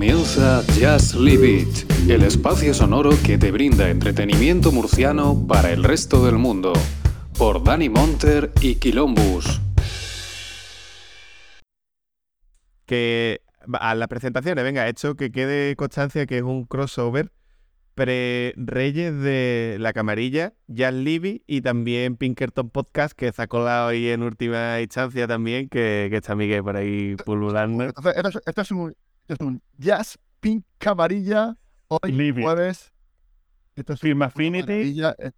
Comienza Just Live It, el espacio sonoro que te brinda entretenimiento murciano para el resto del mundo, por Dani Monter y Quilombus. Que a las presentaciones, venga, hecho que quede constancia que es un crossover pre-Reyes de la Camarilla, Jan Libby y también Pinkerton Podcast, que se ha colado ahí en última instancia también, que, que está Miguel por ahí pululando. Entonces, esto, es- esto es un, esto es un Jazz Pink Camarilla. Hoy jueves. Esto es Affinity. Eh,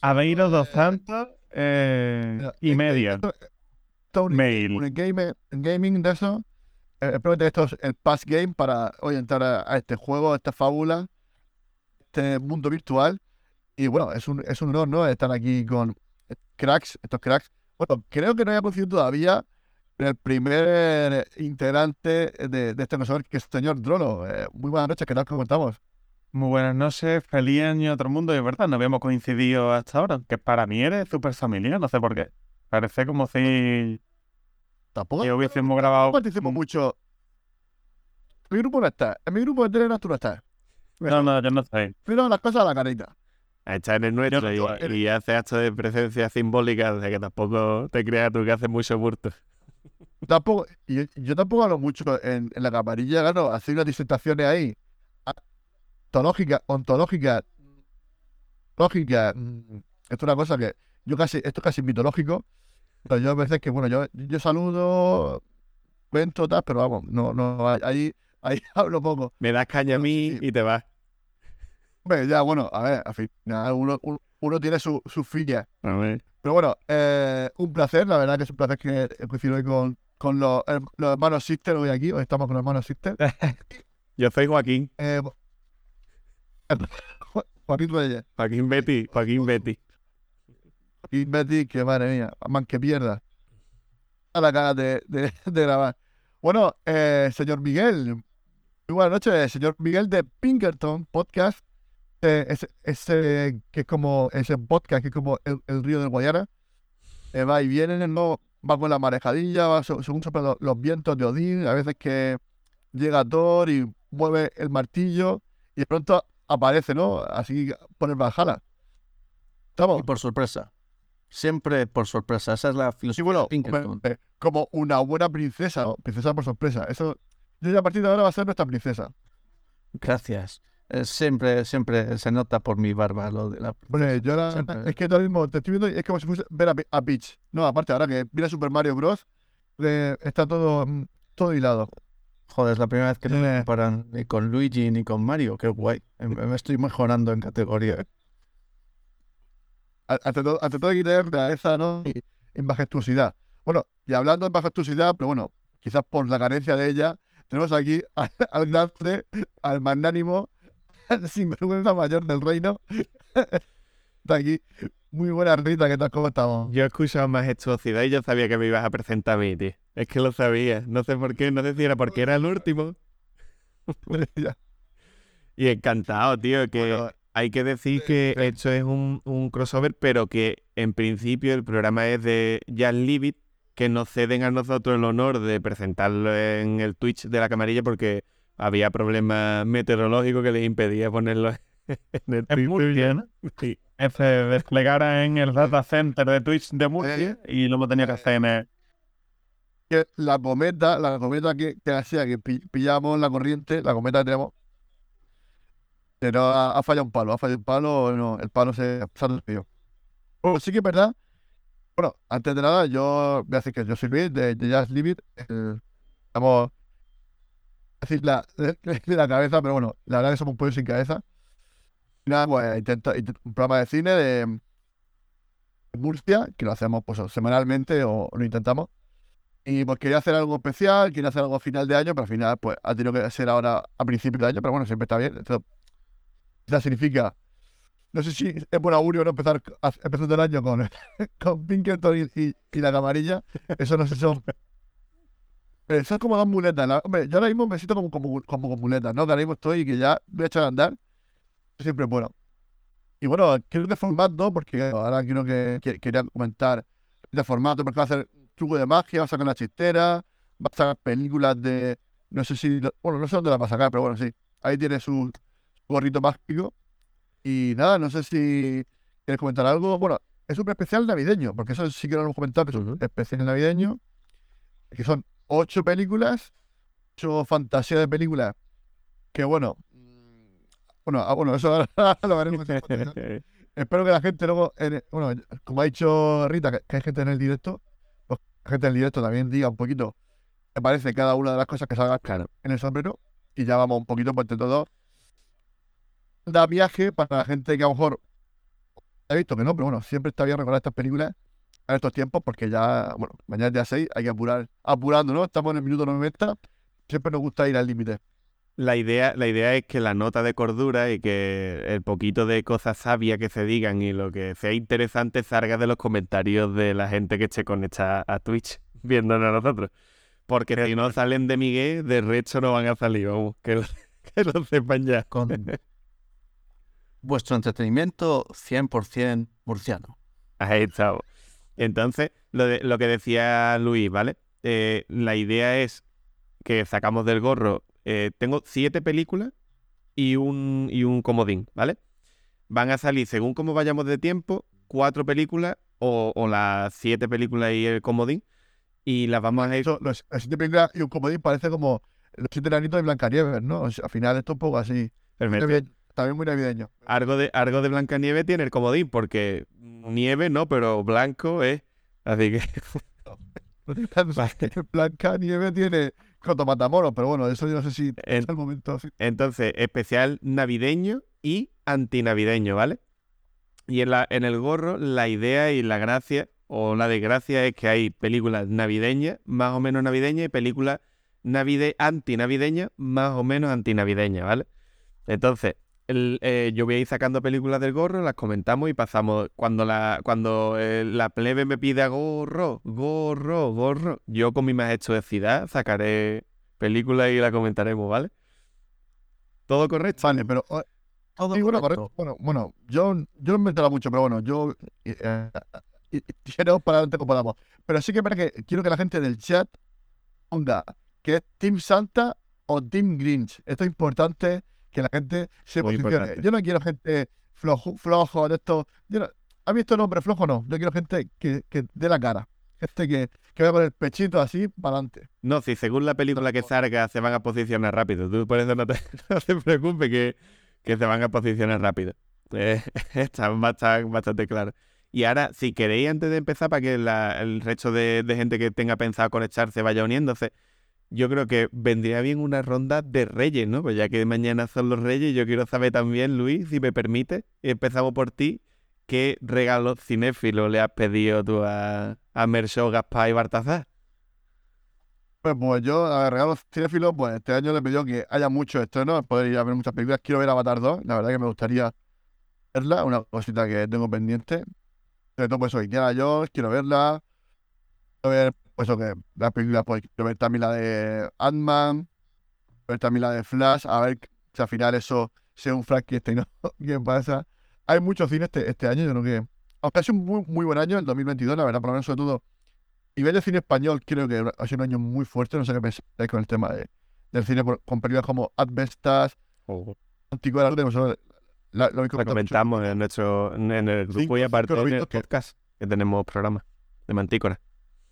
Aveiro dos Santos eh, y eh, media. esto- esto es un- Mail. un game, gaming de eso. Eh, probablemente esto es el pass game para hoy entrar a, a este juego, a esta fábula, este mundo virtual. Y bueno, es un, es un honor, ¿no? Estar aquí con cracks, estos cracks. Bueno, creo que no haya conocido todavía el primer integrante de, de este nosotros, que es el señor Drono. Eh, muy buenas noches, ¿qué tal? ¿Cómo estamos? Muy buenas noches, feliz año a todo el mundo. Y es verdad, no habíamos coincidido hasta ahora, que para mí eres súper familiar, no sé por qué. Parece como si Tampoco que hubiésemos grabado. participo mucho. Mi grupo no está. En mi grupo de Telegram tú no estás. No, no, yo no sé. Pero las cosas a la carita. Está en el nuestro no- y, y hace actos de presencia simbólica, de que tampoco te creas tú que hace mucho burto. Tampoco, yo, yo tampoco hablo mucho en, en la camarilla, claro, hacer unas disertaciones ahí, ontológicas, ontológicas, lógicas, mm, esto es una cosa que yo casi, esto es casi mitológico, pero yo a veces que, bueno, yo, yo saludo, cuento, tal, pero vamos, no, no, ahí, ahí hablo poco. Me das caña a mí y te vas. Hombre, ya, bueno, a ver, al final uno, uno, uno tiene su, su filla. A ver. Pero bueno, eh, un placer, la verdad que es un placer que he coincidido hoy con, con los, los hermanos Sister hoy aquí, hoy estamos con los hermanos Sister. Yo soy Joaquín, Eh, Jo- Joaquín Reyes Joaquín Betty, Joaquín Betty. y Betty, que madre mía, man que pierda. A la cara de, de- de grabar. Bueno, eh, señor Miguel, muy buenas noches, señor Miguel de Pinkerton Podcast. Ese, ese que es como ese podcast que es como el, el río del Guayana. Eh, va y viene, no va con la marejadilla, va se- según soplan los, los vientos de Odín, a veces que llega Thor y mueve el martillo y de pronto aparece, ¿no? Así por el Valhalla. Estamos. Y por sorpresa. Siempre por sorpresa. Esa es la filosofía bueno, de eh, como una buena princesa, ¿no? Princesa por sorpresa. Eso, yo ya a partir de ahora va a ser nuestra princesa. Gracias. Eh, siempre, siempre se nota por mi barba lo de la... Hombre, yo ahora, Siempre. es que ahora mismo te estoy viendo y es como si fuese ver a, a Peach. No, aparte, ahora que viene Super Mario Bros., eh, está todo, mm, todo hilado. Joder, es la primera vez que no me Eh. comparan ni con Luigi ni con Mario. Qué guay. Eh, Me me estoy mejorando en categoría. Ante todo, ante todo hay que tener realeza, ¿no? Y, y majestuosidad. Bueno, y hablando de majestuosidad, pero bueno, quizás por la carencia de ella, tenemos aquí al, al grande, al magnánimo, sinvergüenza mayor del reino. Está aquí. Muy buena Rita, ¿qué tal? ¿Cómo estamos? Yo he escuchado majestuosidad y yo sabía que me ibas a presentar a mí, tío. Es que lo sabía. No sé por qué, no sé si era porque era el último. Y encantado, tío, que Bueno, hay que decir que esto es un, un crossover, pero que en principio el programa es de Jan Livit, que nos ceden a nosotros el honor de presentarlo en el Twitch de la camarilla porque había problemas meteorológicos que les impedía ponerlo en el Es Twitch. Murcia, ¿no? Sí. Se desplegara en el data center de Twitch de Murcia y lo hemos tenido que hacer en el... que la cometa, la cometa que, que hacía que pi- pillamos la corriente, la cometa que tenemos, pero ha, ha fallado un palo, ha fallado un palo, no, el palo se, se ha desviado. Bueno, sí que es verdad. Bueno, antes de nada, yo voy a decir que yo soy Luis de, de Jazz Limit. Estamos decir la, la cabeza, pero bueno, la verdad que somos un pueblo sin cabeza. Nada, pues intento- un programa de cine de Murcia, que lo hacemos pues semanalmente o lo intentamos. Y pues quería hacer algo especial, quería hacer algo a final de año, pero al final pues ha tenido que ser ahora a principio de año, pero bueno, siempre está bien. Esto quizás significa, no sé si es buen augurio no empezar empezando el año con, con Pinkerton y, y- y la camarilla. Eso no sé, son... Son como dos muletas. la- hombre, yo ahora mismo me siento como, como, como con muletas, ¿no? Que ahora mismo estoy y que ya voy a echar a andar. Siempre es bueno. Y bueno, creo que formato, porque ahora quiero que, que- quería comentar de formato, porque va a hacer truco de magia, va a sacar la chistera, va a sacar películas de, No sé si, bueno, no sé dónde la va a sacar, pero bueno, sí. Ahí tiene su gorrito mágico. Y nada, no sé si quieres comentar algo. Bueno, es un especial navideño, porque eso sí que lo hemos comentado, que es un especial navideño, que son ocho películas, ocho fantasías de películas, que bueno, mm, bueno, ah, bueno, eso lo veremos. Espero que la gente luego, en- bueno, como ha dicho Rita, que, que hay gente en el directo, pues la gente en el directo también diga un poquito qué parece cada una de las cosas que salgan Claro. en el sombrero y ya vamos un poquito pues entre todos. Da viaje para la gente que a lo mejor ha visto que no, pero bueno, siempre está bien recordar estas películas en estos tiempos porque ya, bueno, mañana es día 6, hay que apurar, apurando, ¿no? Estamos en el minuto 90, siempre nos gusta ir al límite. La idea, la idea es que la nota de cordura y que el poquito de cosas sabias que se digan y lo que sea interesante salga de los comentarios de la gente que esté conectada a Twitch viéndonos a nosotros. Porque si no salen de Miguel, de resto no van a salir, vamos, que lo, que lo sepan ya. Con vuestro entretenimiento 100% murciano. Ahí estamos. Entonces, lo, de- lo que decía Luis, ¿vale? Eh, la idea es que sacamos del gorro. eh, tengo siete películas y un, y un comodín, ¿vale? Van a salir, según cómo vayamos de tiempo, cuatro películas o, o las siete películas y el comodín. Y las vamos a ir. Eso, los, las siete películas y un comodín parece como los siete enanitos de Blancanieves, ¿no? O sea, al final esto es un poco así. Perfecto. También muy navideño. Algo de, algo de Blancanieves tiene el comodín, porque nieve no, pero blanco es. Así que. Blancanieves tiene Coto Matamoros, pero bueno, eso yo no sé si En- es el momento. Entonces, especial navideño y antinavideño, ¿vale? Y en, la, en el gorro, la idea y la gracia, o la desgracia, es que hay películas navideñas, más o menos navideñas, y películas navide antinavideñas, más o menos antinavideñas, ¿vale? Entonces, el- eh, yo voy a ir sacando películas del gorro, las comentamos y pasamos. Cuando la, cuando eh, la plebe me pida gorro, gorro, gorro, yo con mi majestuosidad sacaré películas y la comentaremos, ¿vale? ¿Todo correcto? Vale, pero eh, Todo Sí, bueno, correcto. Bueno, bueno, yo, yo no me he mucho, pero bueno, yo eh, tiremos para adelante como podamos. Pero sí que verdad que quiero que la gente del chat ponga que es Team Santa o Team Grinch. Esto es importante que la gente se Muy posicione. importante. Yo no quiero gente flojo, flojo de esto. Yo no, ¿Has visto nombre flojo? No. Yo quiero gente que, que dé la cara. Gente que, que vaya con el pechito así para adelante. No, si según la película que salga se van a posicionar rápido. Tú por eso no te, no te preocupes que, que se van a posicionar rápido. Eh, está bastante, bastante claro. Y ahora, si queréis, antes de empezar, para que la- el resto de, de gente que tenga pensado conectarse vaya uniéndose, yo creo que vendría bien una ronda de reyes, ¿no? Pues ya que mañana son los reyes, yo quiero saber también, Luis, si me permite, empezamos por ti, ¿qué regalo cinéfilo le has pedido tú a, a Gaspar y Bartazar? Pues, pues yo, a regalos cinéfilos, pues este año le pidió que haya muchos estrenos, poder ir a ver muchas películas. Quiero ver Avatar 2, la verdad que me gustaría verla, una cosita que tengo pendiente. Sobre todo, pues, hoy Indiana Jones, quiero verla. Quiero ver, pues, que las películas, pues, quiero ver también la de Ant-Man, ver también la de Flash, a ver si al final eso sea un Frankenstein, ¿no? ¿Qué pasa? Hay muchos cines este, este año, yo creo que, aunque ha sido un muy, muy buen año, el 2022, la verdad, por lo menos sobre todo nivel de cine español creo que ha sido un año muy fuerte, no sé qué pensáis con el tema de, del cine por- con películas como Advestas, lo tenemos, ¿no? la, lo La mucho. comentamos en nuestro en el grupo y aparte en el podcast que tenemos programa de Mantícora.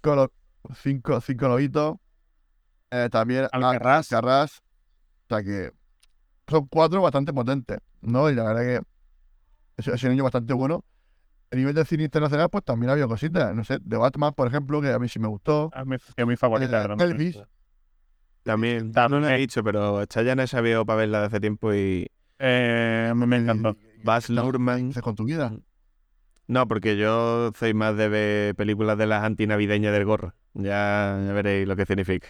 Con los cinco, cinco lobitos, eh, también. Alcarrás, o sea que son cuatro bastante potentes, ¿no? Y la verdad que es, es un año bastante bueno. A nivel de cine internacional, pues también había cositas, no sé, de Batman, por ejemplo, que a mí sí me gustó. A mí es mi favorita. Eh. Elvis. También, no lo he dicho, pero no he sabido para verla de hace tiempo y Eh, a mí me encantó. Baz Luhrmann. haces con tu vida. No, porque yo soy más de ver películas de las antinavideñas del gorro. Ya, veréis lo que significa.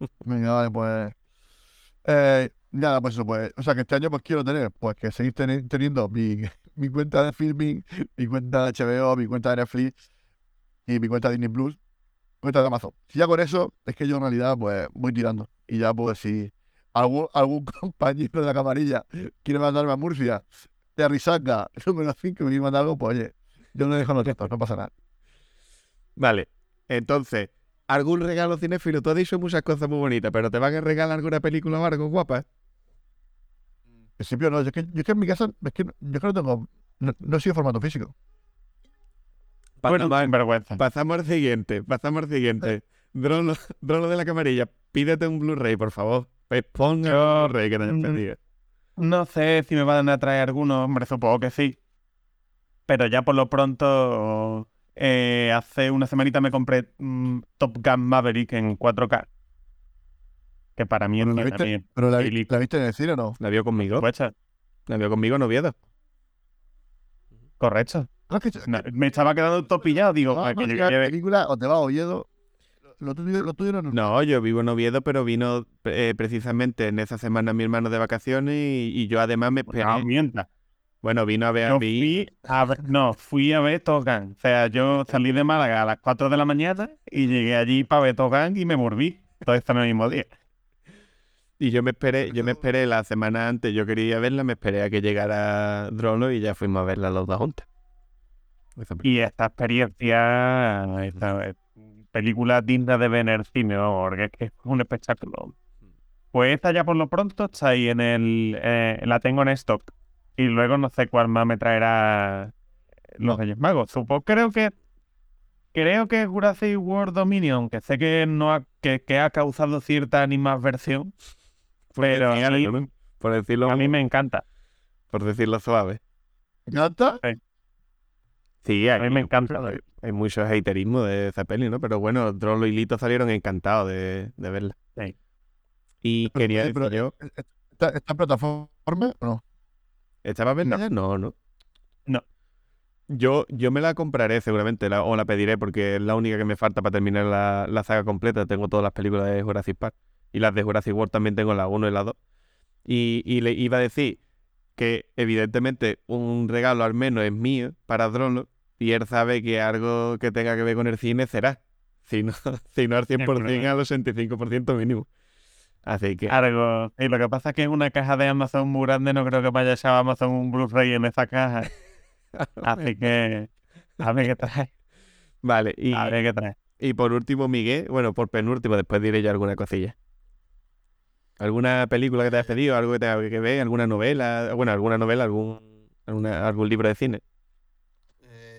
Venga, vale, pues. Eh, nada, pues eso, pues. O sea, que este año pues quiero tener, pues que seguir teni- teniendo mi, mi cuenta de filming, mi cuenta de HBO, mi cuenta de Netflix y mi cuenta de Disney Plus, cuenta de Amazon. Si ya con eso, es que yo en realidad pues voy tirando. Y ya pues si algún, algún compañero de la camarilla quiere mandarme a Murcia, de Risaca, número 5, me mandar algo, pues oye, yo no dejo los textos, no pasa nada. Vale, entonces, algún regalo cinéfilo. Tú has dicho muchas cosas muy bonitas, pero ¿te van a regalar alguna película o algo guapa? En principio no, yo es que, yo es que en mi casa, es que yo creo que no tengo, no, no he sido formato físico. Bueno, Pasamos, sin vergüenza. pasamos al siguiente, pasamos al siguiente. Drono, drono de la camarilla, pídete un Blu-ray, por favor. Pues ponga un Blu-ray que te hayas Mm, pedido. No sé si me van a traer alguno, hombre, supongo que sí. Pero ya por lo pronto, eh, hace una semanita me compré mm, Top Gun Maverick en 4K. Que para mí es ¿Pero la que viste? también. Pero la, ¿la viste en el cine o no? La vio conmigo. Puecha, La vio conmigo en Oviedo. correcto. No, No, me estaba quedando todo pillado, digo, no, "Ah, no, que yo la película o te va a Oviedo. Lo tuyo, lo tuyo no, no. No, yo vivo en Oviedo, pero vino eh, precisamente en esa semana mi hermano de vacaciones y, y yo además me esperé. No, mienta. Bueno, vino a ver a mí. fui a ver, no, fui a ver Top Gun. O sea, yo salí de Málaga a las 4 de la mañana y llegué allí para ver Top Gun y me volví. Todo el mismo día. Y yo me esperé, yo me esperé la semana antes, yo quería verla, me esperé a que llegara Drono y ya fuimos a verla los dos película. Y esta experiencia, esta película digna de ver en el cine, ¿no? porque es que es un espectáculo. Pues esta ya por lo pronto está ahí en el. eh, la tengo en stock. Y luego no sé cuál más me traerá los Reyes Magos. Supongo, creo que. Creo que es Jurassic World Dominion, que sé que no ha, que, que ha causado cierta animadversión. Pero a mí, ¿no? Por decirlo, a mí me encanta. por decirlo suave. ¿Te encanta? Sí, A mí me encanta. Hay, mucho haterismo de esa peli, ¿no? Pero bueno, Drono y Lito salieron encantados de, de verla. Sí. Y Pero- quería eh, decir pero- yo, ¿Esta, esta plataforma o no? ¿estaba a verla No. No, no. No. Yo, yo me la compraré seguramente, la- o la pediré, porque es la única que me falta para terminar la, la saga completa. Tengo todas las películas de Jurassic Park. Y las de Jurassic World también tengo la 1 y la 2. Y, y le iba a decir que, evidentemente, un regalo al menos es mío para Drono. Y él sabe que algo que tenga que ver con el cine será. Si no, si no al 100%, al 85% mínimo. Así que... Algo. Y lo que pasa es que es una caja de Amazon muy grande, no creo que vaya a echar Amazon un Blu-ray en esa caja. Así que. A ver qué trae. Vale, y, A ver qué trae. y por último, Miguel, bueno, por penúltimo, después diré yo alguna cosilla. ¿Alguna película que te hayas pedido? ¿Algo que tenga que ver? ¿Alguna novela? Bueno, alguna novela, algún, alguna- algún libro de cine.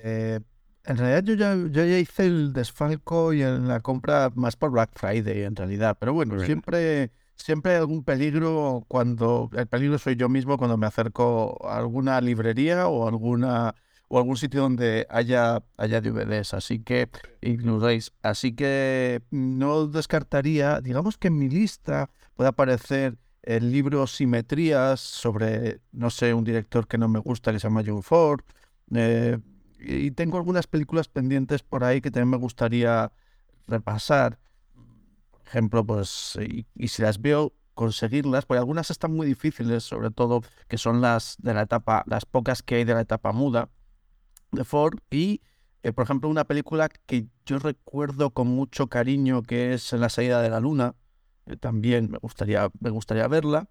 Eh, en realidad yo ya, yo ya hice el desfalco y en la compra más por Black Friday en realidad. Pero bueno, siempre, siempre hay algún peligro cuando el peligro soy yo mismo cuando me acerco a alguna librería o alguna o algún sitio donde haya, haya DVDs, así que Blu-rays. Así que no descartaría, digamos que en mi lista puede aparecer el libro Simetrías sobre, no sé, un director que no me gusta que se llama John Ford. eh, y tengo algunas películas pendientes por ahí que también me gustaría repasar. Por ejemplo, pues, y, si las veo, conseguirlas, porque algunas están muy difíciles, sobre todo que son las de la etapa, las pocas que hay de la etapa muda de Ford. Y, eh, por ejemplo, una película que yo recuerdo con mucho cariño, que es En la salida de la luna. eh, también me gustaría, me gustaría verla.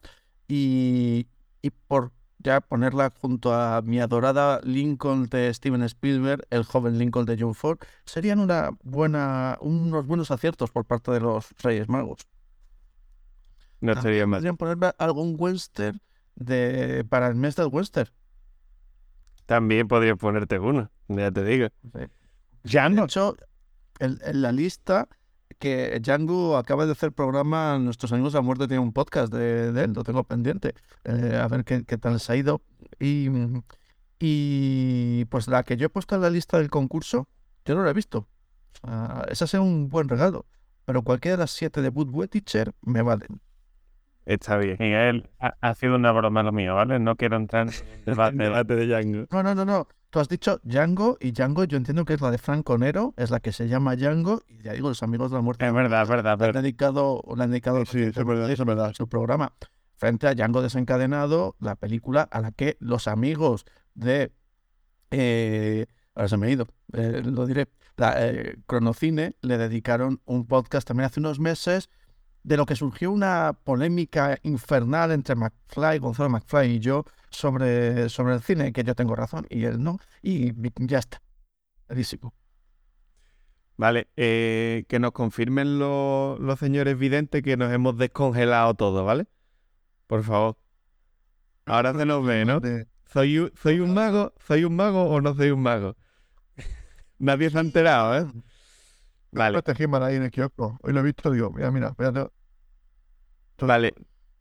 Y, y por ya ponerla junto a mi adorada Lincoln de Steven Spielberg, el joven Lincoln de John Ford, serían una buena, unos buenos aciertos por parte de los Reyes Magos. No También sería mal. Podrían ponerme algún western de, para el mes del western. También podría ponerte uno, ya te digo. Ya De no. hecho, en, en la lista que Django acaba de hacer programa, nuestros amigos de la muerte tienen un podcast de, él, lo tengo pendiente, eh, a ver qué, tal les ha ido. Y, y pues la que yo he puesto en la lista del concurso, yo no la he visto. Sea, esa sea un buen regalo, pero cualquiera de las siete de Wood Teacher me valen. Está bien. Miguel, ha, ha sido una broma lo mío, ¿vale? No quiero entrar en El debate. debate de Django. No, no, no, no. Tú has dicho Django y Django yo entiendo que es la de Franco Nero, es la que se llama Django y ya digo, los amigos de la muerte Es verdad, es verdad. le han dedicado, le han dedicado Sí, eso es verdad, eso es verdad. su programa frente a Django desencadenado, la película a la que los amigos de eh, ahora se me ha ido, eh, lo diré, la eh, Cronocine le dedicaron un podcast también hace unos meses de lo que surgió una polémica infernal entre McFly, Gonzalo McFly y yo sobre, sobre el cine, que yo tengo razón y él no, y ya está. Vale, eh, que nos confirmen los, los señores videntes que nos hemos descongelado todo, ¿vale? Por favor. Ahora se nos ve, ¿no? ¿Soy, ¿Soy un mago? ¿Soy un mago o no soy un mago? Nadie se ha enterado, ¿eh? Vale, Este He-Man ahí en el kiosco. Hoy lo he visto, digo, mira, mira, espérate. vale.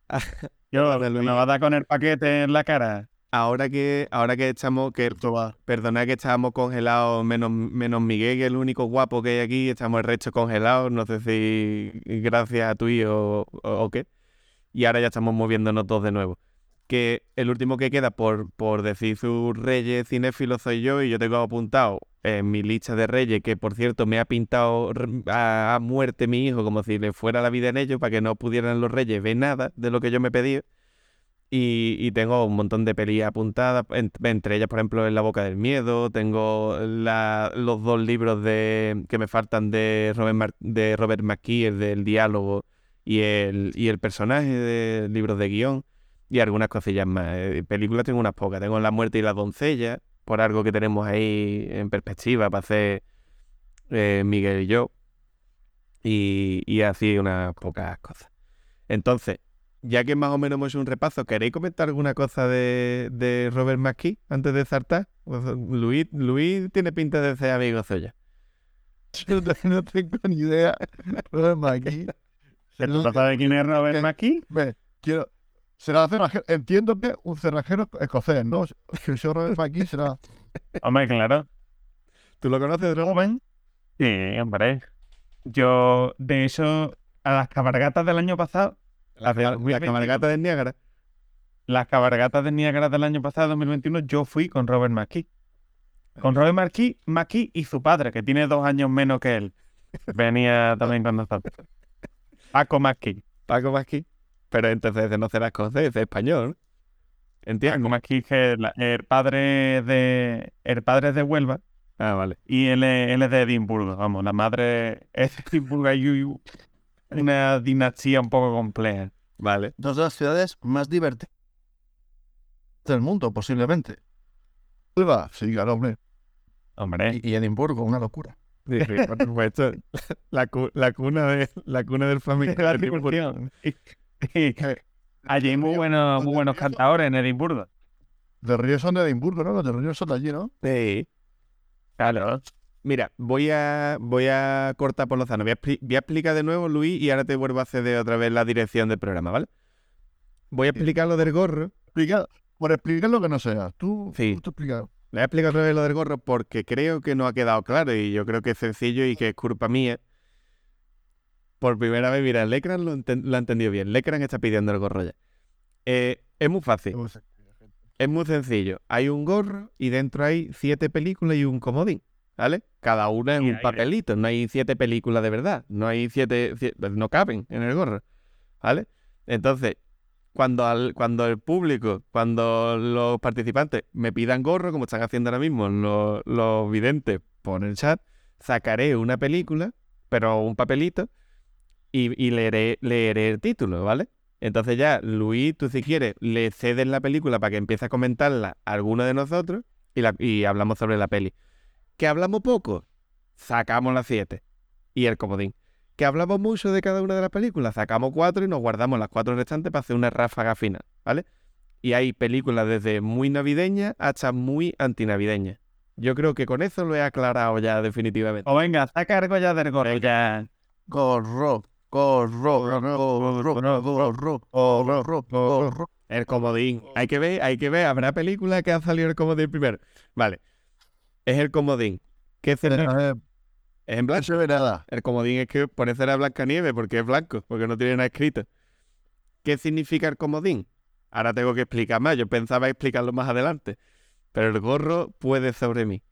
Yo, me va a dar con el paquete en la cara. Ahora que, ahora que estamos, que Esto va. perdonad que estábamos congelados, menos, menos Miguel, que es el único guapo que hay aquí, estamos el resto congelados, no sé si gracias a tu hijo o, o qué. Y ahora ya estamos moviéndonos todos de nuevo. El último que queda por, por decir sus reyes cinéfilos soy yo, y yo tengo apuntado en mi lista de reyes, que por cierto me ha pintado a, muerte mi hijo, como si le fuera la vida en ellos, para que no pudieran los reyes ver nada de lo que yo me pedí. Y, y tengo un montón de pelis apuntadas, en- entre ellas, por ejemplo, En la boca del miedo. Tengo los dos libros de que me faltan de Robert, Mar- de Robert McKee, el del diálogo y el, y el personaje de libros de guion. Y algunas cosillas más. Eh, películas tengo unas pocas. Tengo La muerte y la doncella, por algo que tenemos ahí en perspectiva para hacer eh, Miguel y yo. Y, y así unas pocas cosas. Entonces, ya que más o menos hemos hecho un repaso, ¿queréis comentar alguna cosa de, de Robert McKee antes de saltar? Luis, Luis tiene pinta de ser amigo suyo. Yo no- tengo ni idea. Robert McKee. ¿Que ¿Tú no sabes quién es Robert ¿Qué? McKee? Quiero. Será cerrajero. Entiendo que un cerrajero escocés, ¿no? Si Robert McKee será. Hombre, claro. ¿Tú lo conoces, Robert? Joven. Sí, hombre. Yo, de hecho, a las cabalgatas del año pasado, La, Hace- la cabalgata del Niágara. las cabalgatas de Niágara del año pasado, 2021, yo fui con Robert McKee. Con Robert McKee, McKee y su padre, que tiene dos años menos que él. Venía también con nosotros. Paco McKee. Paco McKee. Pero entonces no será escocés, es español. Paco ¿Entiendes? McKee, que la- el padre de el padre es de Huelva Ah, vale. y él es, él es de Edimburgo. Vamos, la madre es de Edimburgo. Hay una dinastía un poco compleja. Vale. Dos de las ciudades más divertidas del mundo, posiblemente. Huelva. Sí, claro, hombre. Hombre, Y, y Edimburgo, una locura. Sí, sí, por supuesto. La, cu- la cuna de la cuna del familiar. Y Allí hay muy buenos, muy buenos cantadores en Edimburgo. De Ríos son de Edimburgo, ¿no? Los de Ríos son de allí, ¿no? Sí. Claro. Mira, voy a, voy a cortar por los zanos. Voy a, voy a explicar de nuevo, Luis, y ahora te vuelvo a ceder otra vez la dirección del programa, ¿vale? Voy a explicar lo del gorro. Explica, por explicar lo que no sea. Tú, Sí. tú. Le voy a explicar otra vez lo del gorro porque creo que no ha quedado claro y yo creo que es sencillo y que es culpa mía. Por primera vez, mira, Lecran lo, enten- lo ha entendido bien. Lecran está pidiendo el gorro ya. Eh, es muy fácil, es muy sencillo. Hay un gorro y dentro hay siete películas y un comodín, ¿vale? Cada una Y un papelito, no hay siete películas de verdad, no hay siete, pues no caben en el gorro, ¿vale? Entonces, cuando, al- cuando el público, cuando los participantes me pidan gorro, como están haciendo ahora mismo los, los videntes por el chat, sacaré una película, pero un papelito, y, y leeré, leeré el título, ¿vale? Entonces ya, Luis, tú si quieres, le cedes la película para que empiece a comentarla a alguno de nosotros y, la- y hablamos sobre la peli. ¿Que hablamos poco? Sacamos las siete. Y el comodín. ¿Que hablamos mucho de cada una de las películas? Sacamos cuatro y nos guardamos las cuatro restantes para hacer una ráfaga final, ¿vale? Y hay películas desde muy navideñas hasta muy antinavideñas. Yo creo que con eso lo he aclarado ya definitivamente. O venga, saca algo ya del gorro. Ya. Gorro, El comodín. Hay que ver, hay que ver. Habrá película que ha salido el comodín primero. Vale. Es el comodín. ¿Qué es, el- Eh, es en no blanco? se ve nada. El comodín es que por eso era Blancanieves, porque es blanco, porque no tiene nada escrito. ¿Qué significa el comodín? Ahora tengo que explicar más. Yo pensaba explicarlo más adelante. Pero el gorro puede sobre mí.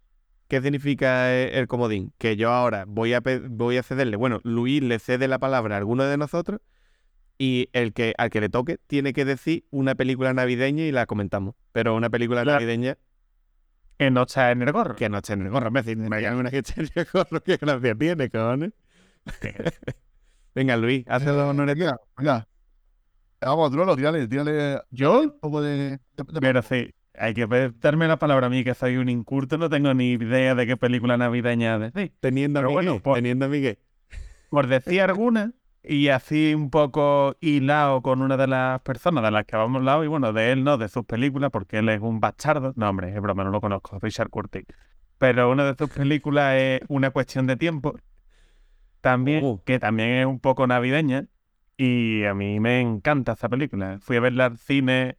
¿Qué significa eh, el comodín? Que yo ahora voy a, voy a cederle. Bueno, Luis le cede la palabra a alguno de nosotros y el que al que le toque tiene que decir una película navideña y la comentamos. Pero una película Claro. navideña Que no está en el gorro. que no esté en el gorro. Me decís, me llaman una que esté en el gorro. ¿Qué gracia tiene, cojones? Venga, Luis, haz los honores. Venga, venga. Vamos, Trollo, tírale, tírale ¿Yo? un poco de- de- Pero sí. Hay que darme la palabra a mí, que soy un incurto, no tengo ni idea de qué película navideña decir. Teniendo a Miguel, bueno, pues- teniendo a Miguel. Por decir alguna, y así un poco hilado con una de las personas de las que habíamos hablado, y bueno, de él no, de sus películas, porque él es un bastardo. No, hombre, es broma, no lo conozco, Richard Curtis. Pero una de sus películas es Una cuestión de tiempo, también, Oh. que también es un poco navideña, y a mí me encanta esa película. Fui a verla al cine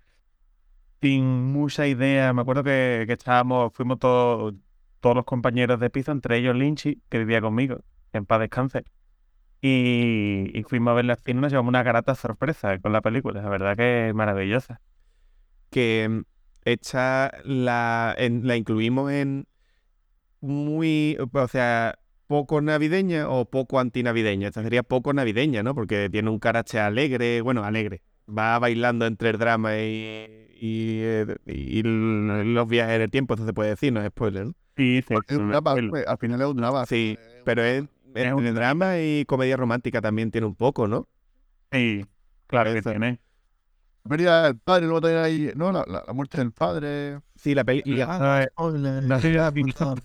sin mucha idea. Me acuerdo que, estábamos, fuimos todos, todos los compañeros de piso, entre ellos Lynchy, que vivía conmigo, en paz descanse. Y, y fuimos a verla al cine, nos llevamos una garata sorpresa con la película. La verdad que es maravillosa. que mm, esta la, la incluimos en muy, o sea, poco navideña o poco antinavideña. Esta sería poco navideña, ¿no? Porque tiene un carácter alegre, bueno, alegre. Va bailando entre el drama y, y, eh, y los viajes en el tiempo, eso se puede decir, no es spoiler, ¿no? Sí, sí, Es drama, spoiler. hombre, al final es un drama. Sí, pero es, Es entre un- drama y comedia romántica también tiene un poco, ¿no? Sí, claro que tiene. Venía el padre, luego también ahí, ¿no? La, la- la muerte del padre. Sí, la peli... la-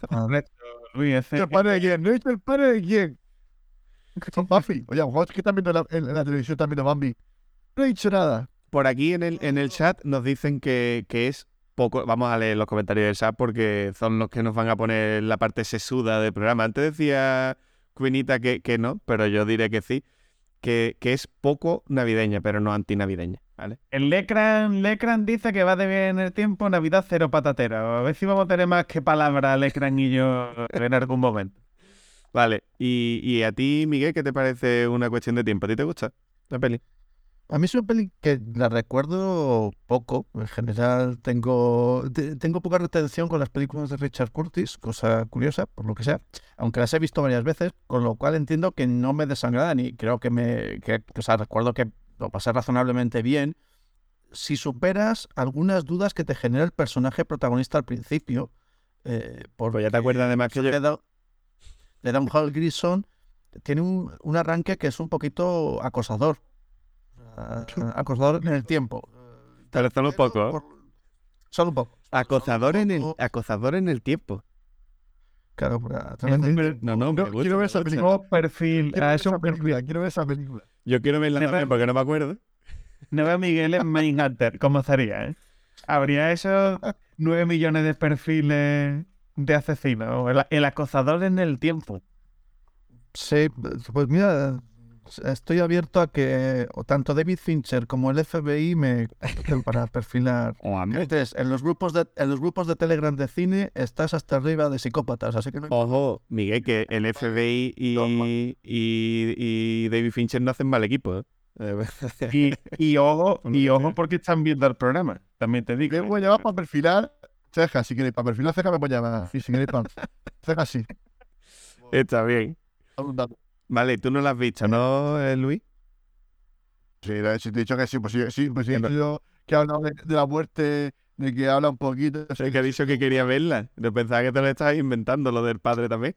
ese- ¿El padre de quién? ¿No he dicho el padre de quién? Son Buffy. Oye, a lo mejor es que están viendo en la, en, en la televisión, están viendo Bambi. No he dicho nada. Por aquí en el, en el chat nos dicen que, que es poco. Vamos a leer los comentarios del chat porque son los que nos van a poner la parte sesuda del programa. Antes decía Quinita que, que no, pero yo diré que sí. Que, que es poco navideña, pero no antinavideña. ¿Vale? El Lecran, Lecran dice que va de bien en el tiempo, Navidad cero patatera. A ver si vamos a tener más que palabras Lecran y yo en algún momento. Vale. Y, y a ti, Miguel, ¿qué te parece una cuestión de tiempo? ¿A ti te gusta la peli? A mí es una peli que la recuerdo poco. En general tengo, te- tengo poca retención con las películas de Richard Curtis, cosa curiosa, por lo que sea, aunque las he visto varias veces, con lo cual entiendo que no me desangradan y creo que me... Que, o sea, recuerdo que lo pasé razonablemente bien. Si superas algunas dudas que te genera el personaje protagonista al principio, eh, ya te acuerdas además que yo... le da, le da un Hal Grison, tiene un, un arranque que es un poquito acosador. Acosador en el tiempo. Pero solo un poco, ¿eh? Por- Solo un poco. Acosador en el, poco. acosador en el tiempo. Claro, porque, también- No, no, gusta, quiero ver me esa película. Perfil. Quiero Ah, ver esa película. Quiero ver esa película. Yo quiero verla también porque no me acuerdo. Nueve Miguel en Mindhunter. ¿Cómo sería, eh? Habría esos nueve millones de perfiles de asesinos. El, el acosador en el tiempo. Sí, pues mira, estoy abierto a que o tanto David Fincher como el FBI me para perfilar. Entonces, en los grupos de en los grupos de Telegram de cine estás hasta arriba de psicópatas, así que no Ojo, Miguel, que el FBI y, y, y David Fincher no hacen mal equipo. ¿eh? Y, y ojo, y ojo porque están viendo el programa. También te digo. Me voy a llamar para perfilar cejas, si queréis. Para perfilar cejas me puedo llamar. Y si queréis para cejas, sí. Está bien. Vale, tú no la has visto, ¿no, eh, Luis? Sí, te he dicho que sí, pues sí, sí, pues sí, he dicho que ha hablado de, de la muerte, de que habla un poquito. Es que ha dicho que quería verla. Yo pensaba que te lo estabas inventando, lo del padre también.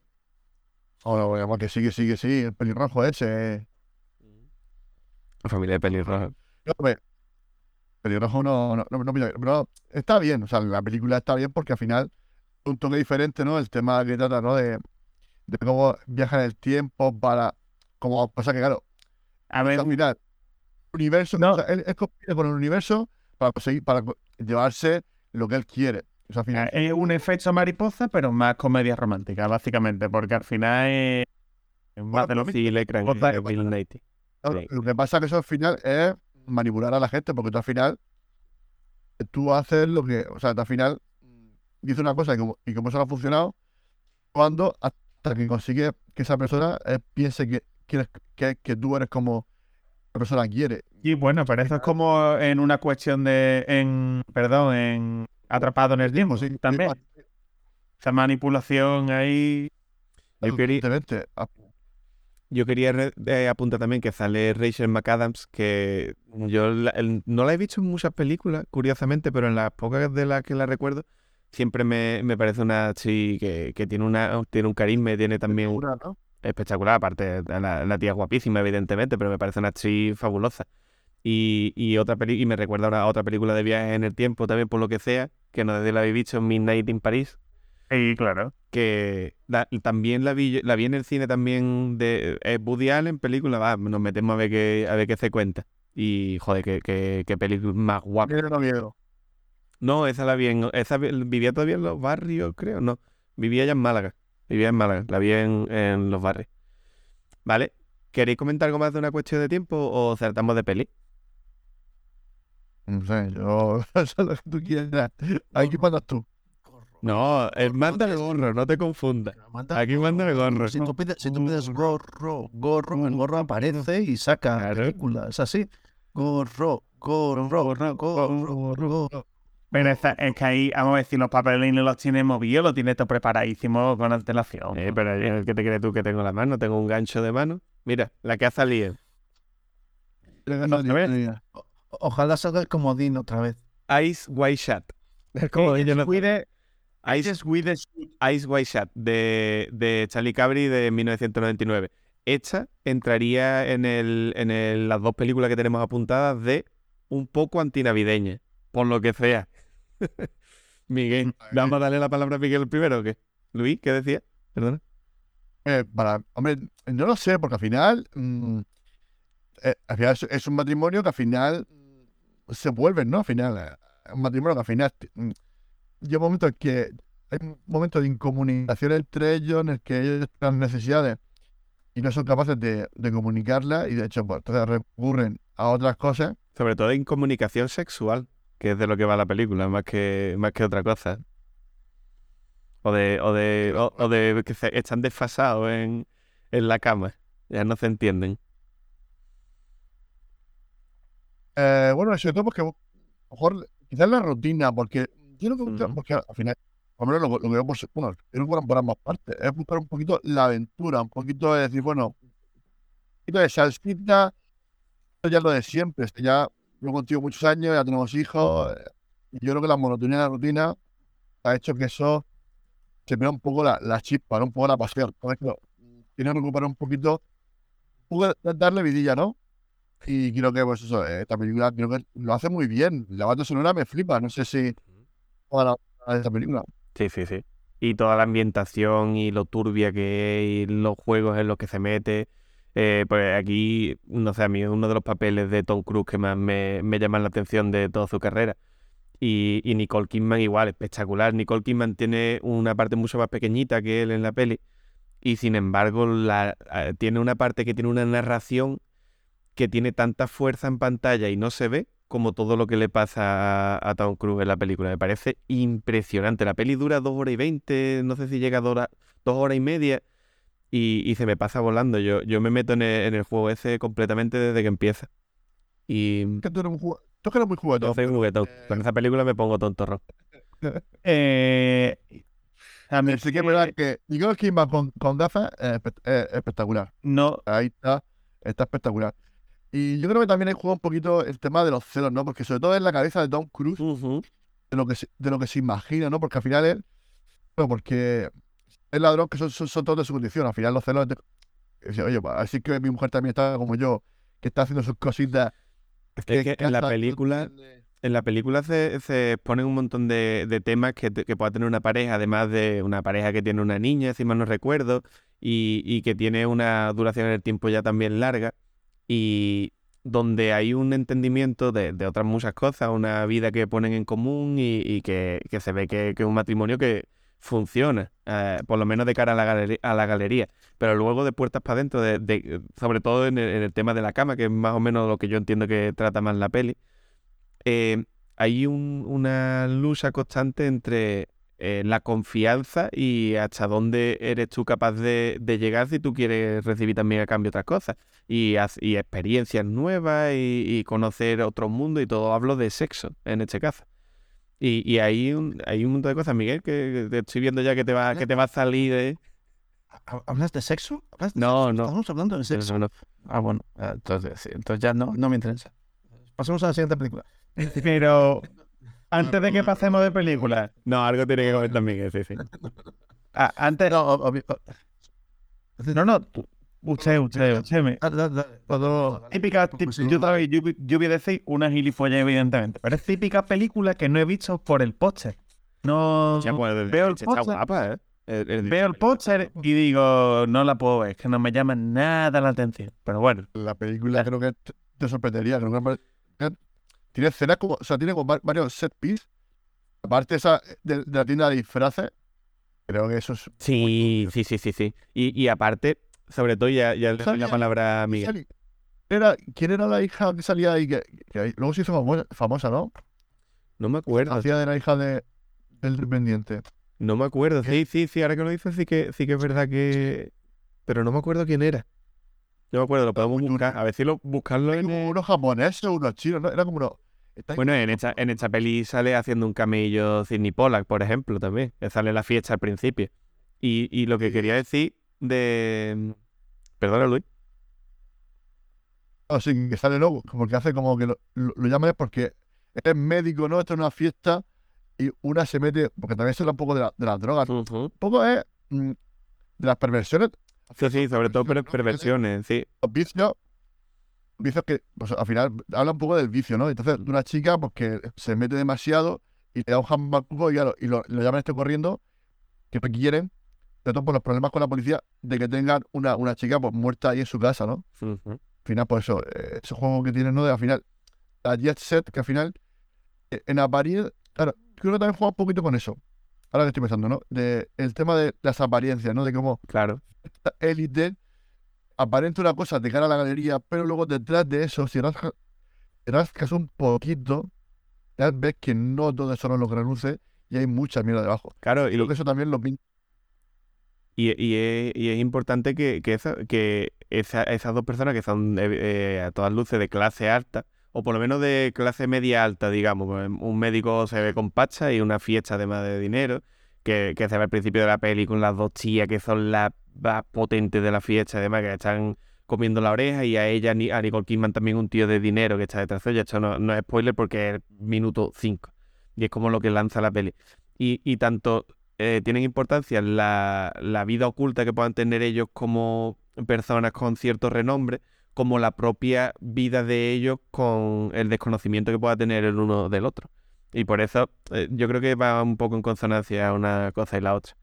Oh, no, bueno, que sí, que sí, que sí, el pelirrojo ese. eh. Familia de pelirroja. No, pelirrojo no, no, no, no, pero está bien, o sea, la película está bien porque al final un toque diferente, ¿no? El tema que trata, ¿no? De, de cómo viaja en el tiempo para, como pasa que claro, A ver, final, universo, No. o sea, él, él compite con el universo para conseguir, para llevarse lo que él quiere. O sea, al final, es un efecto mariposa, pero más comedia romántica, básicamente. Porque al final es es más de lo mismo. Sí, le creen. Lo que pasa es que eso al final es manipular a la gente, porque tú al final, tú haces lo que, o sea, tú al final dices una cosa y como, y como eso no ha funcionado, cuando hasta que consigue que esa persona eh, piense que, que, que tú eres como la persona quiere. Y bueno, pero eso es como en una cuestión de. en Perdón, en. Atrapado en el tiempo. Sí, también. Esa manipulación ahí. Yo quería. Ah, yo quería eh, apuntar también que sale Rachel McAdams, que yo la- el- no la he visto en muchas películas, curiosamente, pero en las pocas de las que la recuerdo, siempre me, me parece una actriz que, que tiene, una, tiene un carisma tiene también un, figura, ¿no? espectacular. Aparte, la, la tía es guapísima, evidentemente, pero me parece una actriz fabulosa. Y, y otra peli y me recuerda ahora a otra película de viajes en el tiempo, también por lo que sea, que no sé si la habéis visto, Midnight in Paris, Sí, claro. que la- también la vi, la vi en el cine también de es Woody Allen, película, va, nos metemos a ver qué, a ver qué se cuenta. Y joder, qué, qué, qué película más guapa. Miedo, miedo. No, esa la vi en, esa vi- vivía todavía en los barrios, creo, no. Vivía ya en Málaga. Vivía en Málaga, la vi en, en los barrios. ¿Vale? ¿Queréis comentar algo más de una cuestión de tiempo o saltamos de peli? No sé, yo. Eso es lo que tú quieras. Aquí mandas tú. No, el manda el gorro, no te confundas. Aquí manda el gorro. Si tú pides, si tú pides gorro, gorro, el gorro aparece y saca Claro. película. Es así. Gorro, gorro, gorro, gorro. Pero es que ahí, vamos a decir, los papelines los tienes movidos, los tienes todo preparadísimo con antelación. Eh, pero eh, ¿qué te crees tú que tengo en la mano? Tengo un gancho de mano. Mira, la que ha salido. No, ¿no ves? O- Ojalá salga el comodín otra vez. Ice White Shot. Como yo no- Cuide- Ice, Ice White Shot de, de Charlie Cabri de 1999. Esta entraría en, el, en el- las dos películas que tenemos apuntadas de un poco antinavideña, por lo que sea. Miguel, ¿vamos a darle la palabra a Miguel primero o qué? Luis, ¿qué decía? Perdona. Eh, para, hombre, no lo sé, porque al final, mm, eh, al final es, es un matrimonio que al final mm, se vuelven, ¿no? Al final, eh, un matrimonio que al final mm, llega un momento en que hay un momento de incomunicación entre ellos, en el que ellos tienen necesidades y no son capaces de, de comunicarlas y de hecho, pues entonces recurren a otras cosas. Sobre todo en comunicación sexual, que es de lo que va la película, más que, más que otra cosa. O de, o de, o, o de que se- están desfasados en, en la cama. Ya no se entienden. Eh, bueno, sobre todo porque a lo mejor quizás la rutina, porque yo lo que porque al final, por lo menos lo, que se- bueno, es por, por ambas partes, es buscar un poquito la aventura, un poquito de decir, bueno, un poquito de salsita, esto ya lo de siempre, esto ya lo contigo muchos años, ya tenemos hijos, eh, yo creo que la monotonía de la rutina ha hecho que eso se vea un poco la, la chispa, ¿no? un poco la pasión. Entonces, claro, tiene que recuperar un poquito, darle vidilla, ¿no? Y creo que, pues eso, eh, esta película creo que lo hace muy bien. La banda sonora me flipa. No sé si de esta película. Sí, sí, sí. Y toda la ambientación y lo turbia que es y los juegos en los que se mete. Eh, pues aquí, no sé, a mí es uno de los papeles de Tom Cruise que más me, me llaman la atención de toda su carrera. Y, y Nicole Kidman igual, espectacular. Nicole Kidman tiene una parte mucho más pequeñita que él en la peli. Y sin embargo, la, eh, tiene una parte que tiene una narración que tiene tanta fuerza en pantalla y no se ve como todo lo que le pasa a, Tom Cruise en la película. Me parece impresionante. La peli dura dos horas y veinte, no sé si llega a dos horas, dos horas y media y, y se me pasa volando. Yo, yo me meto en el, en el juego ese completamente desde que empieza. Y Que tú eres, un jugu- tú que eres muy juguetón. yo soy un juguetón. Con esa película me pongo tontorro. Eh, a mí Así que es verdad que Nicole Kidman con, con gafas es espe- es espectacular. no, Ahí está, está espectacular. Y yo creo que también hay juega un poquito el tema de los celos, ¿no? Porque sobre todo en la cabeza de Tom Cruise, de lo que se, de lo que se imagina, ¿no? Porque al final él, bueno, porque el ladrón que son, son, son todos de su condición, al final los celos oye, pues, así que mi mujer también está como yo, que está haciendo sus cositas. Es que en la película- En la película se, se exponen un montón de, de temas que, que pueda tener una pareja, además de una pareja que tiene una niña, si mal no recuerdo, y, y que tiene una duración en el tiempo ya también larga, y donde hay un entendimiento de, de otras muchas cosas, una vida que ponen en común y, y que, que se ve que, que es un matrimonio que funciona, eh, por lo menos de cara a la, galeri- a la galería, pero luego de puertas para adentro, de, de- sobre todo en el, tema de la cama, que es más o menos lo que yo entiendo que trata más la peli eh, hay un- una lucha constante entre eh, la confianza y hasta dónde eres tú capaz de, llegar si tú quieres recibir también a cambio otras cosas. Y, experiencias nuevas y, y conocer otro mundo y todo. Hablo de sexo en este caso. Y, y hay, un, hay un montón de cosas, Miguel, que te estoy viendo ya que te va, que te va a salir de... ¿Ha- ¿Hablas de sexo? ¿Hablas de No, sexo? no. Estamos hablando de sexo. No, no. Ah, bueno, eh, entonces, entonces ya no, no me interesa. Pasemos a la siguiente película. pero antes de que pasemos de película, No, algo tiene que comentar Miguel, sí, sí. ah, antes, No, no, Usted, usted, usted. me- Dale, dale, dale. Todo- Típica, yo, también- yo, yo voy a decir una gilipollas, evidentemente, pero es típica película que no he visto por el póster. No Ya, pues, veo el está póster, guapa, ¿eh? El- veo el póster y digo, no la puedo ver, es que no me llama nada la atención. Pero bueno, La película creo que te- sorprendería. Creo que tiene escenas como, o sea, tiene como va- varios set piece. Aparte esa de, de la tienda de disfraces, creo que eso es. Sí, sí, sí, sí, sí. Y, y aparte, sobre todo, ya, ya le la palabra a Miguel. Sali- Era, ¿Quién era la hija que salía ahí? Que, luego se hizo famosa, famosa, ¿no? No me acuerdo. Hacía de la hija de, del dependiente. No me acuerdo. Sí, sí, sí, ahora que lo dices sí que, sí que es verdad que... Pero no me acuerdo quién era. No me acuerdo, lo podemos buscar. A ver si lo, buscarlo en... Como unos japoneses, unos chinos, ¿no? Era como unos. Bueno, en esta, en esta peli sale haciendo un camello Sidney Pollack, por ejemplo, también. Sale la fiesta al principio. Y, y lo que quería decir de... Perdona, Luis. Así que sale luego, como que hace como que lo, lo, lo llaman es porque es médico, ¿no? Esto es una fiesta y una se mete, porque también se habla un poco de, la- de las drogas. Un poco es mm, de las perversiones, Sí, sí, sobre todo per- ¿no? Que perversiones, sí. los vicios, vicios que pues, al final habla un poco del vicio, ¿no? Entonces, de una chica pues, que se mete demasiado y le da un jambacuco y, claro, y lo, lo llaman esto corriendo, que quieren, de todo por los problemas con la policía, de que tengan una, una chica pues, muerta ahí en su casa, ¿no? Al final, pues eso, eh, ese juego que tiene, ¿no? De al final, la Jet Set, que al final, eh, en apariencia, claro, creo que también juega un poquito con eso. Ahora que estoy pensando, ¿no? De el tema de las apariencias, ¿no? De cómo Claro. esta élite aparenta una cosa de cara a la galería, pero luego detrás de eso, si rascas, rascas un poquito, ya ves que no todo eso no lo reluce y hay mucha mierda debajo. Claro, y, Creo que eso también lo pinta. Y, es, y es importante que, que, esa- que esa- esas dos personas que son eh, eh, a todas luces de clase alta, o por lo menos de clase media alta, digamos, pues, un médico se ve con pacha y una fiesta además de dinero, que, se ve al principio de la peli con las dos tías que son las más potentes de la fiesta, además que están comiendo la oreja y a ella, a Nicole Kidman también un tío de dinero que está detrás de ella. Esto no, no es spoiler porque es minuto 5 y es como lo que lanza la peli. Y, y tanto eh, tienen importancia la, la vida oculta que puedan tener ellos como personas con cierto renombre, como la propia vida de ellos con el desconocimiento que pueda tener el uno del otro. Y por eso eh, yo creo que va un poco en consonancia una cosa y la otra.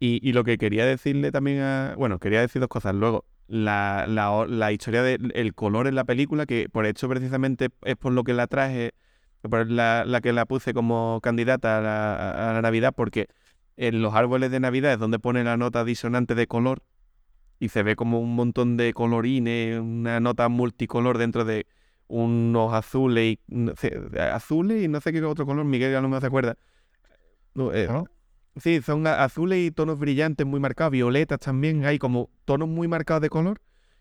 Y, y lo que quería decirle también a... Bueno, quería decir dos cosas. Luego, la, la, la historia del color en la película, que por hecho precisamente es por lo que la traje, por la, la que la puse como candidata a la, a la Navidad, porque en los árboles de Navidad es donde pone la nota disonante de color y se ve como un montón de colorines, una nota multicolor dentro de unos azules y no sé, azules y no sé qué otro color, Miguel ya no me se acuerda. No, eh, ¿no? Sí, son azules y tonos brillantes muy marcados, violetas también, hay como tonos muy marcados de color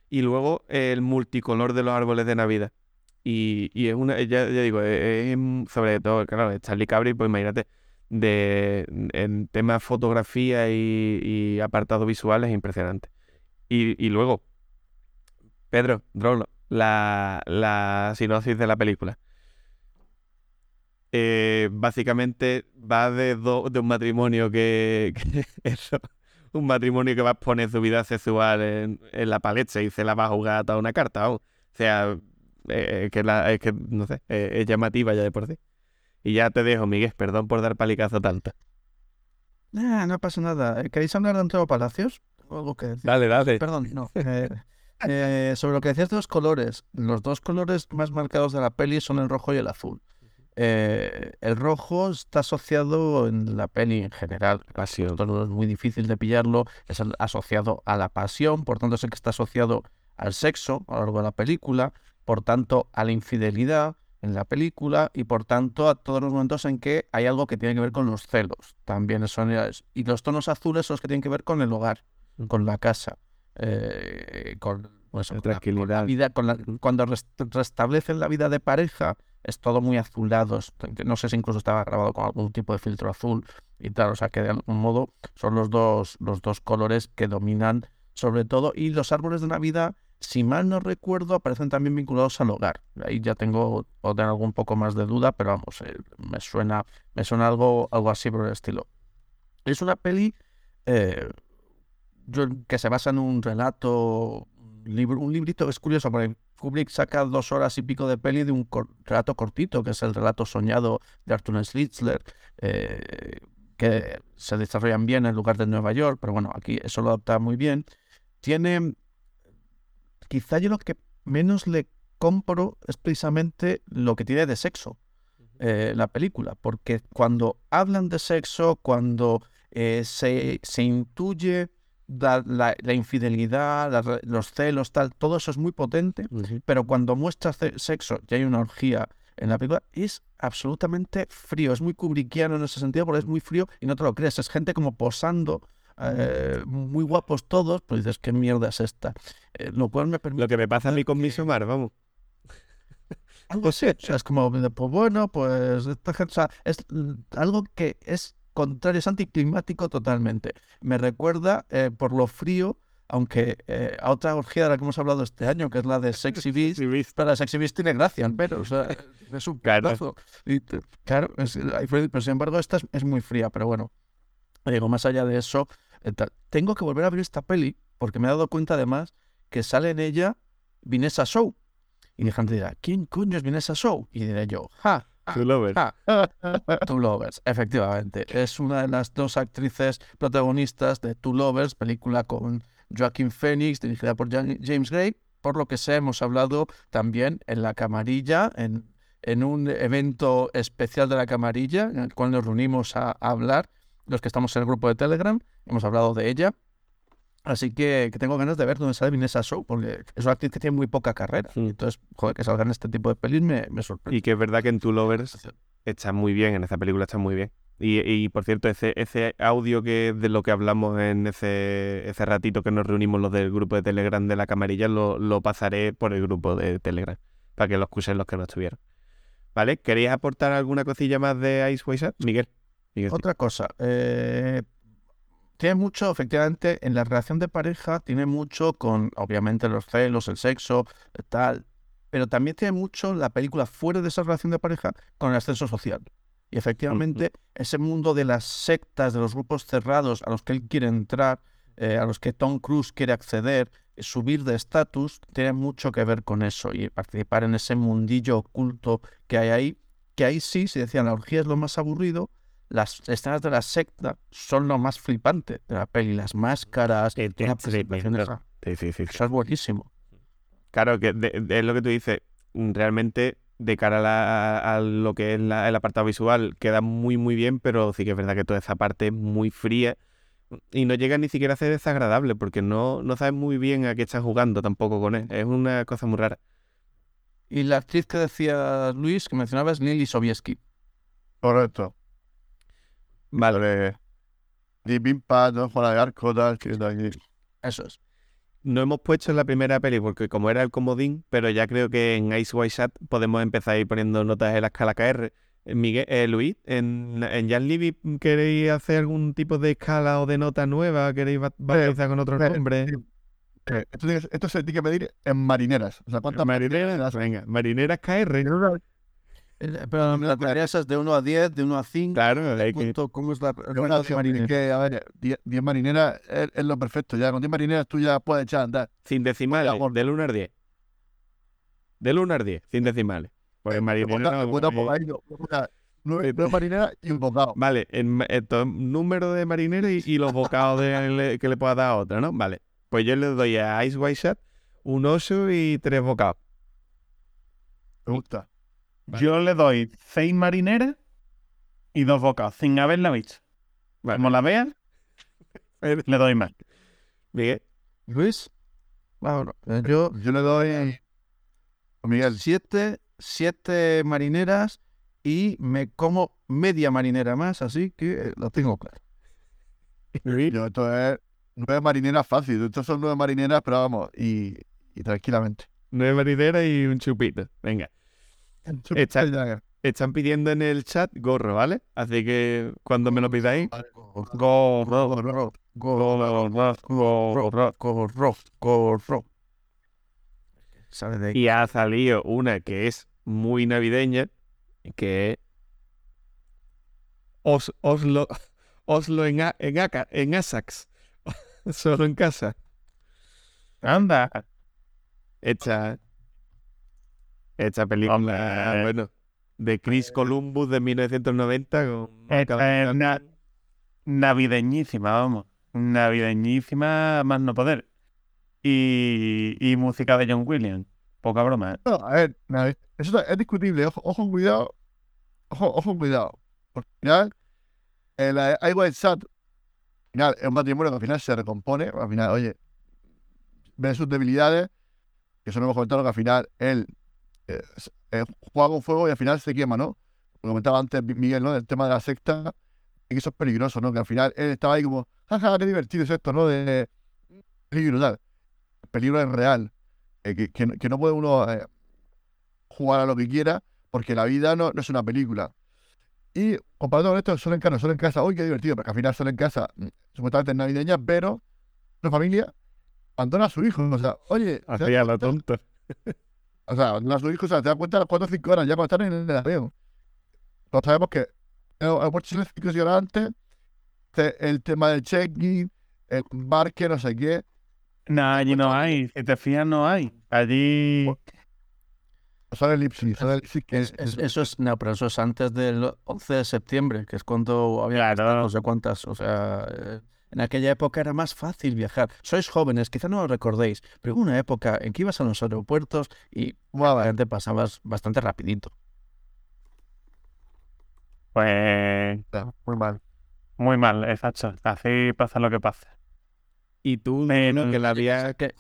y luego el multicolor de los árboles de Navidad. Y, y es una, ya, ya digo, es, es, sobre todo, claro, Charlie Cabri, pues imagínate, de, en temas fotografía y, y apartado visual es impresionante. Y, y luego, Pedro, Drolo, la, la sinopsis de la película. Eh, básicamente va de, do- de un matrimonio que, eso, un matrimonio que va a exponer su vida sexual en, en la palestra y se la va a jugar a toda una carta. O sea, eh, que la, es que, no sé, eh, es llamativa ya de por sí. Y ya te dejo, Miguel, perdón por dar palicazo tanto. Ah, no pasa nada. Eh, ¿Queréis hablar de Antonio Palacios? Algo que decir. Dale, dale. Perdón, no. eh, eh, sobre lo que decías de los colores. Los dos colores más marcados de la peli son el rojo y el azul. Eh, el rojo está asociado en la peli en general. Pasión. Es muy difícil de pillarlo. Es asociado a la pasión, por tanto sé que está asociado al sexo a lo largo de la película, por tanto a la infidelidad en la película y por tanto a todos los momentos en que hay algo que tiene que ver con los celos. También son y los tonos azules son los que tienen que ver con el hogar, con la casa, eh, con, pues, La con la- con la tranquilidad. vida, con la- cuando rest- restablecen la vida de pareja es todo muy azulado. No sé si incluso estaba grabado con algún tipo de filtro azul y tal. O sea que de algún modo son los dos, los dos colores que dominan sobre todo. Y los árboles de Navidad, si mal no recuerdo, aparecen también vinculados al hogar. Ahí ya tengo, o tengo algo un poco más de duda, pero vamos, eh, me suena, me suena algo, algo así por el estilo. Es una peli eh, que se basa en un relato, libro, un librito, es curioso, porque Kubrick saca dos horas y pico de peli de un relato cortito, que es el relato soñado de Arthur Schnitzler, eh, que se desarrollan bien en lugar de Nueva York, pero bueno, aquí eso lo adapta muy bien. Tiene, quizá yo lo que menos le compro es precisamente lo que tiene de sexo eh, la película, porque cuando hablan de sexo, cuando eh, se, se intuye la, la- la infidelidad, la los celos, tal, todo eso es muy potente, pero cuando muestra sexo y hay una orgía en la película, es absolutamente frío, es muy kubrickiano en ese sentido, porque es muy frío y no te lo crees, es gente como posando. Eh, muy guapos todos, pues dices, ¿qué mierda es esta? Eh, lo cual me permite Lo que me pasa a mí con Midsommar, vamos. algo así. O sea, es como, pues bueno, pues esta gente, o sea, es algo que es contrario, es anticlimático totalmente. Me recuerda eh, por lo frío, aunque eh, a otra orgía de la que hemos hablado este año, que es la de Sexy Beast, pero la Sexy Beast tiene gracia, pero, o sea, es un Claro. pedazo. Y te- claro, es- pero sin embargo esta es, es muy fría, pero bueno. Digo, más allá de eso, eh, tengo que volver a ver esta peli, porque me he dado cuenta además que sale en ella Vanessa Shaw. Y la gente dirá, ¿quién coño es Vanessa Shaw? Y diré yo, ja, True Lover. ja, Two Lovers, efectivamente. Es una de las dos actrices protagonistas de Two Lovers, película con Joaquin Phoenix, dirigida por James Gray. Por lo que sé, hemos hablado también en la camarilla, en, en un evento especial de la camarilla, en el cual nos reunimos a, a hablar, los que estamos en el grupo de Telegram, hemos hablado de ella. Así que, que tengo ganas de ver dónde sale Vanessa Shaw, porque es una actriz que tiene muy poca carrera. Mm. Entonces, joder, que salgan este tipo de pelis me, me sorprende. Y que es verdad que en Two Lovers está muy bien, en esa película está muy bien. Y, y, por cierto, ese, ese audio que de lo que hablamos en ese, ese ratito que nos reunimos los del grupo de Telegram de la camarilla, lo, lo pasaré por el grupo de Telegram, para que lo escuchen los que no estuvieron. ¿Vale? ¿Queréis aportar alguna cosilla más de Ice Shot? Miguel. Otra cosa, eh, tiene mucho, efectivamente, en la relación de pareja, tiene mucho con, obviamente, los celos, el sexo, tal, pero también tiene mucho la película fuera de esa relación de pareja con el ascenso social. Y efectivamente, ese mundo de las sectas, de los grupos cerrados a los que él quiere entrar, eh, a los que Tom Cruise quiere acceder, subir de estatus, tiene mucho que ver con eso y participar en ese mundillo oculto que hay ahí, que ahí sí, si decían la orgía es lo más aburrido, las escenas de la secta son lo más flipante de la peli, las máscaras, Sí, sí, sí, sí. Eso es buenísimo. Claro, que de- de- es lo que tú dices. mm, Realmente, de cara a, la- a lo que es la- el apartado visual, queda muy, muy bien, pero sí que es verdad que toda esa parte es muy fría y no llega ni siquiera a ser desagradable, porque no, no sabes muy bien a qué estás jugando tampoco con él. Es una cosa muy rara. Y la actriz que decía Luis, que mencionaba, es Lily Sobieski. Correcto. Vale. ¿no? Juana de Arco, tal, que aquí. Eso es. No hemos puesto en la primera peli porque como era el comodín, pero ya creo que en Ice White Shot podemos empezar a ir poniendo notas en la escala KR. Eh, Miguel, eh, Luis, en, en Jan Libby, ¿queréis hacer algún tipo de escala o de nota nueva? ¿Queréis ba- bautizar con otro eh, nombre? Eh, esto, esto se tiene que medir en marineras. O sea, ¿cuántas Marineras, venga, marineras KR. Pero las tareas es de 1 a 10, de 1 a 5. Claro, hay que- ¿Cuánto- ¿Cómo es la bueno, de tío, marinero? es que, a ver, 10 10 marineras es, es lo perfecto. Ya con 10 marineras tú ya puedes echar a andar. sin decimales, Vaya, del 1 al 10. Del 1 al 10, sin decimales. Pues marinera Bota- no, eh, no, nueve, eh, nueve marineras y un bocado. Vale, en, esto, número de marineros y, y los bocados de- le- que le pueda dar a otra, ¿no? Vale. Pues yo le doy a Ice White Shot un oso y tres bocados. Me gusta. Yo le doy seis marineras y dos bocados, sin haberla visto. Vale. Como la vean, le doy más. Miguel. Luis. Bueno, eh, yo Yo le doy a Miguel. siete, siete marineras y me como media marinera más, así que eh, lo tengo claro. Yo, esto es nueve marineras fácil. Estos son nueve marineras, pero vamos, y, y tranquilamente. Nueve marineras y un chupito. Venga. Está- Están pidiendo en el chat gorro, ¿vale? Así que cuando me lo pidáis, Gorro, gorro, gorro, gorro, gorro, gorro. Y ha salido una que es muy navideña, que es Os- Oslo, Oslo en, A- en, Aca- en Asax. Solo en casa. Anda. Esta. Esta película, Hombre. bueno, de Chris Columbus de 1990 con. Esta es na- navideñísima, vamos. Navideñísima más no poder. Y, y música de John Williams. Poca broma, ¿eh? No, a ver, eso es discutible. Ojo, ojo, cuidado. Ojo, ojo, cuidado. Porque al final, el I White Sat, al final, es un matrimonio que al final se recompone. Al final, oye, ve sus debilidades, que eso no hemos comentado, que al final él eh, eh, juega con fuego y al final se quema, ¿no? Lo comentaba antes Mi- Miguel, ¿no? El tema de la secta, que eso es peligroso, ¿no? Que al final él estaba ahí como, jaja, qué divertido es esto, ¿no? De peligro tal. El peligro es real. eh, que, que no- que no puede uno eh, jugar a lo que quiera, porque la vida no, no es una película. Y comparado con esto, solo en casa, solo en casa, uy, qué divertido, porque al final solo en casa, mm, supuestamente es navideña, pero una familia abandona a su hijo. O sea, oye, ¿te das Hacía lo cuenta? O sea, hijo, o sea, te das cuenta a las 4 o 5 horas ya cuando están en el avión. Todos sabemos que sale 5 horas antes, te- el tema del check-in, el embarque, no sé qué. No, allí no hay. Si te fías, no hay. Allí. Sale el Ipsis, Es- es- eso es, no, pero eso es antes del 11 de septiembre, que es cuando había Claro. no sé cuántas, o sea, eh, en aquella época era más fácil viajar. Sois jóvenes, quizá no lo recordéis, pero hubo una época en que ibas a los aeropuertos y la gente pasabas bastante rapidito. Pues. muy mal. Muy mal, exacto. Así pasa lo que pasa. Y tú, Eh, no, que la había. Que,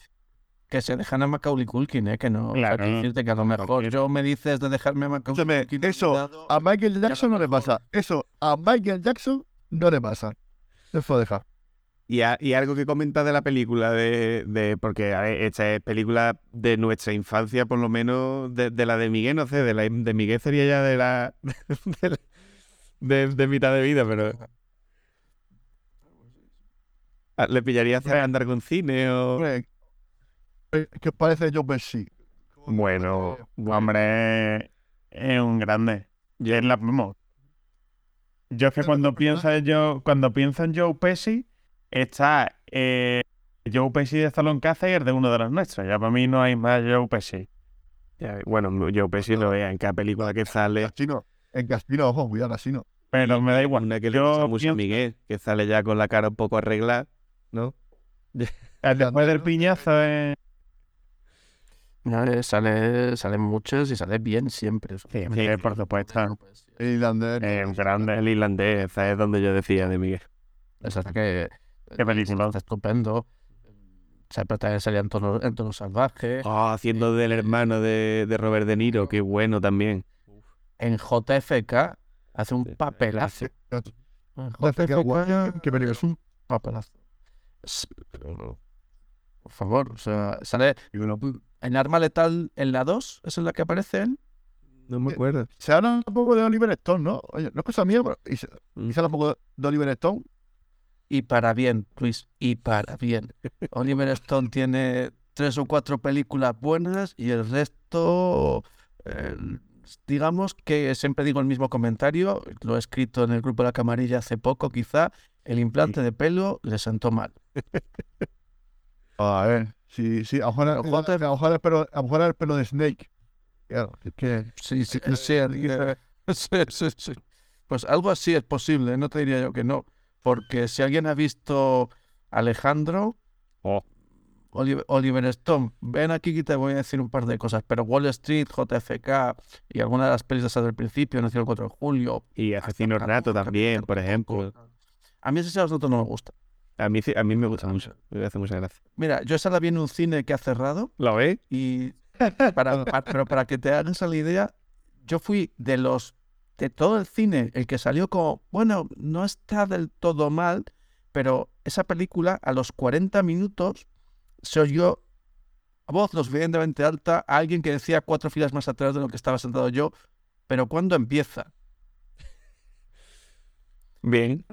que se dejan a Macaulay Culkin, ¿eh? Que no, o sea, Claro. que decirte que a lo mejor yo me dices de dejarme a Macaulay Culkin. eso, A Michael Jackson no le pasa. Eso a Michael Jackson no le pasa. Eso deja. Y, a- y algo que comentas de la película, de, de porque a ver, esta es película de nuestra infancia, por lo menos de, de la de Miguel, no sé, de la de Miguel sería ya de la de, la- de- de mitad de vida, pero Ah, le pillaría hacer andar con cine o eh, ¿qué os parece Joe Pesci? Bueno, hombre, es un grande. Y es la vamos. Yo es que cuando en yo, cuando pienso en Joe Pesci, está eh, Joe Pesci de Stallone Cáceres de uno de los nuestros. Ya para mí no hay más Joe Pesci. Ya, bueno, yo pensé lo vea en cada película que sale. Casino. En Casino, ojo, cuidado, Casino. Pero me da igual. Una que le Yo a pienso- Miguel, que sale ya con la cara un poco arreglada, ¿no? Después del piñazo, eh, No, eh, sale, salen muchos y sale bien siempre. Sí, sí, por supuesto. El irlandés. eh, grande. El irlandés, esa es donde yo decía de Miguel. Es la que Qué película. está estupendo. Siempre también salía en tono, en tono salvaje. Oh, haciendo del hermano de, de Robert De Niro, qué bueno también. En JFK hace un papelazo. En JFK, qué película. es un papelazo. Es- Por favor, o sea, sale en Arma Letal en la 2, ¿es en la que aparece él? No me acuerdo. Se habla un poco de Oliver Stone, ¿no? Oye, no es cosa mía, pero y se, y se habla un poco de Oliver Stone. Y para bien, Luis, y para bien. Oliver Stone tiene tres o cuatro películas buenas y el resto, eh, digamos que siempre digo el mismo comentario, lo he escrito en el grupo de la camarilla hace poco quizá, el implante de pelo le sentó mal. A ver, sí, sí, a lo mejor, el pelo, a lo el pelo de Snake. Que Sí, sí, sí, sí, sí. Pues algo así es posible, no te diría yo que no. Porque si alguien ha visto Alejandro, Oh. Oliver, Oliver Stone, ven aquí que te voy a decir un par de cosas, pero Wall Street, JFK y algunas de las pelis de esas del principio, Nació el 4 de julio. Y Asesino Rato también, por ejemplo. A mí ese asunto no me gusta. A mí, a mí me gusta mucho, me hace mucha gracia. Mira, yo esa la vi en un cine que ha cerrado ¿Lo ves? y para, pa- pero para que te hagas la idea, yo fui de los de todo el cine, el que salió como, bueno, no está del todo mal, pero esa película a los 40 minutos se oyó a voz lo suficientemente alta a alguien que decía cuatro filas más atrás de lo que estaba sentado yo, pero ¿cuándo empieza? Bien.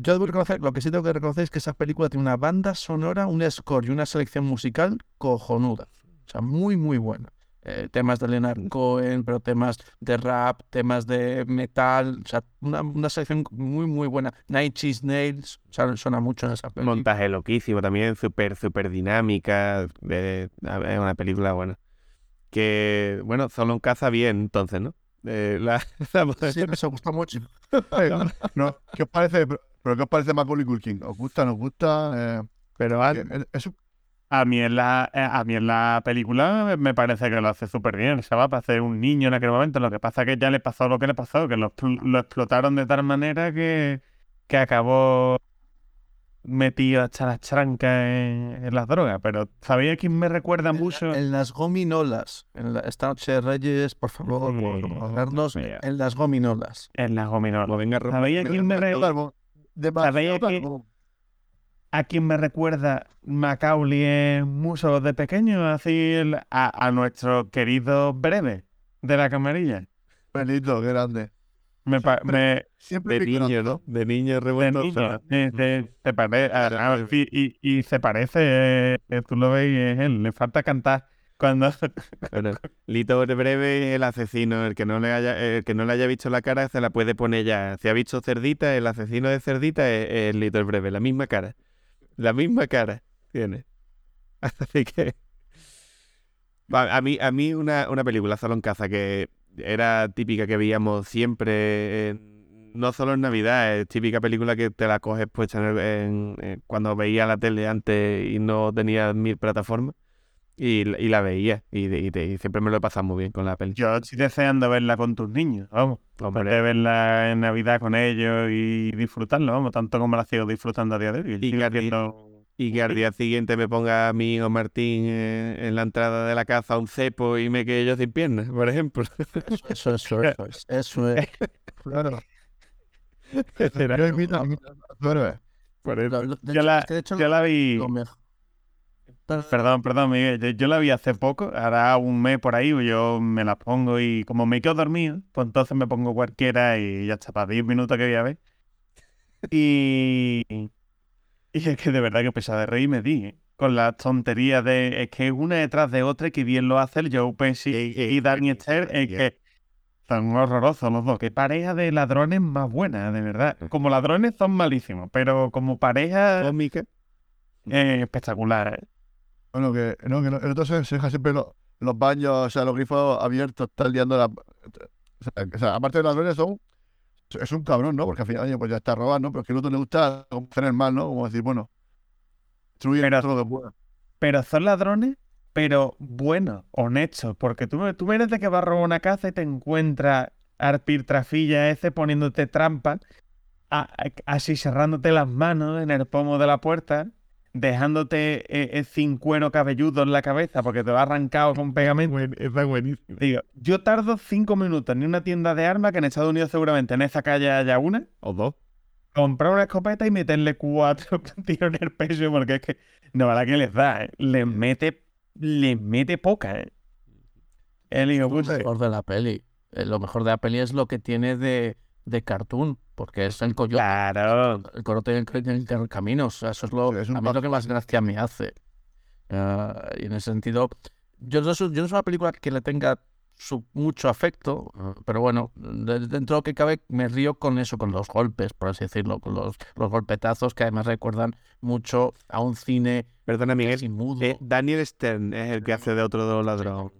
Yo debo reconocer, lo que sí tengo que reconocer es que esa película tiene una banda sonora, un score y una selección musical cojonuda. O sea, muy, muy buena. Eh, temas de Leonard Cohen, pero temas de rap, temas de metal, o sea, una, una selección muy, muy buena. Nine Cheese Nails, o sea, suena mucho en esa película. Montaje loquísimo también, súper, súper dinámica. Es una película buena. Que, bueno, solo en caza bien, entonces, ¿no? Eh, la- la- Sí, me gusta mucho. No, ¿Qué os parece? Pero, ¿qué os parece Macaulay Culkin? ¿Os gusta? ¿Nos gusta? Eh, pero es- es un- A mí en la, eh, a mí en la película me parece que lo hace súper bien, se va para ser un niño en aquel momento. Lo que pasa es que ya le pasó lo que le pasó, que lo, lo explotaron de tal manera que, que acabó metido hasta las trancas en, en las drogas. Pero ¿sabéis quién me recuerda mucho? En las gominolas. En la, esta noche de Reyes, por favor, Sí, vernos sí. en las gominolas. En las gominolas. Como venga, rompe- ¿Sabéis a quién me, re- Demasiado demasiado ¿Sabéis que- largo. A quién me recuerda Macaulay en mucho de pequeño? Así el- a, a nuestro querido breve de la camarilla. Benito, qué grande. Me, pa- me, Siempre de niño, corazón. ¿no? De niño de revuelto. y, se parece, eh, tú lo ves es él, le falta cantar cuando... Bueno, Lito Breve el asesino, el que no le haya, el que no le haya visto la cara se la puede poner ya. Si ha visto Cerdita, el asesino de Cerdita es, es Lito Breve, la misma cara. La misma cara tiene. Así que. A mí, a mí una, una película solo en casa que era típica que veíamos siempre, en- no solo en Navidad, es típica película que te la coges puesta en, en- en- cuando veía la tele antes y no tenía mil plataformas. Y, la- y la veía. Y, de- y de- y siempre me lo he pasado muy bien con la peli. Yo estoy deseando verla con tus niños, vamos. Hombre, De verla en Navidad con ellos y disfrutarlo, vamos, tanto como la sigo disfrutando a día de hoy. Y que al día siguiente me ponga a mi hijo Martín eh, en la entrada de la casa un cepo y me quede yo sin piernas, por ejemplo. Eso, eso, eso, es. Eso es. Claro. Yo invito, a héroe. Por eso. Yo la- es que de hecho Yo la vi... lo mejor- Perdón, perdón, Miguel. Yo, la vi hace poco, hará un mes por ahí, yo me la pongo y como me quedo dormido, pues entonces me pongo cualquiera y ya está, para 10 minutos que voy a ver. Y, y es que de verdad que pesa de reír me di, ¿eh? con las tonterías de... Es que una detrás de otra, que bien lo hace el Joe Pesci y Danny eh, Esther, es que son horrorosos los dos. Qué pareja de ladrones más buena, de verdad. Como ladrones son malísimos, pero como pareja Cómica. eh, espectacular. ¿eh? Bueno, que, no, que no- el otro se, se deja siempre lo- los baños, o sea, los grifos abiertos, está liando la. O sea, aparte de ladrones, son. Es un cabrón, ¿no? Porque al final, oye, pues ya está robando, ¿no? Pero es que al otro le gusta el mal, ¿no? Como decir, bueno, destruye Pero- todo lo que pueda. pero son ladrones, pero buenos, honestos, porque tú, tú eres de que vas a robar una casa y te encuentras al piltrafilla ese poniéndote trampa, a- a- así cerrándote las manos en el pomo de la puerta, dejándote eh, eh, sin cuero cabelludo en la cabeza porque te lo ha arrancado con pegamento. Está buenísimo. Digo, yo tardo cinco minutos en una tienda de armas, que en Estados Unidos seguramente en esa calle haya una, O dos. comprar una escopeta y meterle cuatro tiros en el pecho, porque es que, no, la que les da, ¿eh? les mete, les mete poca, ¿eh? El hijo lo mejor de la peli. Eh, Lo mejor de la peli es lo que tiene de, de cartoon, porque es el coyote. Claro. El coyote en el, en el camino. O sea, eso es lo, Sí, es un a mí es lo que más gracia me hace. Ah, y en ese sentido, yo no, soy, yo no soy una película que le tenga su, mucho afecto, ah, pero bueno, de- dentro de lo que cabe, me río con eso, con los golpes, por así decirlo, con los, los golpetazos que además recuerdan mucho a un cine Perdona, Miguel. Eh, Daniel Stern es el que hace de otro de los ladrones.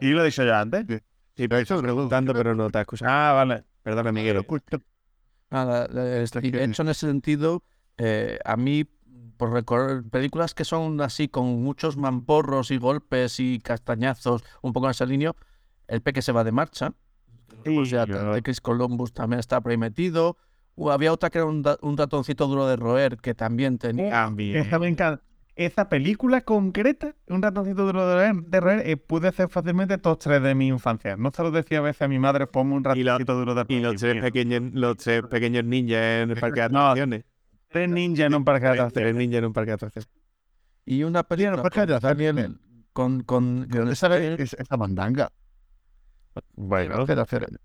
¿Y lo he dicho yo antes? Sí, pero estoy preguntando, pero no te has escuchado. Ah, vale. Perdona, Miguel. Nada, eh, este, y de hecho, en ese sentido, eh, a mí, por recordar películas que son así, con muchos mamporros y golpes y castañazos, un poco en esa línea, El Peque se va de marcha. Sí, o sea, de Chris Columbus también está por ahí metido. O había otra que era un, da- un ratoncito duro de roer, que también tenía. También. Esa me encanta. Esa película concreta, un ratoncito duro de roer, de roer, eh, pude hacer fácilmente todos tres de mi infancia. No se lo decía a veces a mi madre, ponme un ratoncito duro de roer. Y los tres pequeños, los tres pequeños ninjas en el parque de No. atracciones. Tres ninjas en un parque de Tres atracciones. ninjas en un parque de atracciones. Y una película con, ya sabes, Daniel- con, con, ¿De dónde sale es- esa mandanga? Bueno. Estoy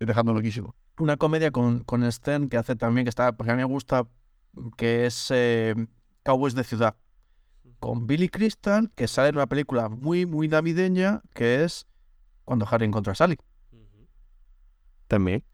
dejando loquísimo. una comedia con, con Stern que hace también, que está, porque a mí me gusta, que es eh, Cowboys de Ciudad. con Billy Crystal, que sale en una película muy, muy navideña, que es Cuando Harry encontró a Sally. También.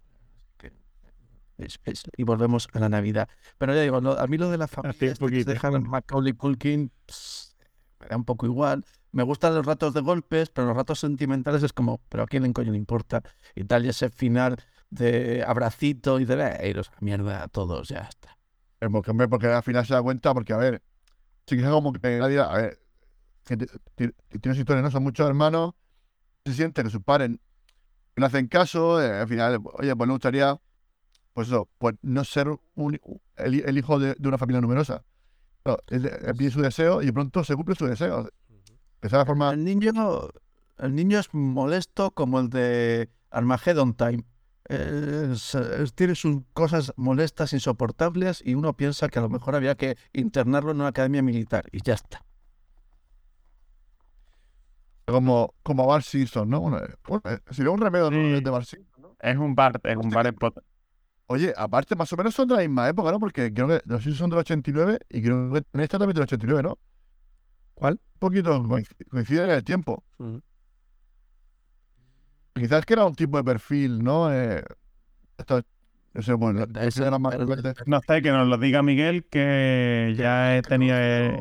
Es- es- y volvemos a la Navidad. Pero ya digo, lo- a mí lo de la familia un esta que poquito. dejan Macaulay Culkin pss, me da un poco igual. Me gustan los ratos de golpes, pero los ratos sentimentales es como, pero a quién le coño le importa. Y tal, y ese final de abracito y de "Eh, iros a mierda a todos, ya está. Porque, porque al final se da cuenta, porque a ver, sí que es como que nadie, a ver, que ti- ti- ti- tienes historias, ¿no? Son muchos hermanos, se siente que sus padres no hacen caso, eh, al final, oye, pues me gustaría, pues eso, pues no ser un- el, hi- el hijo de, de una familia numerosa. No, él, él pide su deseo y de pronto se cumple su deseo. De esa forma, El niño, el niño es molesto como el de Armageddon Time. Es- es- tiene sus cosas molestas, insoportables, y uno piensa que a lo mejor había que internarlo en una academia militar, y ya está. como, como Bart Simpson, ¿no? Bueno, eh, bueno, eh, sería un remedio de Bart Simpson, ¿no? Es un bar, es un bar en pot- Oye, aparte, más o menos son de la misma época, ¿no? Porque creo que los Simpsons son del 89 y creo que esta también del 89, ¿no? ¿Cuál? Un poquito coinc- coincide en el tiempo. Ujú. Quizás que era un tipo de perfil, ¿no? Eh, esto, no sé, bueno, De ese- era más- pero- No sé, que nos lo diga Miguel, que ya he tenido... eh,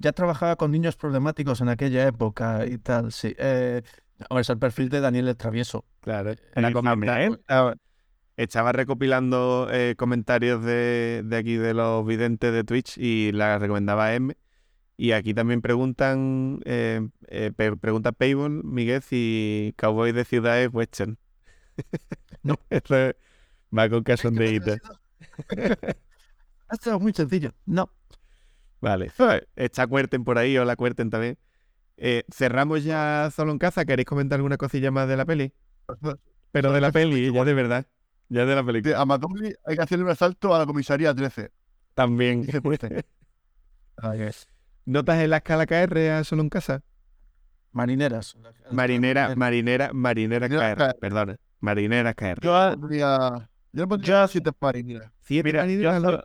Ya trabajaba con niños problemáticos en aquella época y tal, sí. Eh, hombre, es el perfil de Daniel el Travieso. Claro. el La examen, comenta- ¿eh? estaba, estaba recopilando eh, comentarios de, de aquí de los videntes de Twitch y la recomendaba a M. Y aquí también preguntan, eh, eh, pregunta Payball, Miguel, si Cowboy de Ciudad es western. No. Esto es- va con casondeíto. Ha sido muy sencillo. No. Vale. Está Cuerten por ahí o la Cuerten también. Eh, cerramos ya solo en casa. ¿Queréis comentar alguna cosilla más de la peli? Pero de la peli, ya de verdad. Ya de la película. A Macaulay hay que hacerle un asalto a la comisaría 13. También. Pues, ¿Notas en la escala KR a solo en casa? Marineras. Marinera, marinera, marinera KR. Perdona. Marinera KR. Yo, Pondría- yo le pondría siete marineras. Siete mira, yo, marineras, Luis.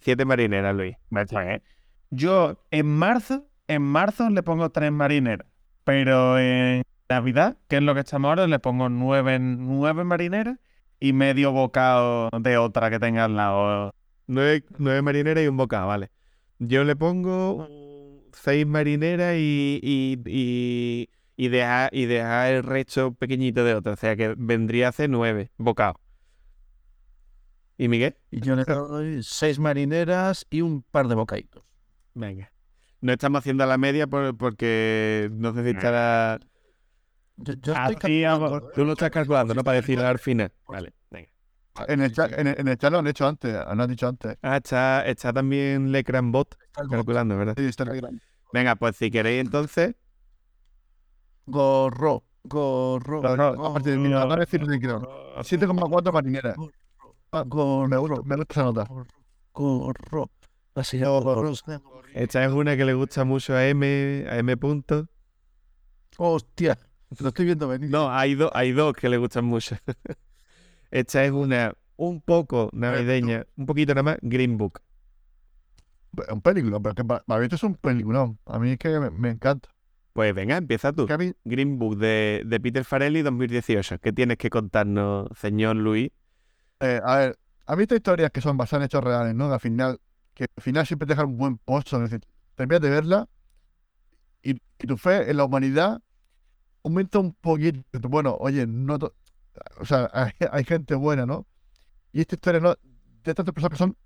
Siete marineras, Luis. Me echan, ¿eh? Yo en marzo, en marzo le pongo tres marineras, pero en Navidad, que es lo que estamos ahora, le pongo nueve, nueve marineras y medio bocado de otra que tenga al lado. Nueve, nueve marineras y un bocado, vale. Yo le pongo seis marineras y, y, y, y dejar y dejar el resto pequeñito de otra. O sea que vendría a ser nueve bocados. ¿Y Miguel? Y yo le doy seis marineras y un par de bocaditos. Venga. No estamos haciendo la media por- porque no sé si estará... Yo, yo estoy Así ¿eh? Tú lo estás calculando, ¿no? Para decirlo al final. Vale. En el, chat, en, el, en el chat lo han hecho antes, lo han dicho antes. Ah, está, está también Lecran Bot el calculando, ¿verdad? Sí, está en Venga, pues si queréis entonces... Gorro, gorro. No, gorro, aparte no, no decir creo. 7,4 marineras. Ah, gorro, Me gusta, me gusta esa nota. gorro, gorro. No, gorro. Esta es una que le gusta mucho a M, a M punto. Hostia, lo estoy viendo venir. No, hay, dos hay dos que le gustan mucho. Esta es una un poco navideña, un poquito nada más, Green Book. Un película, pero que para, para mí esto es un peliculón. A mí es que me, me encanta. Pues venga, empieza tú. Mí, Green Book de, de Peter Farelli 2018. ¿Qué tienes que contarnos, señor Luis? eh, a ver, a mí estas historias que son basadas en hechos reales, ¿no? Que al final, que al final siempre te dejan un buen pozo. Es decir, terminas de verla y, y tu fe en la humanidad aumenta un poquito. Bueno, oye, no o sea, hay, hay gente buena, ¿no? Y esta historia, ¿no? De tantas personas que son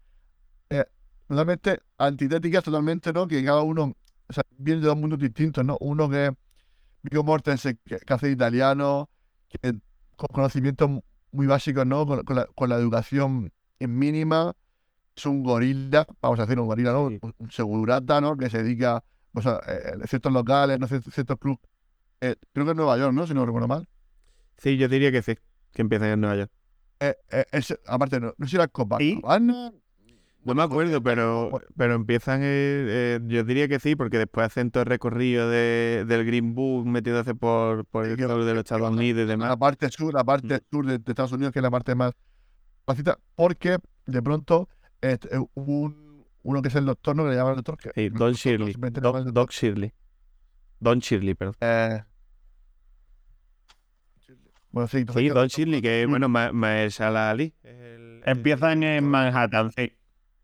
eh, totalmente antitéticas, totalmente, ¿no? Que cada uno, o sea, viene de dos mundos distintos, ¿no? Uno que es Viggo Mortensen, que, que hace italiano, que, con conocimientos muy básicos, ¿no? Con, con la, con la educación mínima, es un gorila, vamos a decir un gorila, ¿no? Sí. Un, segurata, ¿no? Que se dedica pues, a eh, ciertos locales, no ciertos clubes. Eh, creo que en Nueva York, ¿no? Si no recuerdo mal. Sí, yo diría que sí, que empiezan en Nueva York. Eh, eh, es- aparte, no, no sé si era ¿Y? Copacabana. No me acuerdo, pero, pero empiezan, eh, eh, yo diría que sí, porque después hacen todo el recorrido de, del Green Book metiéndose por, por el sur de los Estados Unidos y La demás. parte sur, la parte Mm. sur de, de Estados Unidos, que es la parte más facilita, porque de pronto este, eh, hubo un, uno que es el doctor, ¿no? Que le llaman el doctor. Que, Sí, Don Shirley. el Doc Shirley. Don Shirley, perdón. Eh, bueno, sí, Don Shirley, que Mm. bueno, Ma- Mahershala Ali. es el- Empiezan en Manhattan, sí.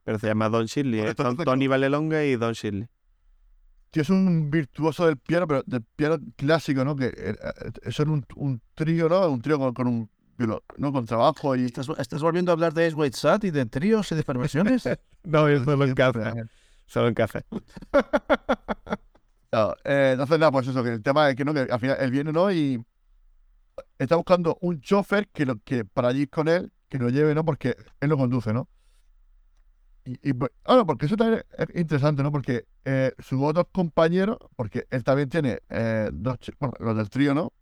Pero se llama Don Shirley. Correcto, eh, Son Tony Valelonga y Don Shirley. tío, es un virtuoso del piano, pero del piano clásico, ¿no? Que eh, eh, eso es un, un trío, ¿no? Un trío con, con un ¿no? Con trabajo y. ¿Estás, estás volviendo a hablar de Ace White Sat y de tríos y de perversiones? No, eso solo en casa. Solo en casa. No, eh, entonces, nada, pues eso, que el tema es que no, que al final él viene, ¿no? Y está buscando un chofer que, lo, que para allí con él, que lo lleve, ¿no? Porque él lo conduce, ¿no? Y, y pues, ah, porque eso también es interesante, ¿no? Porque eh, sus otros compañeros, porque él también tiene eh, dos, bueno, los del trío, ¿no?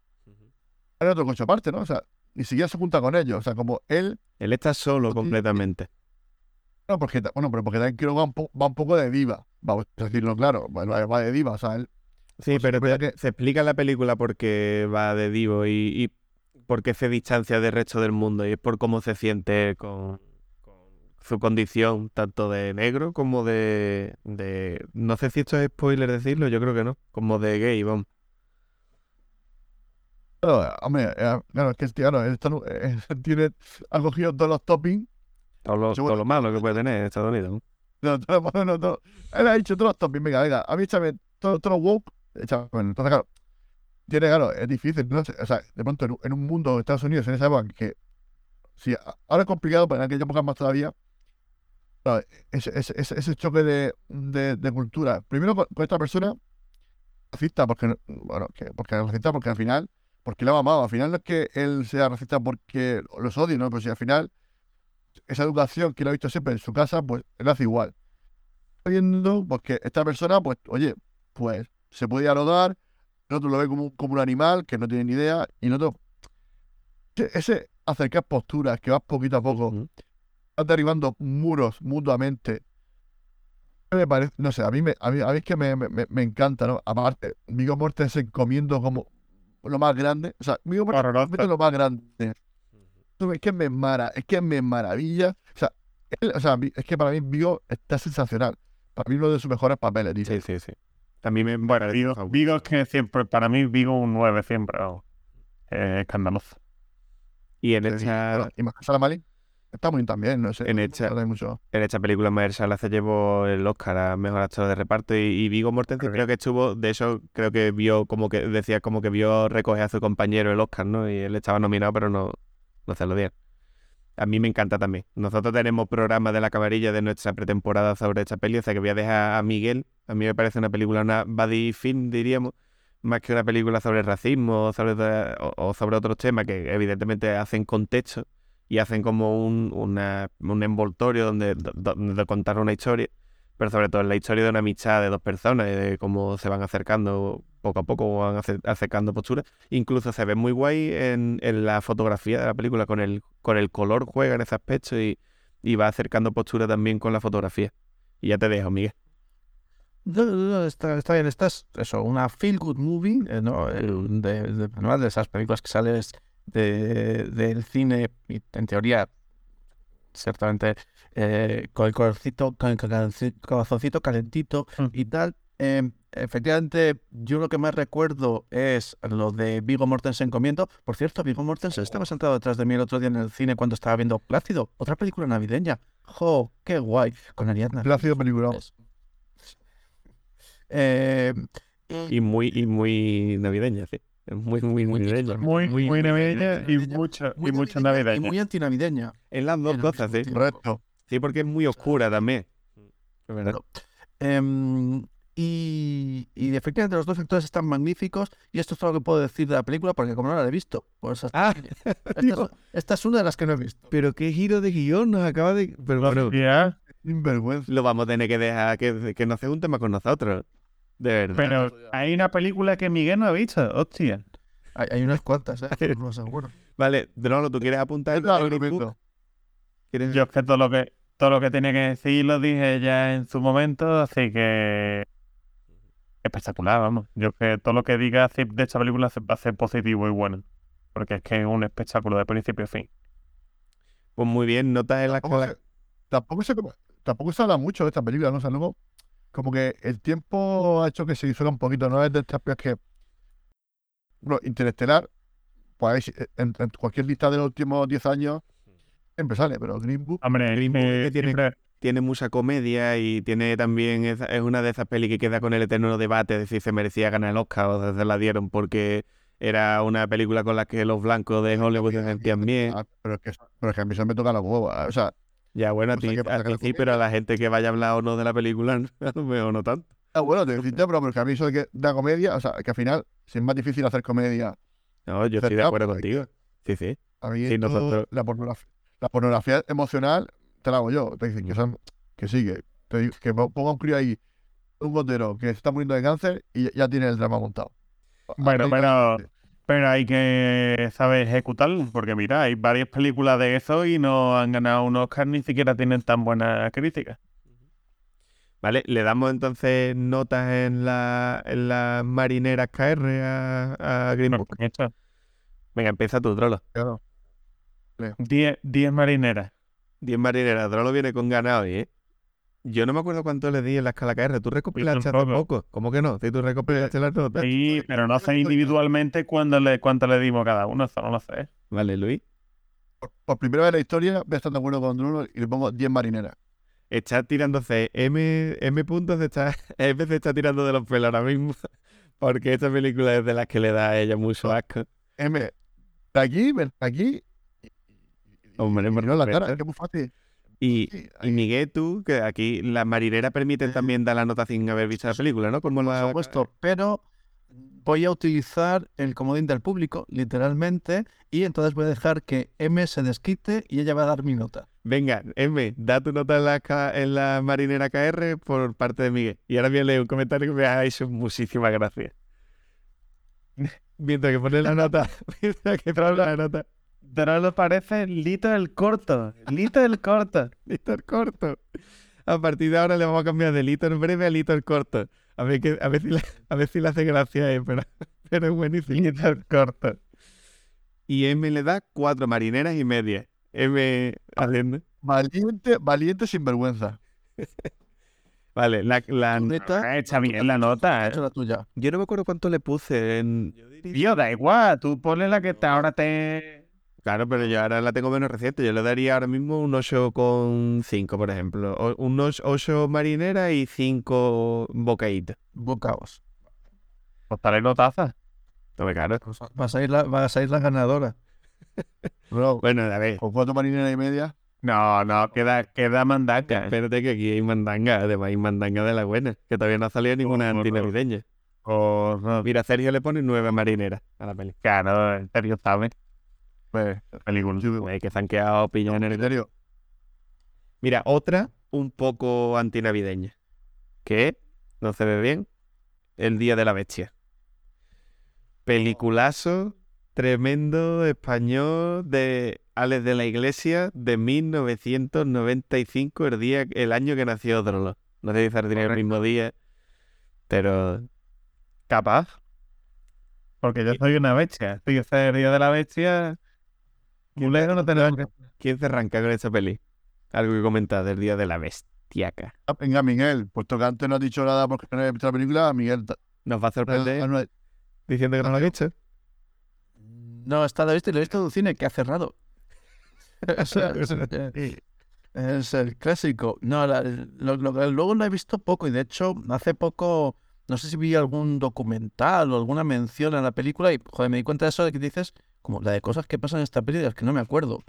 Hay otro coche aparte, ¿no? O sea, ni siquiera se junta con ellos, o sea, como él, Él está solo completamente. no, porque, bueno, pero porque también creo que va un, po- va un poco de diva, vamos a decirlo claro, va, va- va de diva, o sea, él Sí, pero sí, pero te- que- se explica en la película por qué va de divo y, y por qué se distancia del resto del mundo y es por cómo se siente con, con su condición, tanto de negro como de, de... No sé si esto es spoiler decirlo, yo creo que no. Como de gay, vamos. Claro, hombre, eh, claro, es que claro, él está- eh, tiene, ha cogido todos los toppings. Todo lo, todo lo malo que puede tener en Estados Unidos. ¿no? No, todo, no, no, todo. Él ha dicho todos los toppings, venga, venga, a mí échame todos todo los woke, entonces, claro, tiene, claro, es difícil, ¿no? O sea, de pronto en, un- mundo de Estados Unidos, en esa época, que a- ahora es complicado, pero en aquella época más todavía, claro, ese, ese, ese, choque de, de, cultura, primero con, esta persona, racista, porque, no- bueno, que, porque racista, porque al final, porque lo ha amado, al final no es que él sea racista porque los odie, ¿no? Pero si al final esa educación que lo ha visto siempre en su casa, pues él hace igual. Viendo, porque esta persona, pues, oye, pues se puede dialogar, el otro lo ve como, un- como un animal que no tiene ni idea, y el otro, ese- ese acercar posturas que vas poquito a poco, vas derribando muros mutuamente. Me parece, no sé, a mí, me, a mí, a mí es que me, me, me- encanta, ¿no? Aparte, Viggo Mortensen comiendo como lo más grande, o sea, Viggo Mortensen comiendo lo más grande. Es que me mara, es que me maravilla. O sea, él- o sea, es que para mí Vigo está sensacional. Para mí uno de sus mejores papeles, tío. Sí, sí, sí. Mí me... Bueno, Vigo, Vigo es que siempre, para mí, Vigo un 9 siempre. vamos. Eh, escandaloso. Y en esta, y Mahershala Ali está muy bien también, no sé. En hay mucho. en esta película Mahershala se llevó el Oscar a Mejor Actor de Reparto y, y Viggo Mortensen creo que estuvo, de hecho creo que vio como que decía como que vio recoger a su compañero el Oscar, ¿no? Y él estaba nominado pero no, no se lo dieron. A mí me encanta también. Nosotros tenemos programas de la camarilla de nuestra pretemporada sobre esta peli, o sea que voy a dejar a Miguel. A mí me parece una película, una buddy film, diríamos, más que una película sobre racismo sobre, o, sobre otros temas que evidentemente hacen contexto y hacen como un, un envoltorio donde, do- donde contar una historia, pero sobre todo es la historia de una amistad de dos personas de cómo se van acercando poco a poco, van ace- acercando posturas. Incluso se ve muy guay en, en la fotografía de la película, con el, con el color juega en ese aspecto y, y va acercando postura también con la fotografía. Y ya te dejo, Miguel. No, no, no, está, está bien, esta es eso, una feel good movie, eh, ¿no? De, de, ¿no? de esas películas que sales de, del cine y en teoría, ciertamente, eh, con el corazoncito, con el corazoncito calentito Mm. y tal. Eh, efectivamente, yo lo que más recuerdo es lo de Vigo Mortensen comiendo. Por cierto, Vigo Mortensen estaba sentado detrás de mí el otro día en el cine cuando estaba viendo Plácido, otra película navideña. ¡Jo! ¡Qué guay! Con Ariadna. Plácido película. Eh, Y muy, y muy navideña, sí. Muy, muy, muy navideña. Muy, muy, muy navideña y muy y mucho navideña y muy antinavideña. En las dos cosas, sí. tiempo. Correcto. Sí, porque es muy oscura también. Es verdad. Em, y, y efectivamente los dos actores están magníficos y esto es todo lo que puedo decir de la película porque como no la he visto, pues hasta Ah, esta, es, esta es una de las que no he visto. pero qué giro de guion nos acaba de... Pero bueno, Ya, Sinvergüenza. lo vamos a tener que dejar que, que no sea un tema con nosotros. De verdad. pero hay una película que Miguel no ha visto, hostia. Hay, hay unas cuantas, ¿eh? Os lo aseguro. Vale, Drolo, ¿tú quieres apuntar Book? meto. ¿Quieres- Yo es que todo lo que todo lo que tenía que decir lo dije ya en su momento, así que espectacular, vamos. Yo que todo lo que diga de esta película se- va a ser positivo y bueno, porque es que es un espectáculo de principio a fin. Pues muy bien, notas en la Tampoco sé, tampoco se habla mucho de esta película, ¿no? O sea, luego, como que el tiempo ha hecho que se disuelva un poquito, ¿no? Es de estas películas que. Bueno, Interestelar, pues ahí, en, en cualquier lista de los últimos 10 años, siempre sale, pero Green Book. Hombre, Green Book eh, que tiene- siempre- Tiene mucha comedia y tiene también, esa- es una de esas pelis que queda con el eterno debate de si se merecía ganar el Oscar o si se la dieron porque era una película con la que los blancos de Hollywood se sentían bien. Ah, pero, es que, pero es que a mí se me toca la hueva. O sea, Ya, bueno, a ti, a sí, pero a la gente que vaya a hablar o no de la película, a lo mejor no tanto. ah, bueno, te decía, pero, pero que a mí eso de que da comedia, o sea, que al final, si es más difícil hacer comedia, No, yo estoy de acuerdo porque- contigo. Sí, sí. a mí Sí, esto, nosotros- la, pornografía, la pornografía emocional te la hago yo. Te dicen que, Mm. son, que sí, que, te digo- que po- ponga un crío ahí, un gotero que se está muriendo de cáncer y ya- tiene el drama montado. Bueno, pero, pero hay que saber ejecutarlo, porque mira, hay varias películas de eso y no han ganado un Oscar, ni siquiera tienen tan buena crítica. Vale, le damos entonces notas en la, en las marineras KR a, a Green Bueno, Book. pues Venga, empieza tú, Trollo. Claro. 10 10 marineras. 10 marineras, Trollo viene con ganado hoy, ¿eh? Yo no me acuerdo cuánto le di en la escala KR. Tú recopilaste hace tampoco. poco. ¿Cómo que no? Si tú recopilaste las notas. Sí, pero no sé individualmente cuándo le, cuánto le dimos cada uno, eso no lo sé. Vale, Luis. Por, por primera vez en la historia voy a estar de acuerdo con Bruno y le pongo 10 marineras. Está tirándose M, M puntos, está, M se está tirando de los pelos ahora mismo. Porque esta película es de las que le da a ella mucho asco. M, de aquí, ven aquí. Hombre, por en la cara, es que es muy fácil. Y, Sí, y ahí- Miguel, tú, que aquí las marineras permiten también dar la nota sin haber visto la película, ¿no? Como Por la supuesto, pero voy a utilizar el comodín del público, literalmente, y entonces voy a dejar que M se desquite y ella va a dar mi nota. Venga, M, da tu nota en la, en la marinera KR por parte de Miguel. Y ahora voy a leer un comentario que me ha hecho muchísimas gracias. Mientras que pone la nota, mientras que pone la nota, Pero lo parece Lito el corto, Lito el corto. Lito el corto. A partir de ahora le vamos a cambiar de Lito el breve a Lito el corto. A ver, que, a ver, si, le, a ver si le hace gracia, eh, pero, pero es buenísimo. Lito el corto. Y M le da cuatro marineras y media. M. Valiente, valiente sin vergüenza. Vale, la, la- Neta, Está bien la nota. es ¿eh? la tuya. yo no me acuerdo cuánto le puse en... Tío, da igual, tú ponle la que te, ahora te... Claro, pero yo ahora la tengo menos reciente. Yo le daría ahora mismo un 8,5, por ejemplo. O, unos 8 marineras y 5 bocaditas. Bocaos. Pues dale notaza. No me claro. Vas a ir la, vas a ir la ganadora. Bro, Bueno, a ver, con cuatro marineras y media. No, no, queda, queda mandanga. espérate que aquí hay mandanga. Además, hay mandanga de la buena. Que todavía no ha salido ninguna no, no. antinavideña. O, no, Mira, Sergio le pone 9 marineras a la peli. claro, en serio, ¿sabes? Pues, Película. Güey, que se han quedado el... criterio. Mira, otra un poco antinavideña. Que no se ve bien. El Día de la Bestia. Peliculazo tremendo español de Alex de la Iglesia de 1995, el día, el año que nació Drolo. No sé si saldría el mismo día, pero Capaz. Porque yo soy una bestia. Estoy serio de la bestia. No tenemos. ¿quién se arranca con esa peli? Algo que comentar del Día de la Bestiaca. Ah, Venga, Miguel, puesto que antes no has dicho nada porque no he visto la película, Miguel. Nos va a sorprender no, diciendo que no lo ha visto. No, está la visto y lo he visto en un cine que ha cerrado. Es, es el clásico. No, la- lo- lo- luego lo he visto poco y de hecho hace poco, no sé si vi algún documental o alguna mención a la película y joder, me di cuenta de eso de que dices como la de cosas que pasan en esta película, es que no me acuerdo.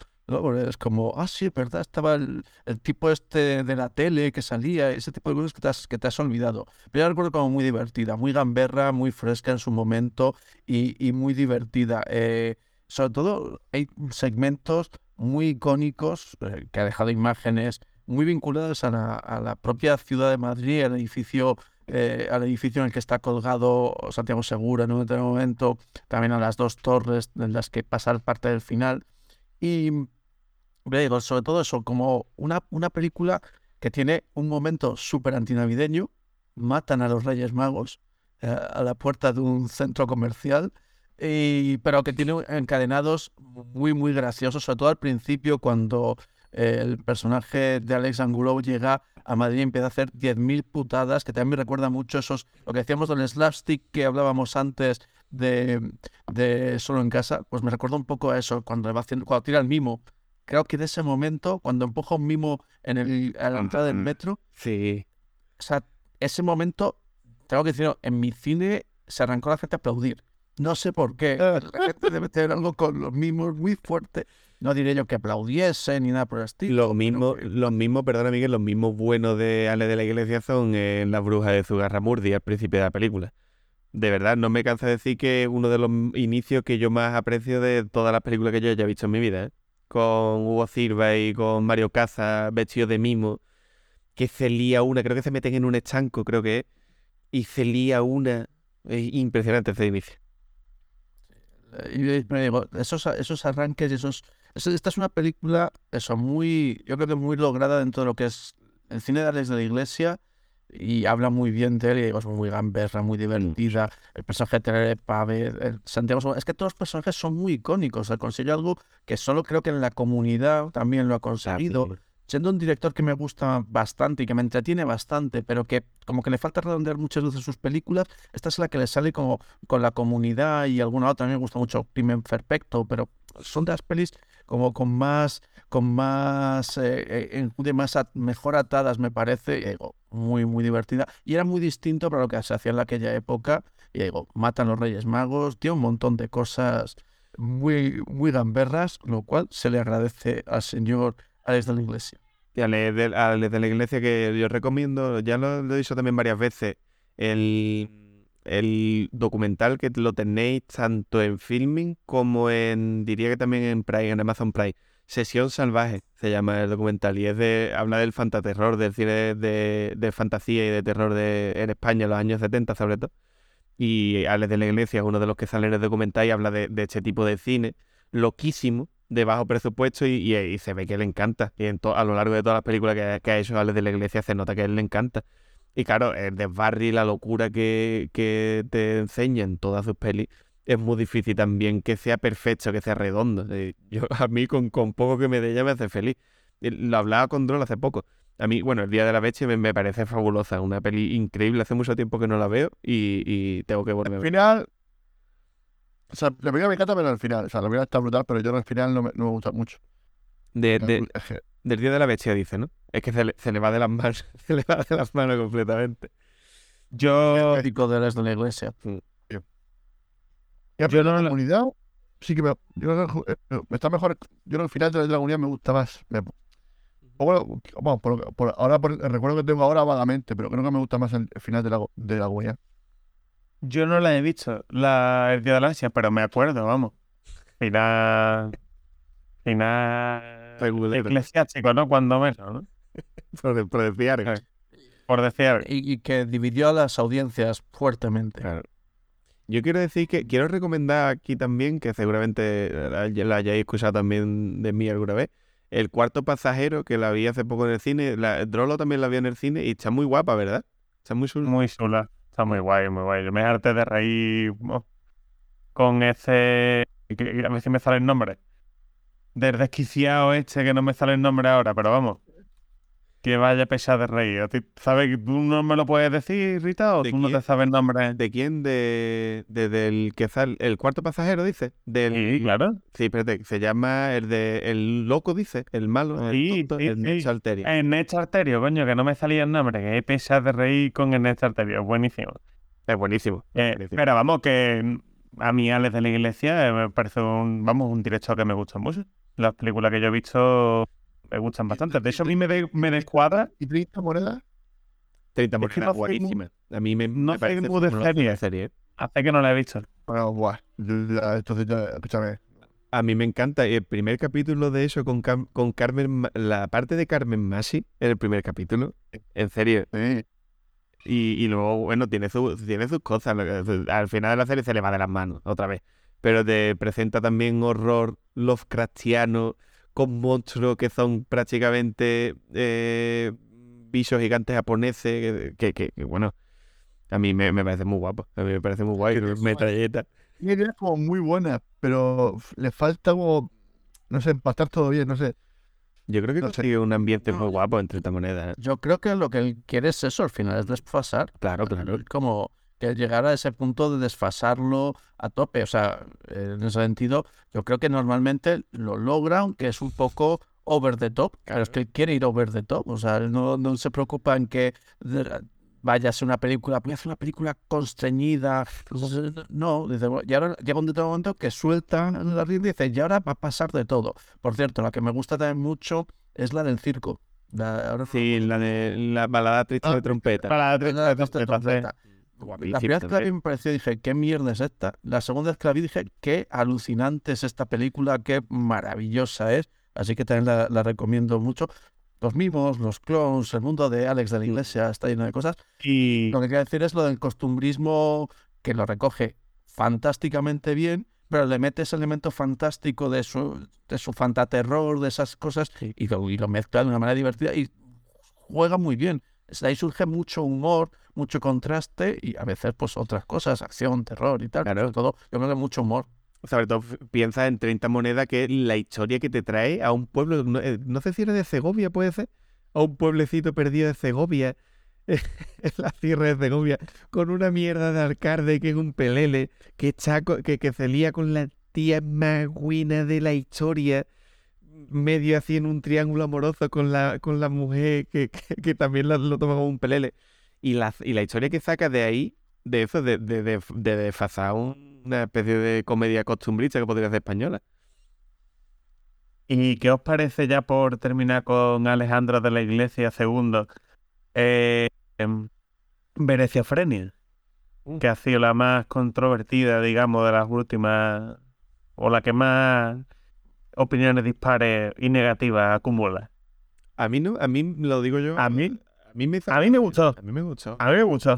Es como, ah, sí, verdad, estaba el, el tipo este de la tele que salía, ese tipo de cosas que te has, que te has olvidado. Pero yo la recuerdo como muy divertida, muy gamberra, muy fresca en su momento y, y muy divertida. Eh, sobre todo hay segmentos muy icónicos eh, que ha dejado imágenes muy vinculadas a la, a la propia ciudad de Madrid, al edificio, eh, al edificio en el que está colgado Santiago Segura en un determinado momento, también a las dos torres en las que pasa parte del final. Y digo, sobre todo eso, como una, una película que tiene un momento súper antinavideño, matan a los Reyes Magos eh, a la puerta de un centro comercial, y, pero que tiene encadenados muy, muy graciosos, sobre todo al principio cuando el personaje de Alex Angulo llega a Madrid empieza a hacer 10.000 putadas, que también me recuerda mucho esos, lo que decíamos del slapstick que hablábamos antes de, de Solo en Casa, pues me recuerda un poco a eso, cuando, va haciendo, cuando tira el mimo. Creo que en ese momento, cuando empuja un mimo en el, a la entrada del metro, Sí. o sea, ese momento, tengo que decirlo, en mi cine se arrancó la gente a aplaudir. No sé por qué. La gente debe tener algo con los mimos muy fuerte. No diré yo que aplaudiese ni nada por el estilo. Los mismos, que- los mismos, perdona Miguel, los mismos buenos de Ale de la Iglesia son en La Bruja de Zugarramurdi al principio de la película. De verdad, no me cansa de decir que es uno de los inicios que yo más aprecio de todas las películas que yo haya visto en mi vida. ¿eh? Con Hugo Silva y con Mario Caza vestidos de mimo, que se lía una, creo que se meten en un estanco, creo que es, y se lía una. Es impresionante ese inicio. Y me digo, esos, esos arranques y esos... Esta es una película, eso, muy, yo creo que muy lograda dentro de lo que es el cine de Alex de la Iglesia y habla muy bien de él y es muy gamberra, muy divertida. El personaje de Tere Pave, Santiago, es que todos los personajes son muy icónicos. O sea, consigue algo que solo creo que en la comunidad también lo ha conseguido. Siendo un director que me gusta bastante y que me entretiene bastante, pero que como que le falta redondear muchas veces sus películas, esta es la que le sale como con la comunidad y alguna otra. A mí me gusta mucho Crimen Perfecto, pero son de las pelis como con más, con más, eh, eh, de más mejor atadas, me parece. Y digo, muy, muy divertida. Y era muy distinto para lo que se hacía en aquella época. Y digo, matan los Reyes Magos, tiene un montón de cosas muy, muy gamberras, lo cual se le agradece al señor Alex de la Iglesia. Y a leer de, a leer de la iglesia que yo recomiendo, ya lo, lo he dicho también varias veces, el, el documental que lo tenéis tanto en filming como en, diría que también en Prime, en Amazon Prime. Sesión Salvaje se llama el documental y es de, habla del fantaterror, del cine de, de fantasía y de terror de, en España en los años 70 sobre todo. Y Alex de la Iglesia es uno de los que sale en el documental y habla de, de este tipo de cine loquísimo, de bajo presupuesto y, y- y se ve que le encanta. Y en to- a lo largo de todas las películas que, que ha hecho Alex de la Iglesia se nota que a él le encanta. Y claro, el desbarri, la locura que, que te enseña en todas sus pelis, es muy difícil también que sea perfecto, que sea redondo. Eh, Yo, a mí, con, con poco que me dé, ya me hace feliz. Y Lo hablaba con Droll hace poco. A mí, bueno, El Día de la Leche me, me parece fabulosa, una peli increíble. Hace mucho tiempo que no la veo y, y tengo que volver Al final. O sea, la primera me encanta, pero al final. O sea, la primera está brutal, pero yo al final no me, no me gusta mucho. De, de- del Día de la Bestia, dice, ¿no? Es que se le, se le va de las manos, se le va de las manos completamente. Yo, Típico de Alex de la Iglesia. Y al Yo final, no la la- comunidad sí que me, yo creo que, eh, está mejor. Yo el final de la comunidad me gusta más. Me- o bueno, vamos, por, por- ahora por el recuerdo que tengo ahora vagamente, pero creo que me gusta más el, el final de la, de la comunidad. Yo no la he visto, la El Día de la Ansia, pero me acuerdo, vamos. Final. Final. Regulero. Eclesiástico, ¿no? Cuando menos, ¿no? Por, por decir algo. Claro. Por decir algo. Y, y que dividió a las audiencias fuertemente. Claro. Yo quiero decir que quiero recomendar aquí también, que seguramente la, la hayáis escuchado también de mí alguna vez, El Cuarto Pasajero, que la vi hace poco en el cine. La, Drolo también la vi en el cine y está muy guapa, ¿verdad? Está muy chula. Muy chula. Está muy guay, muy guay. Yo me harté de reír con ese. A ver si me sale el nombre. Del desquiciado este que no me sale el nombre ahora, pero vamos. Que vaya pesado de reír. ¿A ti- ¿Sabes tú no me lo puedes decir, Rita? ¿O ¿De tú no te sabes el nombre? ¿De quién? De, de- del que sale, el cuarto pasajero, dice. Del, Sí, claro. Sí, espérate, se llama el de el loco, dice, el malo, el Sí, tonto, sí, el sí. Nacho Alterio. Ernesto Arterio, coño, que no me salía el nombre. Que he pesado de reír con Ernesto Arterio. Buenísimo. Es buenísimo. Eh, buenísimo. pero vamos, que a mí Alex de la Iglesia eh, me parece un, vamos, un director que me gusta mucho. Las películas que yo he visto me gustan bastante. De hecho, a mí me, de- me descuadra. ¿Y 30 monedas? 30 es que monedas, no soy guapísima. A mí me, no me parece muy de serie. serie. ¿eh? Hace que no la he visto. Bueno, buah. entonces ya, escúchame. A mí me encanta. y El primer capítulo de eso con, Cam- con Carmen, la parte de Carmen Masi en el primer capítulo, en serio. Sí. Y, y luego, bueno, tiene, su, tiene sus cosas. Al final de la serie se le va de las manos, otra vez. Pero te presenta también horror Lovecraftiano con monstruos que son prácticamente eh, bichos gigantes japoneses. Que, que- que, bueno, a mí me, me parece muy guapo. A mí me parece muy guay. Metralleta. Tiene ideas como muy buenas, pero le falta como, no sé, empastar todo bien, no sé. Yo creo que No sé. consigue un ambiente muy guapo entre esta moneda. Yo creo que lo que él quiere es eso, al final, es desfasar. Claro, claro. Como que llegar a ese punto de desfasarlo a tope. O sea, en ese sentido, yo creo que normalmente lo logra, aunque es un poco over the top. Pero es que él quiere ir over the top. O sea, no, no se preocupa en que vaya a ser una película, voy a hacer una película constreñida. No, dice, y ahora llega un determinado momento que suelta la rienda y dice, y ahora va a pasar de todo. Por cierto, la que me gusta también mucho es la del circo. La, ahora no Sí, la de la balada triste Ah, de trompeta. Para la la triste de trompeta, La primera vez que la vi me pareció, dije, ¿qué mierda es esta? La segunda vez que la vi dije, qué alucinante es esta película, qué maravillosa es. Así que también la, la recomiendo mucho. Los mimos, los clones, el mundo de Alex de la Iglesia está lleno de cosas. Y Lo que quiero decir es lo del costumbrismo que lo recoge fantásticamente bien, pero le mete ese elemento fantástico de su, de su fantaterror, de esas cosas, y lo, y lo mezcla de una manera divertida y juega muy bien. De ahí surge mucho humor, mucho contraste y a veces pues otras cosas, acción, terror y tal. Claro. Sobre todo, yo creo que mucho humor. Sobre todo piensa en 30 monedas, que es la historia que te trae a un pueblo, no, eh, no sé si era de Segovia, puede ser, a un pueblecito perdido de Segovia, en la sierra de Segovia, con una mierda de alcalde que es un pelele, que, está co- que, que se lía con la tía más de la historia, medio así en un triángulo amoroso con la, con la mujer que, que, que también la- lo toma como un pelele. Y la, y la historia que saca de ahí, de eso, de, de, de, de desfasar un- una especie de comedia costumbrista que podría ser española. ¿Y qué os parece ya por terminar con Alejandro de la Iglesia II? Eh, em, Veneciafrenia, que ha sido la más controvertida, digamos, de las últimas, o la que más opiniones dispares y negativas acumula. A mí no, a mí lo digo yo. A mí- mí me hizo- A mí me gustó. A mí me gustó. A mí me gustó.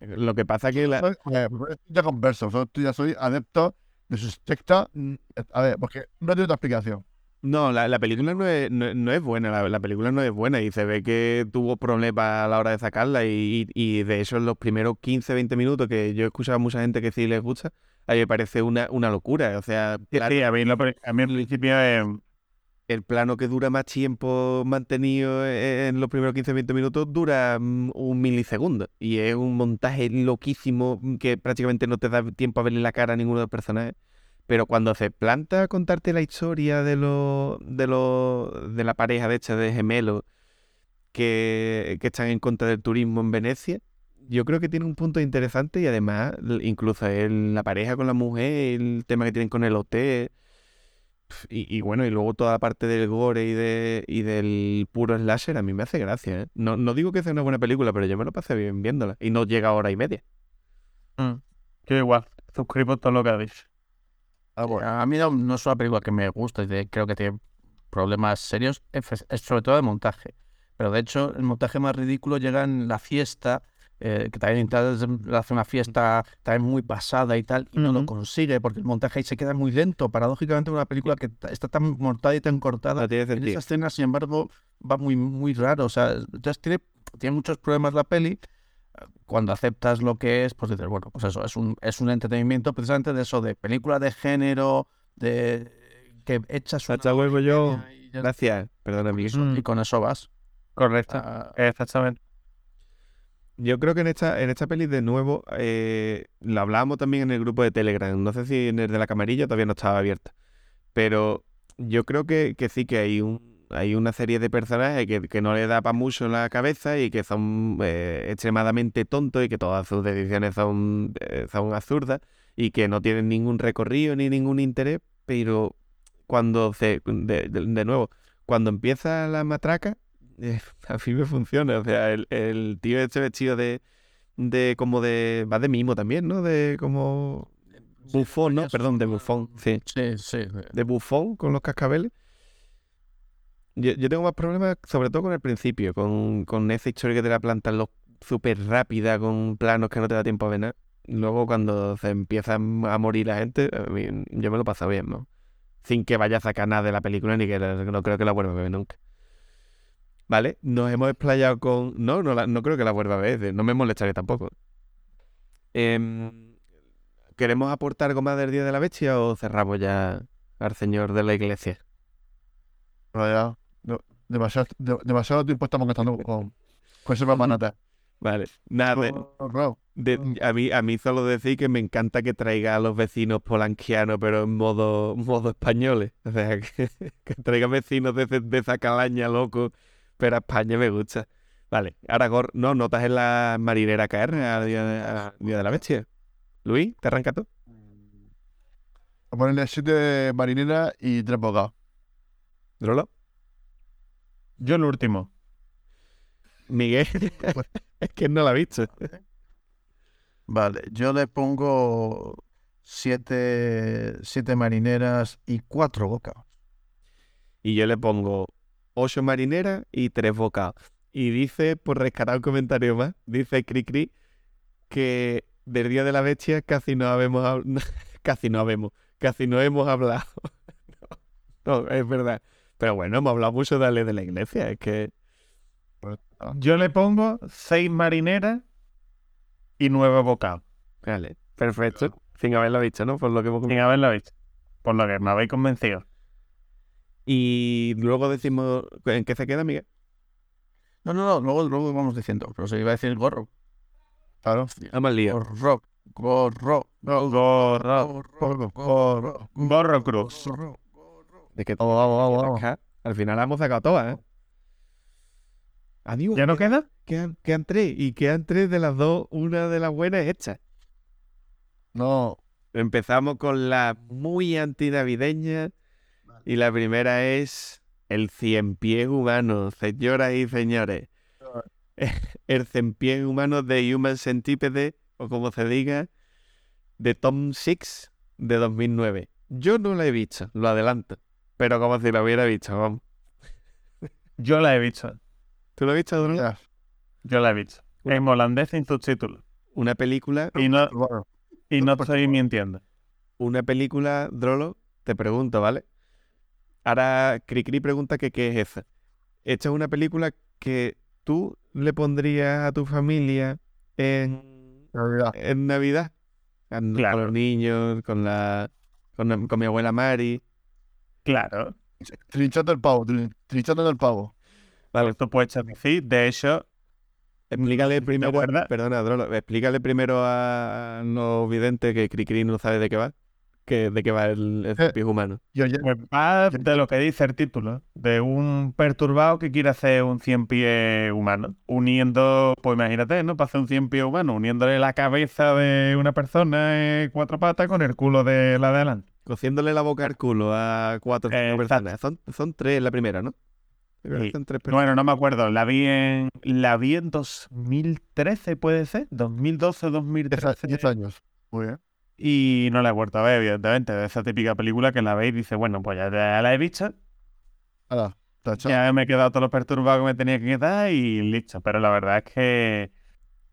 Lo que pasa que la, Soy- eh, ya converso, yo ya soy adepto de su secta. mm, A ver, porque no tiene otra explicación. no, la, la película no es, no, no es buena, la, la película no es buena y se ve que tuvo problemas a la hora de sacarla y, y- y de hecho en los primeros 15, 20 minutos que yo he escuchado a mucha gente que sí les gusta, a mí me parece una, una locura. O sea, Sí, claro, sí, a mí, a mí al principio eh, el plano que dura más tiempo mantenido e- en los primeros 15-20 minutos dura mm, un milisegundo. Y es un montaje loquísimo mm, que prácticamente no te da tiempo a verle la cara a ninguno de los personajes. Pero cuando se planta a contarte la historia de los de de la pareja de de gemelos que, que están en contra del turismo en Venecia, yo creo que tiene un punto interesante y además incluso el- la pareja con la mujer, el tema que tienen con el hotel. Y, y bueno, y luego toda la parte del gore y, de, y del puro slasher a mí me hace gracia, ¿eh? No, no digo que sea una buena película, pero yo me lo pasé bien viéndola. Y no llega a hora y media. yo igual, suscribo todo lo que habéis. Ah, bueno. A mí no, no es una película que me gusta y creo que tiene problemas serios, es- es sobre todo de montaje. Pero de hecho, el montaje más ridículo llega en la fiesta, eh, que también intenta hacer una fiesta también muy pasada y tal, y no lo consigue porque el montaje ahí se queda muy lento. Paradójicamente, una película que está tan mortada y tan cortada, No en esa escena, sin embargo, va muy, muy raro. O sea, entonces tiene, tiene muchos problemas la peli. Cuando aceptas lo que es, pues dices, bueno, pues eso, es un, es un entretenimiento precisamente de eso, de película de género, de que echas una Sacha huevo yo. ya- Gracias. Perdona. Mm. y con eso vas. Correcto. Ah, Exactamente. Yo creo que en esta, en esta peli, de nuevo, eh, lo hablábamos también en el grupo de Telegram. No sé si en el de la camarilla todavía no estaba abierta. Pero yo creo que, que sí que hay un hay una serie de personajes que, que no le da para mucho en la cabeza y que son eh, extremadamente tontos y que todas sus decisiones son, eh, son absurdas y que no tienen ningún recorrido ni ningún interés, pero cuando se, de nuevo, cuando empieza la matraca, eh, a mí me funciona. O sea, el, el tío este vestido de, de como de, va de mimo también, ¿no? De como bufón, ¿no? Perdón, de bufón, sí Sí, sí. de bufón con los cascabeles. Yo, yo tengo más problemas, sobre todo con el principio, con, con esa historia que te la plantan los súper rápida, con planos que no te da tiempo a ver nada. Luego, cuando se empieza a morir la gente, a mí- yo me lo paso bien, ¿no? Sin que vaya a sacar nada de la película ni que no creo que la vuelva a ver nunca. ¿Vale? Nos hemos explayado con. No, no, la- no creo que la vuelva a ver, no me molestaré tampoco. Em, ¿Queremos aportar algo más del Día de la Bestia o cerramos ya al señor de la iglesia? Ya, Demasiado, de- demasiado tiempo estamos gastando con, con ese manata. Vale. Nada, de- a, mí, a mí solo decir que me encanta que traiga a los vecinos polanquianos, pero en modo, modo españoles. O sea, que, que traiga vecinos de, de esa calaña, loco. Pero España me gusta. Vale, ahora Gor, no, notas en la marinera caer al día día de la bestia. Luis, ¿te arranca tú? A ponerle siete marineras y tres bocados. ¿Drolo? Yo el último. Miguel, es que no la ha visto. Vale, yo le pongo siete, siete marineras y cuatro bocados. Y yo le pongo ocho marineras y tres bocados. Y dice, por rescatar un comentario más, dice Cricri que del Día de la Bestia casi no habemos hab- casi no habemos, casi no hemos hablado. no, es verdad. Pero bueno, hemos hablado mucho de la ley de la iglesia, es que Yo le pongo seis marineras y nueve bocados. vale, perfecto. Sin haberlo visto, ¿no? Por lo que hemos Sin haberlo visto. Por lo que me habéis convencido. Y luego decimos, ¿en qué se queda, Miguel? No, no, no, luego, luego vamos diciendo, pero se iba a decir gorro. Claro. Vamos al lío. Gorro, gorro, Gorro. gorro, gorro, Gorro Cruz. gorro. De que Vamos, vamos, vamos. Al final la hemos sacado todas, ¿eh? Adiós. ¿Ya no queda? Quedan, quedan tres. Y quedan tres de las dos. Una de las buenas hechas. No, Empezamos con la muy antinavideña. Y la primera es el cien pies humano, señoras y señores. El cien pies humano de Human Centipede, o como se diga, de Tom Six de 2009. Yo no la he visto, lo adelanto. Pero como si la hubiera visto, vamos. Yo la he visto. ¿Tú lo has visto, Bruno? Yo la he visto. En holandés sin subtítulos. Una película, Y no, y no estoy mintiendo. una película, Drolo, te pregunto, ¿vale? Ahora Cricri pregunta que qué es esa. Esta es una película que tú le pondrías a tu familia en, Navidad. en Navidad. Con, Claro. con los niños, con la con, con mi abuela Mari. Claro. Trinchando el pavo, trin- trinchando el pavo. Vale, Esto puede ser decir. De hecho, explícale primero, perdona, Drolo, explícale primero a los videntes que Cricri no sabe de qué va, que de qué va el, el Eh. pie humano. Yo ya, pues va de lo que dice el título. De un perturbado que quiere hacer un cien pies humano. Uniendo, pues imagínate, ¿no? Para hacer un cien pies humano. Uniéndole la cabeza de una persona en cuatro patas con el culo de la de adelante. Cociéndole la boca al culo a cuatro personas. Son, son tres la primera, ¿no? Yo Sí. Bueno, no me acuerdo. La vi en, la vi en 2013, puede ser. 2012, 10 a- 2013. 10 años. Muy bien. Y no la he vuelto a ver, evidentemente. De esa típica película que la veis y dice, bueno, pues ya la he visto. Tacha. Ya me he quedado todo lo perturbado que me tenía que quedar y listo. Pero la verdad es que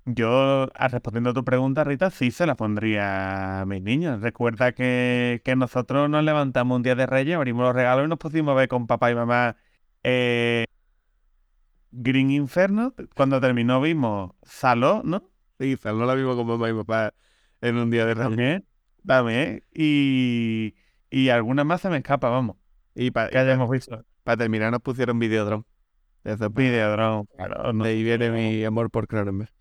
yo, respondiendo a tu pregunta, Rita, sí se la pondría a mis niños. Recuerda que, que nosotros nos levantamos un día de Reyes, abrimos los regalos y nos pusimos a ver con papá y mamá eh, Green Inferno. Cuando terminó vimos Saló, ¿no? Sí, no la vimos con mamá y papá en un día de. También, también. Y, y alguna más se me escapa, vamos. Y para Que hayamos visto. terminar nos pusieron Videodrome. Es pa- Videodrome, claro, no de ahí viene mi amor por Cronenberg.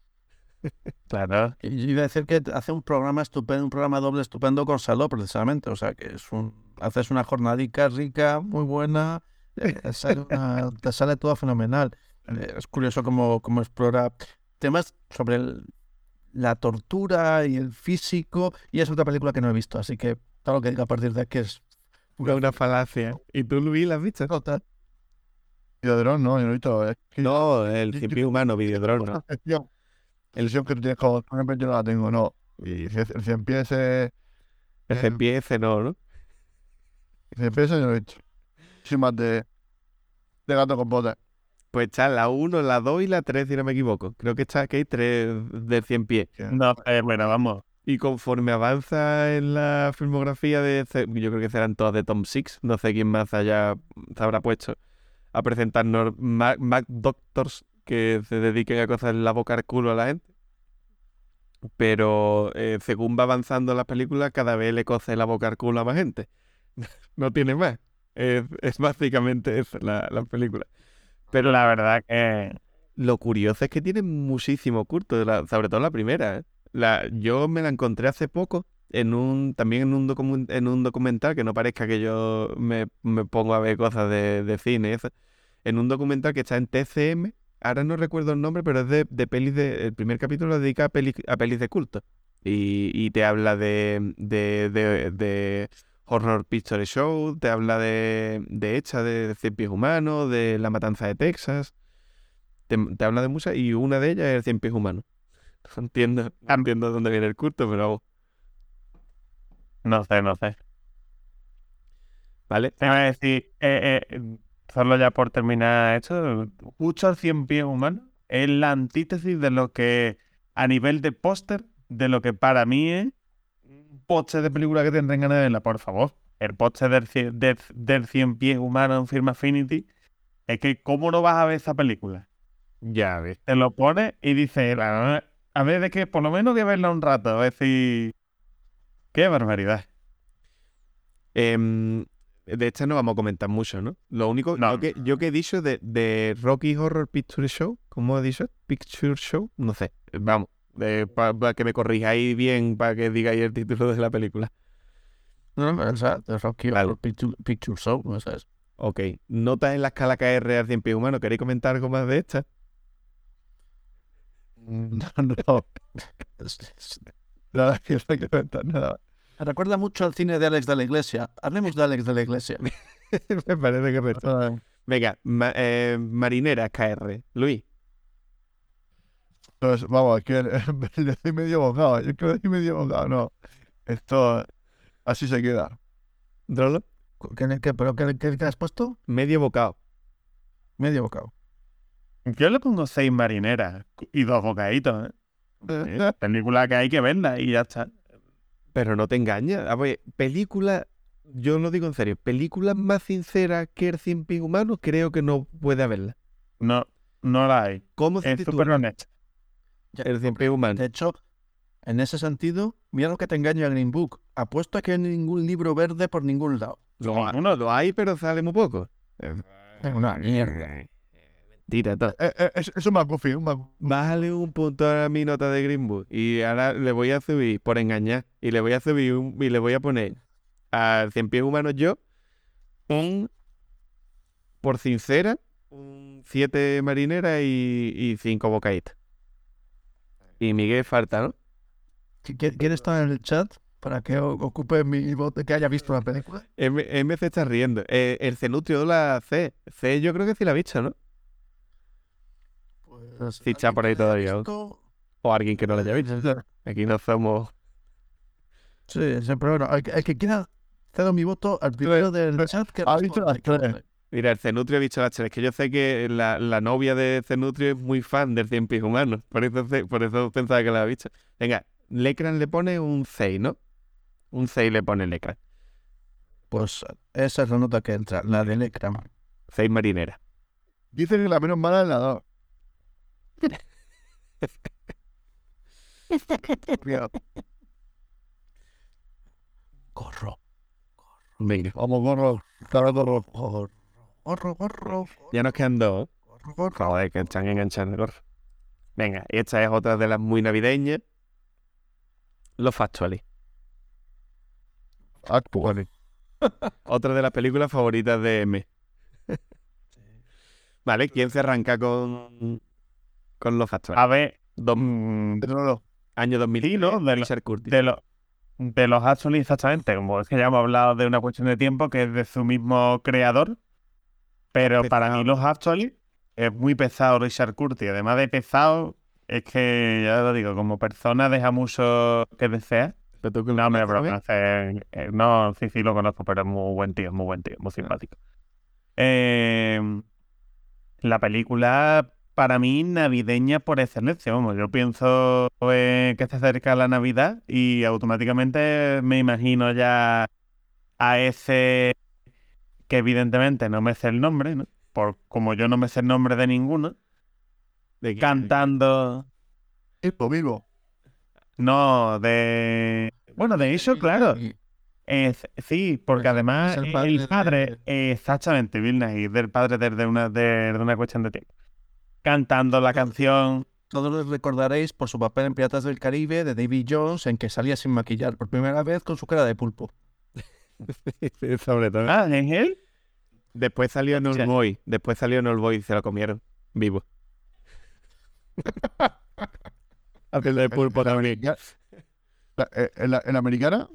Claro. Y yo iba a decir que hace un programa estupendo, un programa doble estupendo con Saló, precisamente. O sea, que es un, haces una jornadica rica, muy buena, te sale, una- te sale todo fenomenal. Eh, Es curioso cómo, cómo explora temas sobre el- la tortura y el físico, y es otra película que no he visto, así que todo lo que diga a partir de aquí es Una, una falacia. ¿Y tú, Luis, la has visto? total. Videodrome, no, yo no he visto. Es que No, el cien pies humano, Videodrome, ¿no? la sección, la sección que tú tienes con por ejemplo, yo no la tengo, no. Y si es- el 100 pies es. El pies ese no, ¿no? El 100 pies yo no lo he visto. Soy más de. de gato con botas. Pues está la 1, la 2 y la 3, si no me equivoco. Creo que está que hay 3 de 100 pies. No, eh, bueno, vamos. Y conforme avanza en la filmografía de... Yo creo que serán todas de Tom Six. No sé quién más haya, se habrá puesto a presentarnos Mac, Mac Doctors que se dediquen a cosas en la boca al culo a la gente. Pero eh, según va avanzando la película, cada vez le cose la boca al culo a más gente. no tiene más. Es, es básicamente eso, la, la película. Pero la verdad que Lo curioso es que tiene muchísimo culto, sobre todo la primera. ¿eh? La, yo me la encontré hace poco en un también en un, en un documental, que no parezca que yo me, me pongo a ver cosas de, de cine, eso, en un documental que está en TCM, ahora no recuerdo el nombre, pero es de, de pelis de... El primer capítulo lo dedica a, pelis a pelis de culto. Y, y te habla de, de, de Horror Picture Show, te habla de, de Hecha, de, de Cien Pies Humanos, de La Matanza de Texas te, te habla de muchas y una de ellas es el Cien Pies Humano. No entiendo, no entiendo dónde viene el culto, pero no sé, no sé. ¿vale? Te iba a decir, eh, eh, solo ya por terminar esto, justo al 100 pies humano es la antítesis de lo que a nivel de póster, de lo que para mí es póster de película que tendrán ganas de verla, por favor. El póster del, cien- del, del 100 pies humano en Film Affinity es que ¿cómo no vas a ver esa película? Ya ves. Te lo pones y dices, a ver, de que por lo menos voy a verla un rato, a ver si... Qué barbaridad. Em, de esta no vamos a comentar mucho, ¿no? Lo único, No. yo, que, yo que he dicho de, de Rocky Horror Picture Show, ¿cómo he dicho? Picture Show, no sé, vamos, para que me corrijáis bien, para que digáis el título de la película. No, no, o sea, de Rocky Vale. Horror Picture, Picture Show, no sé. Ok, notas en la escala KR al 100 pies humano, ¿queréis comentar algo más de esta? No, no. Nada, que no hay comentar nada. Recuerda mucho al cine de Alex de la Iglesia. Hablemos de Alex de la Iglesia. me parece correcto. Venga, ma- eh, marinera KR. Luis. Entonces, vamos, es que le doy medio bocado. Yo creo que le doy medio bocado, no. Esto así se queda. ¿Drolo? ¿Qué, qué, pero qué, qué- qué has puesto? Medio bocado. Medio bocado. Yo le pongo seis marineras y dos bocaditos. ¿eh? Eh, película que hay que verla y ya está. Pero no te engañas. A ver, película, yo lo digo en serio, película más sincera que el Cien Pies Humano, creo que no puede haberla. No, no la hay. ¿Cómo se Es titula súper honesta. Ya, el Cien Pies Humano? De hecho, en ese sentido, mira lo que te engaña Green Book. Apuesto a que no hay ningún libro verde por ningún lado. Lo, ha- lo hay, pero sale muy poco. Es una mierda. Tira, todo. Eh, eh, es, es un McGuffin, un McGuffin. Bájale un punto a mi nota de Green Book y ahora le voy a subir, por engañar, y le voy a subir un- y le voy a poner al Cien Pies Humanos yo un, por sincera, un 7 marineras y 5 bocaditas. Y Miguel falta, ¿no? ¿Qui- ¿Quién está en el chat para que ocupe mi voto que haya visto la película? M, M se está riendo. Eh, el cenutrio de la C. C yo creo que sí la ha visto, ¿no? Pues, Sí, está por ahí ¿alguien que haya todavía. visto? O alguien que no la haya visto. Aquí no somos... Sí, siempre bueno. El, que- el que quiera cedo mi voto al primero del chat que ¿Ha visto las que tres? Mira, el Cenutrio ha dicho la Es que yo sé que la, la novia de Cenutrio es muy fan del Cien Pies Humanos. Por eso, por eso pensaba que la había visto. Venga, Lecran le pone un 6, ¿no? Un 6 le pone Lecran. Pues esa es la nota que entra, la de Lecram. 6 marinera. Dicen que la menos mala es la 2. Corro, Venga, Vamos, gorro. Claro, gorro. corro, corro, corro, ya nos quedan dos. corro, corro. Joder, que están enganchando. corre. Venga, y esta es otra de las muy navideñas. Los Factually. Actuales. Otra de las películas favoritas de M. vale, ¿quién se arranca con, con Los Factually? A ver, Dos- mm, No, no. año 2000. Sí, ¿no? De lo- Richard Curtis. de, lo- de los Actually exactamente, como es que ya hemos hablado de una cuestión de tiempo que es de su mismo creador, pero para mí los Actually es muy pesado Richard Curtis, además de pesado, es que, ya lo digo, como persona deja mucho que desear. Pero tú que lo No, me lo conoces, eh, no, sí, sí lo conozco, pero es muy buen tío, muy buen tío, muy simpático. Eh, la película, para mí, navideña por excelencia. Vamos, yo pienso eh, que se acerca la Navidad y automáticamente me imagino ya a ese que evidentemente no me sé el nombre, ¿no? Por como yo no me sé el nombre de ninguno, ¿De cantando. Vivo, vivo. No, de. Bueno, de eso, claro. Y- Es- sí, porque además es el el padre de- exactamente, Bill Nighy, del padre desde una, de, de una cuestión de tiempo. Cantando la canción. Todos lo recordaréis por su papel en Piratas del Caribe de David Jones, en que salía sin maquillar por primera vez con su cara de pulpo. Sobre todo. Ah, ¿es él? Después salió sea- Boy. Después salió Boy y se lo comieron. Vivo. Haciendo de pulpo también. Eh, en, la, en la americana,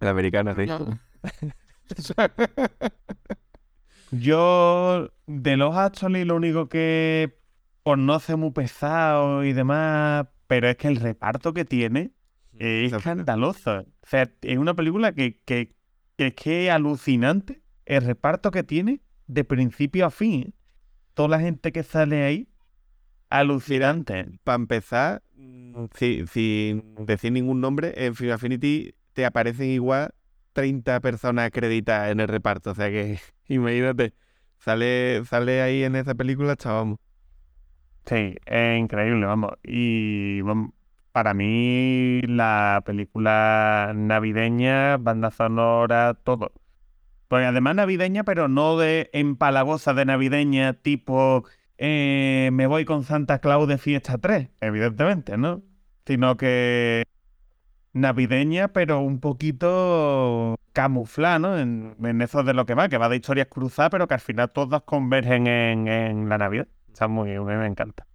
La americana, sí. Yo, de los Actually, lo único que, por no ser muy pesado y demás, pero es que el reparto que tiene es Esa- escandaloso. O sea, es una película que, que, que es que es alucinante el reparto que tiene de principio a fin. ¿eh? Toda la gente que sale ahí, alucinante. Para empezar, mm, si- sin decir ningún nombre, en Film Affinity te aparecen igual 30 personas acreditadas en el reparto. O sea que, imagínate, sale, sale ahí en esa película, chavamos. Sí, es increíble, vamos. Y vam- para mí la película navideña, banda sonora, todo. Pues además navideña, pero no de empalagosa de navideña tipo eh, me voy con Santa Claus de fiesta 3, evidentemente, ¿no? Sino que navideña, pero un poquito camuflada, ¿no? En, en eso de lo que va, que va de historias cruzadas, pero que al final todas convergen en, la Navidad. Está muy, me encanta.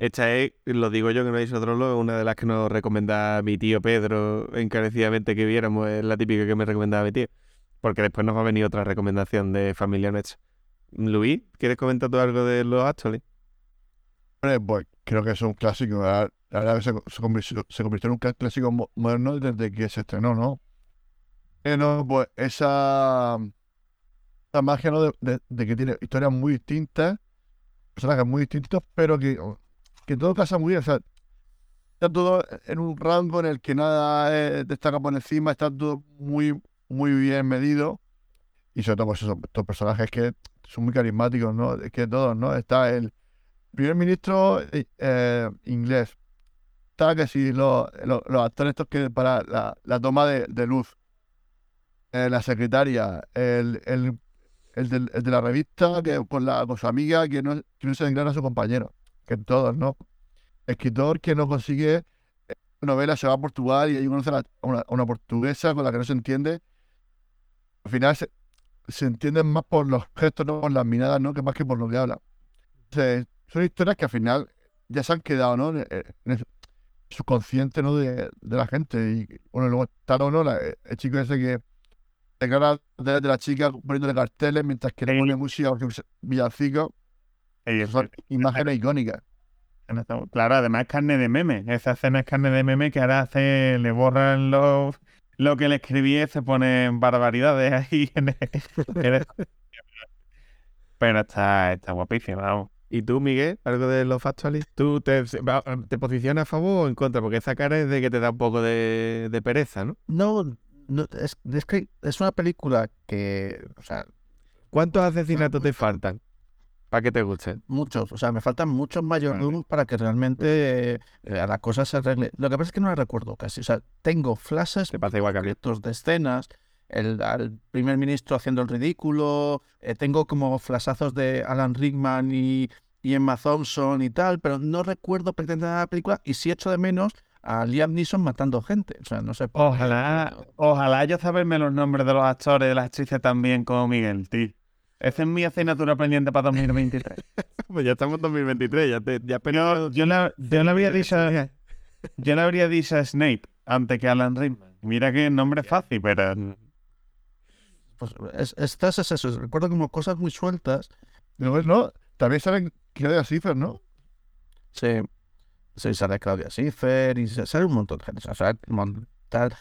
Esta es, lo digo yo que no he dicho otro lo, una de las que nos recomienda mi tío Pedro encarecidamente que viéramos. Es la típica que me recomendaba mi tío. Porque después nos va a venir otra recomendación de Familia Nuestra. Luis, ¿quieres comentar tú algo de los Actually? pues creo que es un clásico. La, verdad que se, convirtió, en un cl- clásico mo- moderno desde que se estrenó, ¿no? Eh, no, pues esa, esa magia, ¿no? De, de- de que tiene historias muy distintas, personajes muy distintos, pero que, que todo casa muy bien. O sea, está todo en un rango en el que nada eh, destaca por encima, está todo muy, muy bien medido. Y sobre todo, pues esos estos personajes que son muy carismáticos, ¿no? Es que todos, ¿no? Está el primer ministro eh, eh, inglés. Está que si los, los, actores estos que para la, la toma de, de luz. La secretaria, el, el, el, de la revista que con, la, con su amiga que no, se engrana a su compañero. Que todos, ¿no? Escritor que no consigue eh, novela, se va a Portugal y ahí conoce a, una, portuguesa con la que no se entiende. Al final se, se entienden más por los gestos, no por las miradas, ¿no? Que más que por lo que habla. Entonces, son historias que al final ya se han quedado, ¿no? En, el subconsciente, ¿no? De, de la gente. Y bueno, luego está ¿no? La- el chico ese que se cara de, de la chica poniéndole carteles mientras que le pone música villancico. Imágenes icónicas. Claro, además es carne de meme. Esa escena es carne de meme que ahora hace, le borran lo, lo que le escribí y se ponen barbaridades ahí en el- Pero está, está guapísima, vamos. ¿Y tú, Miguel, algo de los Actually? ¿Tú te posicionas a favor o en contra? Porque esa cara es de que te da un poco de, de pereza, ¿no? No, no es, es que es una película que, o sea, ¿Cuántos asesinatos te faltan para que te gusten? muchos, o sea, me faltan muchos mayordomos para que realmente eh, la cosa se arregle. Lo que pasa es que no la recuerdo casi, o sea, tengo flashes concretos de escenas, el, al primer ministro haciendo el ridículo, eh, tengo como flashazos de Alan Rickman y, y Emma Thompson y tal, pero no recuerdo pretender la película y sí echo de menos a Liam Neeson matando gente, o sea, no sé. Ojalá, ojalá yo saberme los nombres de los actores y de las actrices también como Miguel, tío. Esa es mi asignatura pendiente para 2023. Pues ya estamos en 2023, ya, te, ya Yo, yo, le, yo le habría dicho, yo le habría dicho a Snape antes que a Alan Rickman. Mira que nombre fácil, pero Pues es, estas es eso, recuerdo como cosas muy sueltas. Luego, ¿no? También salen Claudia Schiffer, ¿no? Sí, sí, sale Claudia Schiffer y sa- sale un montón de gente. o sea, sale, tal,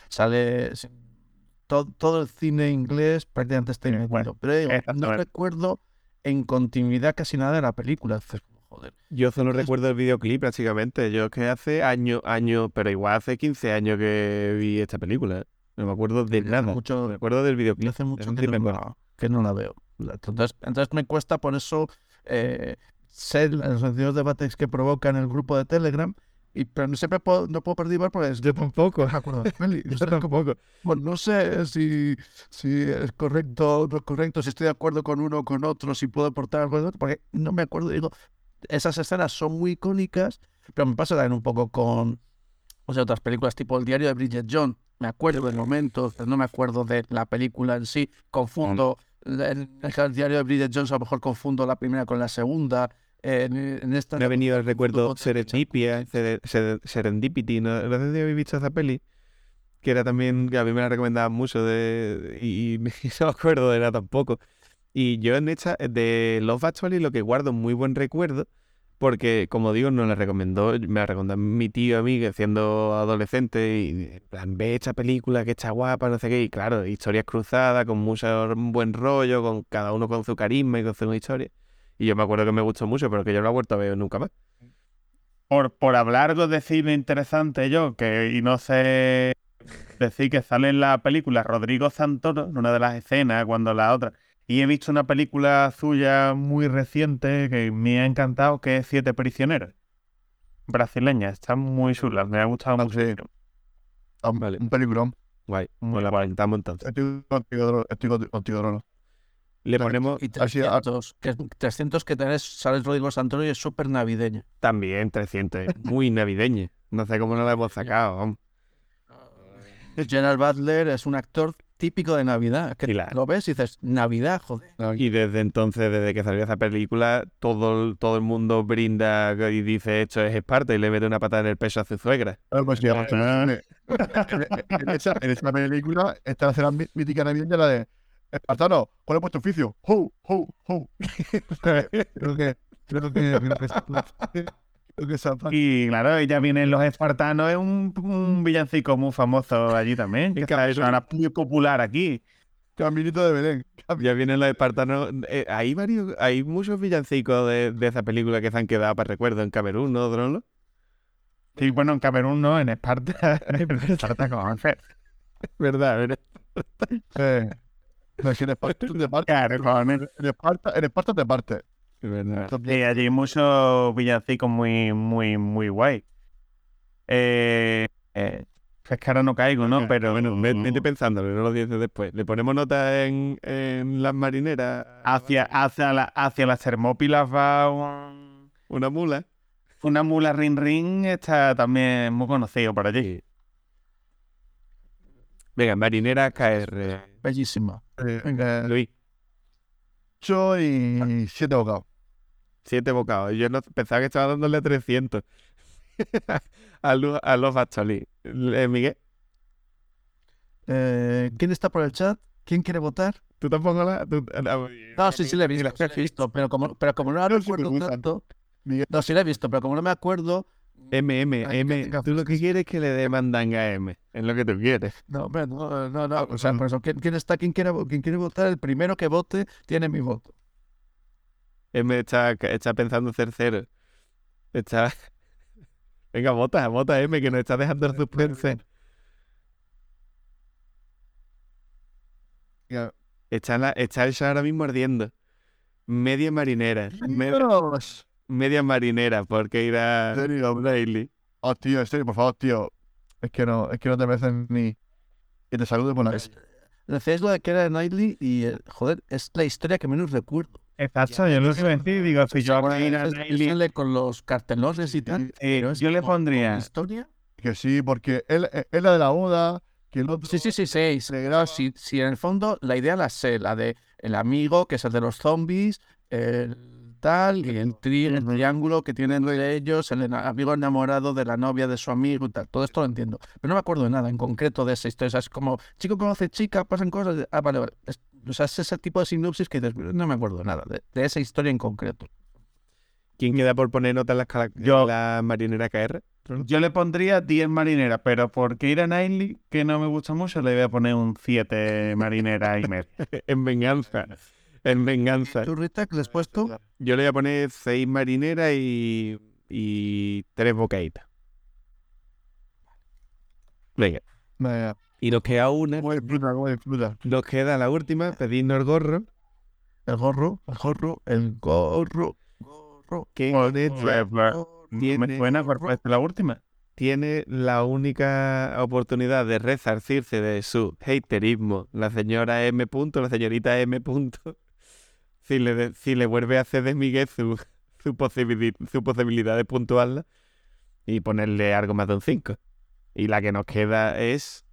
todo, todo el cine inglés prácticamente está incluido. bueno, pero digo, no exactamente. recuerdo en continuidad casi nada de la película. Joder. Yo solo recuerdo el videoclip prácticamente. Yo es que hace años, años, pero igual hace 15 años que vi esta película. ¿eh? No me acuerdo de nada. Mucho, Me acuerdo del videoclip. hace mucho que no, que no la veo. Entonces, entonces me cuesta por eso eh, ser los sencillos debates que provoca en el grupo de Telegram y, pero no siempre puedo, no puedo participar porque es- Yo tampoco. no me acuerdo de la peli. Yo tampoco. bueno, no sé si, si es correcto o no es correcto, si estoy de acuerdo con uno o con otro, si puedo aportar algo de otro, porque no me acuerdo. Digo, esas escenas son muy icónicas, pero me pasa también un poco con o sea, otras películas tipo El diario de Bridget Jones. Me acuerdo del momento, pero no me acuerdo de la película en sí. Confundo el, el diario de Bridget Jones, a lo mejor confundo la primera con la segunda. En, en esta Me ha venido el recuerdo Serendipia, Sere- Sere- Serendipity, ¿no? no sé si habéis visto esa peli, que era también, que a mí me la recomendaban mucho de, y, y no me acuerdo de nada tampoco. Y yo en esta, de Love Actually, lo que guardo muy buen recuerdo, porque como digo, nos la recomendó, me la recomendó mi tío a mí, que siendo adolescente, y en plan, ve esta película que está guapa, no sé qué, y claro, historias cruzadas, con mucho buen rollo, con cada uno con su carisma y con su historia. Y yo me acuerdo que me gustó mucho, pero que yo no la he vuelto a ver nunca más. Por, por hablar de cine interesante yo, que y no sé decir que sale en la película Rodrigo Santoro, en una de las escenas, cuando la otra. Y he visto una película suya muy reciente que me ha encantado, que es Siete Prisioneros. Brasileña, está muy chula, me ha gustado Ah, mucho. sí. Ah, Vale. Un peliculón. Guay, Muy pues la entonces. Estoy contigo, estoy conti- contigo. Le ponemos Y Así, ah, 300, que, 300 que tenés, sales Rodrigo Santoro y es súper navideña. también 300, muy navideña. No sé cómo no la hemos sacado. Gerard Butler es un actor típico de Navidad. Que lo ves y dices, Navidad, joder. Y desde entonces, desde que salió esa película, todo, el- todo el mundo brinda y dice esto es Esparta y le mete una patada en el pecho a su suegra. Pues sí, en, en esa, en esa película está la escena mí- mítica navideña, la de Espartano, ¿cuál es vuestro oficio? ¡Ho, ho, ho! creo que, creo que, creo que, creo que esa parte- Y claro, ya vienen los espartanos, es un, un villancico muy famoso allí también, que eso ahora muy popular aquí. Caminito de Belén. Ya vienen los espartanos. eh, hay varios, hay muchos villancicos de, de esa película que se han quedado para recuerdo en Camerún, ¿no, Dronlo? Sí, bueno, en Camerún no, en Esparta. en Esparta con. ¿Verdad? ¿verdad? Eh, no, es que en Esparta te partes. Claro. En Esparta, en Esparta te partes. Es verdad. Sí, allí hay muchos villancicos muy, muy, muy guay. Eh, eh, es que ahora no caigo, ¿no? Pero bueno, ve- vete pensándolo, no lo dices después. Le ponemos nota en, en las marineras. hacia, hacia, la- hacia las Termópilas va un- Una mula. una mula ring ring, está también muy conocido por allí. Venga, marinera KR. Bellísima. Eh, Venga, Luis, ocho y siete bocados. siete bocados. Yo no, pensaba que estaba dándole a 300. a, Lu- a los Actually. Eh, Miguel, eh, ¿Quién está por el chat? ¿Quién quiere votar? tú tampoco la. tú- ah, No, sí, sí le he visto, sí le he visto, pero como, pero como no la recuerdo tanto... Miguel. No, sí la he visto, pero como no me acuerdo... M, M, Ay, M. Tú lo que quieres es que le dé mandanga a M. Es lo que tú quieres. No, hombre, no, no, no. O sea, por eso, ¿quién, quién está? ¿Quién quiere, ¿Quién quiere votar? El primero que vote tiene mi voto. M está, está pensando ser cero. Está. Venga, vota, vota M, que nos está dejando el suspense. Está, la, está el ahora mismo ardiendo. Media marinera. me- Dios. Media marinera, porque En serio, Daily. Oh, tío, en serio, por favor, tío. Es que no, es que no te merecen ni que te salude por la calle. Decíais lo de que era de Knightley y, eh, joder, es la historia que menos recuerdo. Exacto, yo iba a decir, digo, si yo ir a Es- sale con los cartelones y tal. eh, pero es yo le pondría historia? Que sí, porque él él es la de la boda, que el otro... Sí, sí, sí, sí. si en el fondo la idea la sé, la de el amigo, que es el de los zombies, el tal, y el, tri- el triángulo que tienen de ellos, el amigo enamorado de la novia de su amigo y tal. Todo esto lo entiendo. Pero no me acuerdo de nada en concreto de esa historia. O sea, es como, chico conoce chica, pasan cosas. de- Ah, vale, vale. Es- o sea, es ese tipo de sinopsis que dices, no me acuerdo de nada, de, de esa historia en concreto. ¿Quién queda por poner nota en la, escala- en Yo. la marinera KR? Yo le pondría 10 marineras, pero porque ir a Knightley, que no me gusta mucho, le voy a poner un 7 marineras y media. en venganza. En venganza. ¿Tú, Rita, qué le has puesto? Yo le voy a poner seis marineras y, y tres bocaditas. Venga. Venga, Y nos queda una. ¿Cómo disfruta? ¿Cómo disfruta? Nos queda la última, pedirnos el gorro. El gorro, el gorro, el gorro, gorro. Que me suena pues, la última. tiene la única oportunidad de resarcirse de su haterismo, la señora M. Punto, la señorita M. Punto, si le, si le vuelve a hacer de Miguel su, su, posibili- su posibilidad de puntuarla y ponerle algo más de un 5. Y la que nos queda es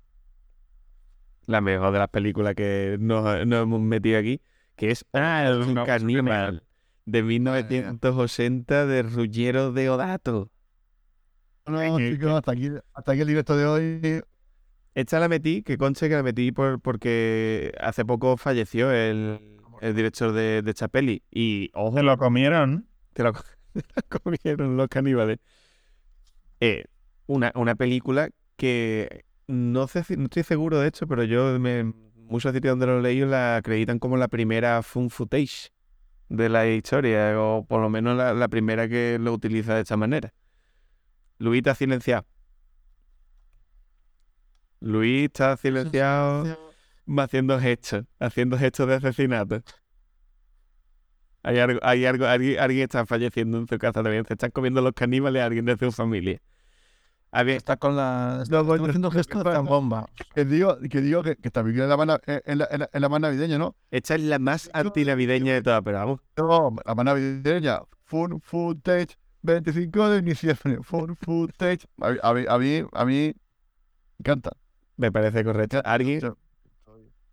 la mejor de las películas que nos, nos hemos metido aquí, que es Ah, el no, caníbal de 1980 de Ruggiero de Odato. No, chicos, hasta aquí, hasta aquí el directo de hoy. Esta la metí, que conche que la metí por, porque hace poco falleció el, el director de, de esta peli. Y ojo, Se lo comieron. te te la comieron los caníbales. Eh, una, una película que no sé si- no estoy seguro de hecho, pero yo me, muchos sitios donde lo leí la acreditan como la primera fun footage de la historia, o por lo menos la, la primera que lo utiliza de esta manera. Luis está silenciado. Luis está silenciado haciendo gestos, haciendo gestos de asesinato. Hay algo, hay algo, alguien, alguien está falleciendo en su casa también. Se están comiendo los caníbales a alguien de su familia. Había- Está con la. Está No, bueno, haciendo gestos de bomba. Que digo, que digo que, que es la más, es la, la más navideña, ¿no? esta es la más antinavideña de todas, pero vamos. No, la más navideña. Fun Footage, 25 de diciembre. Fun Footage. A, mí- a, mí, a mí, a mí me encanta. Me parece correcto. ¿Alguien,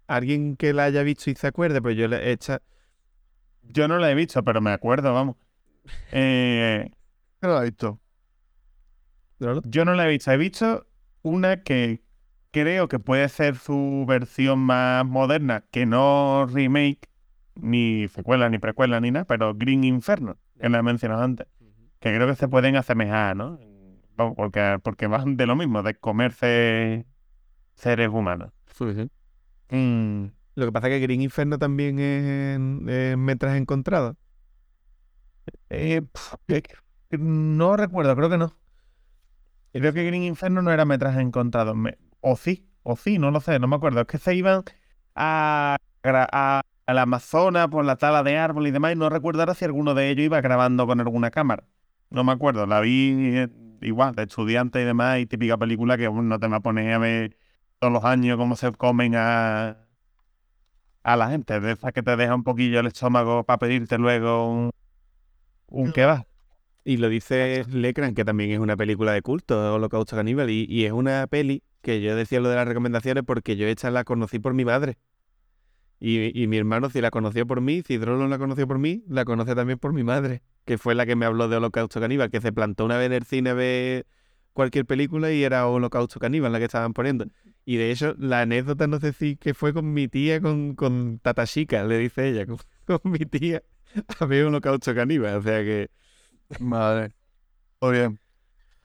alguien que la haya visto y se acuerde, pues yo le esta Yo no la he visto, pero me acuerdo, vamos. Eh, ¿Qué no la he visto? yo no la he visto. He visto una que creo que puede ser su versión más moderna, que no remake, ni secuela, ni precuela, ni nada, pero Green Inferno, que la he mencionado antes. Que creo que se pueden asemejar, ¿no? Vamos, Porque, porque van de lo mismo, de comerse seres humanos. Mm, Lo que pasa es que Green Inferno también es en, en metraje encontrado. Eh, no recuerdo, creo que no. Creo que Green Inferno no era metraje encontrado. me- o sí, o sí, no lo sé, no me acuerdo. Es que se iban a, a, al Amazonas por la tala de árbol y demás, y no recuerdo ahora si alguno de ellos iba grabando con alguna cámara. No me acuerdo, la vi eh, igual, de estudiante y demás, y típica película que no te va a poner a ver todos los años cómo se comen a, a la gente. De esas que te deja un poquillo el estómago para pedirte luego un, un kebab. Y lo dice Lecran, que también es una película de culto, Holocausto Caníbal, y, y es una peli que yo decía lo de las recomendaciones porque yo esta la conocí por mi madre. Y, y mi hermano, si la conoció por mí, si Drolo la conoció por mí, la conoce también por mi madre, que fue la que me habló de Holocausto Caníbal, que se plantó una vez en el cine a ver cualquier película y era Holocausto Caníbal la que estaban poniendo. Y de hecho, la anécdota no sé si que fue con mi tía, con, con Tata Chica, le dice ella, con, con mi tía a ver Holocausto Caníbal. O sea que Madre. Muy bien.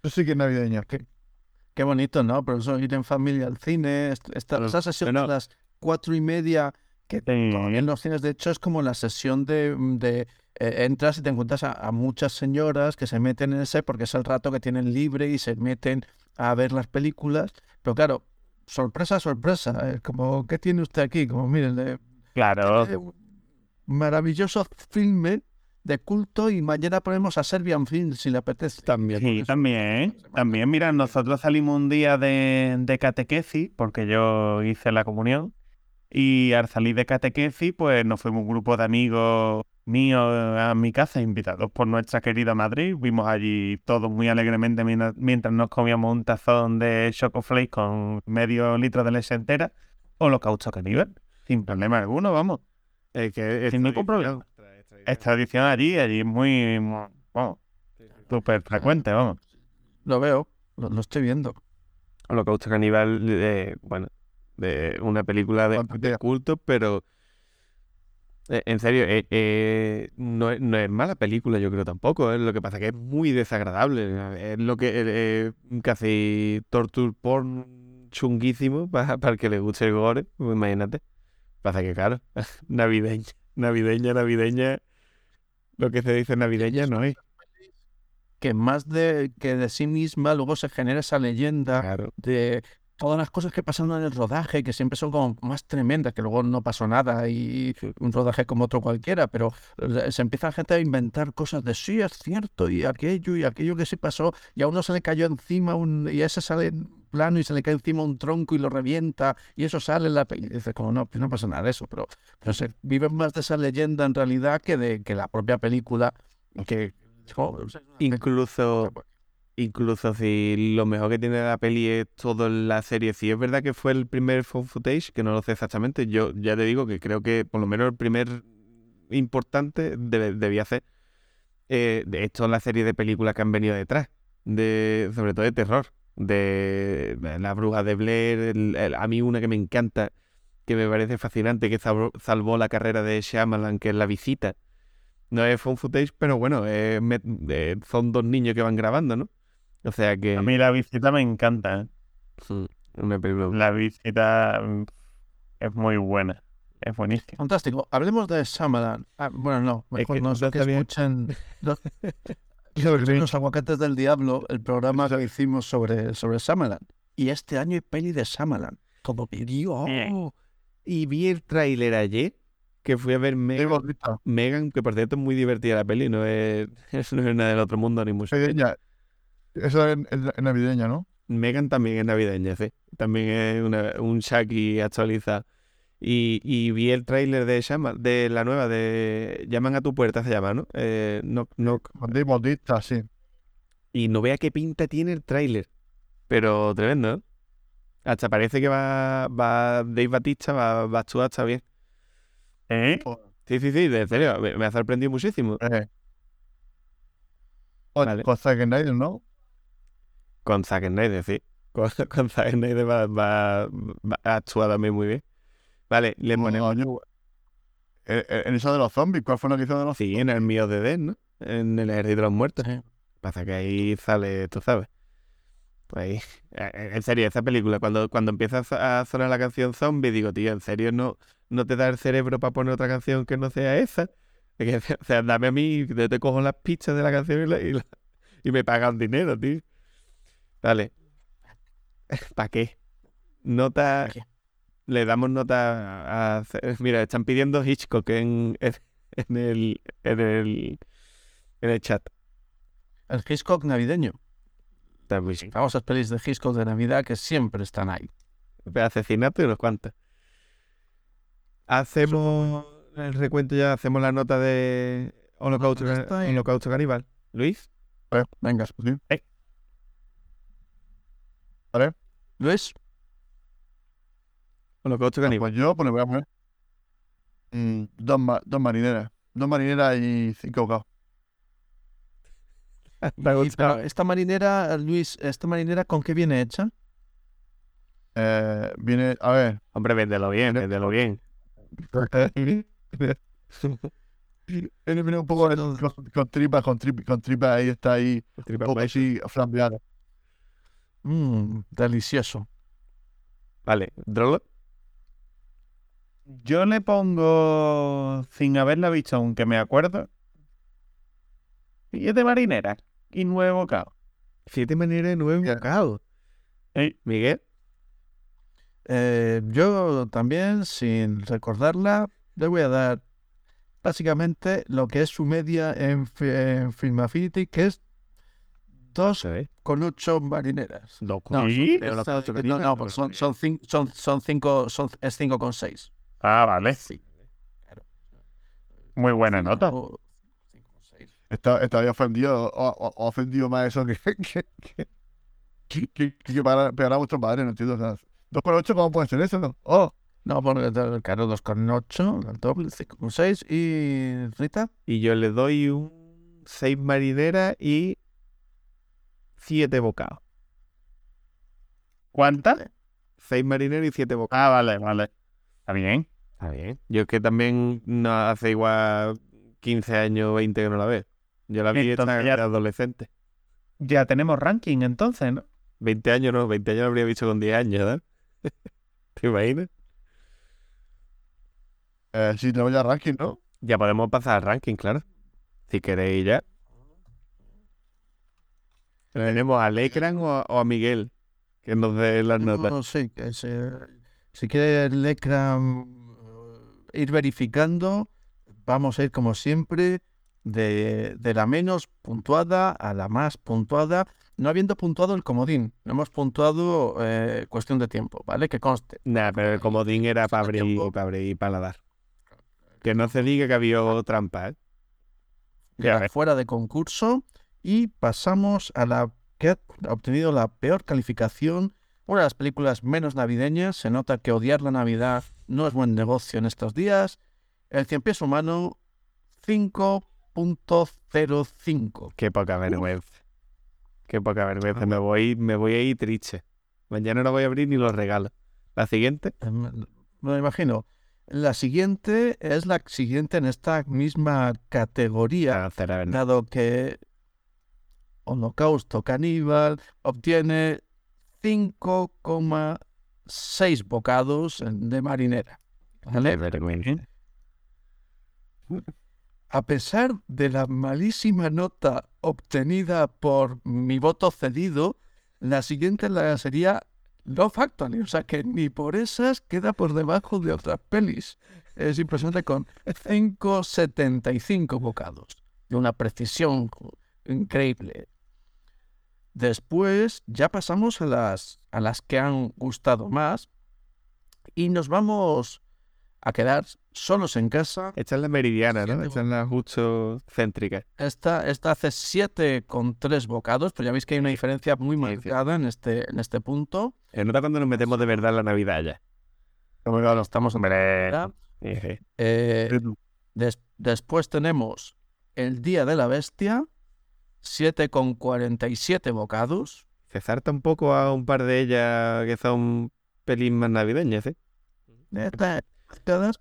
Eso sí que es navideño. Qué bonito, ¿no? Pero eso ir en familia al cine, est- esta, esa sesión No, de las cuatro y media, que todavía en los cines, de hecho, es como la sesión de, de, eh, entras y te encuentras a, a muchas señoras que se meten en ese porque es el rato que tienen libre y se meten a ver las películas. Pero claro, sorpresa, sorpresa. Es como, ¿qué tiene usted aquí? Como, miren, Claro, eh, un maravilloso filme de culto y mañana ponemos a Serbian Film si le apetece. también. Sí, también. También, mira, nosotros salimos un día de, de catequesis, porque yo hice la comunión, y al salir de catequesis, pues nos fuimos un grupo de amigos míos a mi casa, invitados por nuestra querida Madrid. Vimos allí todos muy alegremente mientras, nos comíamos un tazón de Chocoflake con medio litro de leche entera, holocausto caníbal, sin problema alguno, vamos. Es que es Sin ningún problema. Es tradición allí, allí es muy, muy- vamos, súper frecuente, vamos. Lo veo, lo, lo estoy viendo. Holocausto Caníbal, eh, bueno, de una película de, de culto, pero eh, en serio, eh, eh, no, es, no es mala película, yo creo tampoco. eh, Lo que pasa es que es muy desagradable. Es lo que eh, eh, casi torture porn chunguísimo para, para el que le guste el gore, pues imagínate. Pasa que, claro, navideña, navideña, navideña, lo que se dice navideña no es. que más de que de sí misma luego se genera esa leyenda Claro. de todas las cosas que pasaron en el rodaje, que siempre son como más tremendas, que luego no pasó nada y un rodaje como otro cualquiera, pero eh, se empieza la gente a inventar cosas de sí, es cierto, y aquello, y aquello que sí pasó, y a uno se le cayó encima un, y ese sale plano y se le cae encima un tronco y lo revienta, y eso sale en la peli. Y dices, como no, pues no pasa nada de eso, pero, pero se viven más de esa leyenda en realidad que de que la propia película, que Incluso, incluso si lo mejor que tiene la peli es toda la serie, si es verdad que fue el primer found footage, que no lo sé exactamente, yo ya te digo que creo que por lo menos el primer importante debía ser eh, de esto la serie de películas que han venido detrás, de sobre todo de terror, de La Bruja de Blair, a mí una que me encanta, que me parece fascinante, que salvó, la carrera de Shyamalan, que es La Visita. No es found footage, pero bueno, eh, son dos niños que van grabando, ¿no? O sea que... A mí la visita me encanta. ¿eh? Mm, Una película... La visita mm, es muy buena. Es buenísima. Fantástico. Hablemos de Shyamalan. Ah, bueno, no, mejor que no, no que escuchen los, los aguacates del diablo, el programa que hicimos sobre, sobre Shyamalan. Y este año hay peli de Shyamalan. Como vídeo. Bien. Y vi el tráiler ayer, que fui a ver Megan. Megan, que por cierto es muy divertida la peli, no es, no es nada del otro mundo ni mucho. Navideña. Eso es, navideña, ¿no? Megan también es navideña, sí. También es una- un Shaki actualizado. Y, y vi el tráiler de Shama, de la nueva, de Llaman a tu puerta, se llama, ¿no? Eh, Knock, Knock. Bautista, sí. Y no vea qué pinta tiene el tráiler. Pero tremendo, ¿no? Hasta parece que va, va Dave Batista, va, va a actuar hasta bien. ¿Eh? Sí, sí, sí, de serio, me, me ha sorprendido muchísimo. Eh. Vale. con Zack Snyder, ¿no? Con Zack Snyder, sí. Con, con Zack Snyder va, va, va a actuar también muy bien. Vale, le ponemos... En, esa de los zombies, ¿cuál fue la que hizo de los Sí, en el mío de Dead, ¿no? En el ejército de los muertos. Pasa que ahí sale, tú sabes. Pues ahí, eh, en serio, esa película, cuando, cuando empieza a so- a sonar la canción zombie, digo, tío, ¿en serio no, no te da el cerebro para poner otra canción que no sea esa? O sea, dame a mí, yo te cojo las pistas de la canción y, la- y, la- y me pagan dinero, tío. Vale. ¿Para qué? Nota. ¿Pa' qué? Le damos nota a. Mira, están pidiendo Hitchcock en, en, en el, en, el, en el chat. El Hitchcock navideño. Bien. Famosas pelis de Hitchcock de Navidad que siempre están ahí. Asesinato y unos cuantos. Hacemos el recuento ya, hacemos la nota de Holocausto, Caníbal. Luis, Venga. Sí. Luis, Holocausto Ah, Caníbal. Pues yo, pues le voy a poner mm, dos, ma- dos marineras. Dos marineras y cinco. ¿Te y- pero esta marinera, Luis, ¿esta marinera con qué viene hecha? Eh, viene, a ver. Hombre, véndelo bien, véndelo bien. Viene un poco con, con, con tripas, con, trip- con tripas, ahí está ahí, un Tripa poco Mason. así flambeado. Mmm, delicioso. Vale, Drolo. Yo le pongo, sin haberla visto, aunque me acuerdo, siete marineras y nueve bocados. Siete maneras de nueve bocados. Miguel. Eh, yo también, sin recordarla, le voy a dar básicamente lo que es su media en, en Film Affinity, que es dos ¿sabes? con ocho marineras. Dos No, ¿Sí? son- no, no, pues son, son, cin- son, son cinco, son, es cinco con seis. Ah, vale. Sí. Muy buena nota. Cinco con. Está, estaría ofendido, o, ofendido más eso que, que, que, que, que, que para- pegar a vuestro padre, no entiendo. O sea, dos por ocho, ¿cómo puede ser eso? Oh, No, porque claro, dos con ocho, el doble, cinco con seis. ¿Y Rita? Y yo le doy un seis marineras y siete bocados. ¿Cuántas? Seis marineras y siete bocados. Ah, vale, vale. Está bien. Está bien. Yo es que también no hace igual 15 años, 20 que no la veo. Yo la vi Entonces esta ya- de adolescente. Ya tenemos ranking entonces, ¿no? 20 años no, 20 años lo habría visto con 10 años, ¿verdad? ¿Te imaginas? eh, sí, tenemos ya ranking, ¿no? Ya podemos pasar al ranking, claro. Si queréis ya. ¿Tenemos a Lecran o a, o a Miguel? que nos dé las notas. No, que se- si quiere Lecra mm, ir verificando, vamos a ir como siempre de, de la menos puntuada a la más puntuada, no habiendo puntuado el comodín, no hemos puntuado eh, cuestión de tiempo, ¿vale? Que conste. Nah, pero el comodín era para abrir, para abrir paladar. Que no se diga que había trampa, ¿eh? Ya fuera de concurso y pasamos a la que ha obtenido la peor calificación, una de las películas menos navideñas, se nota que odiar la Navidad no es buen negocio en estos días, El Cien Pies Humano 5.05. Qué poca vergüenza. Qué poca vergüenza. Me voy, me voy a ir triste. Mañana no voy a abrir ni los regalos. La siguiente. Eh, Me imagino. La siguiente es la siguiente en esta misma categoría. Ah, dado que Holocausto Caníbal obtiene 5,6 bocados de marinera. A pesar de la malísima nota obtenida por mi voto cedido, la siguiente la sería Love Actually, o sea que ni por esas queda por debajo de otras pelis. Es impresionante con 5,75 bocados, de una precisión increíble. Después ya pasamos a las, a las que han gustado más y nos vamos a quedar solos en casa Esta es la meridiana, ¿no? Siete Esta es la justo céntrica. esta, esta hace 7 con 3 bocados, pero ya veis que hay una diferencia muy marcada en este, en este punto. Se nota cuando nos metemos de verdad en la Navidad ya. Estamos en Hombre, Navidad. Sí, sí. Eh, des- después tenemos el Día de la Bestia, 7 con 47 bocados. Se zarta un poco a un par de ellas que son pelín más navideñas, ¿eh?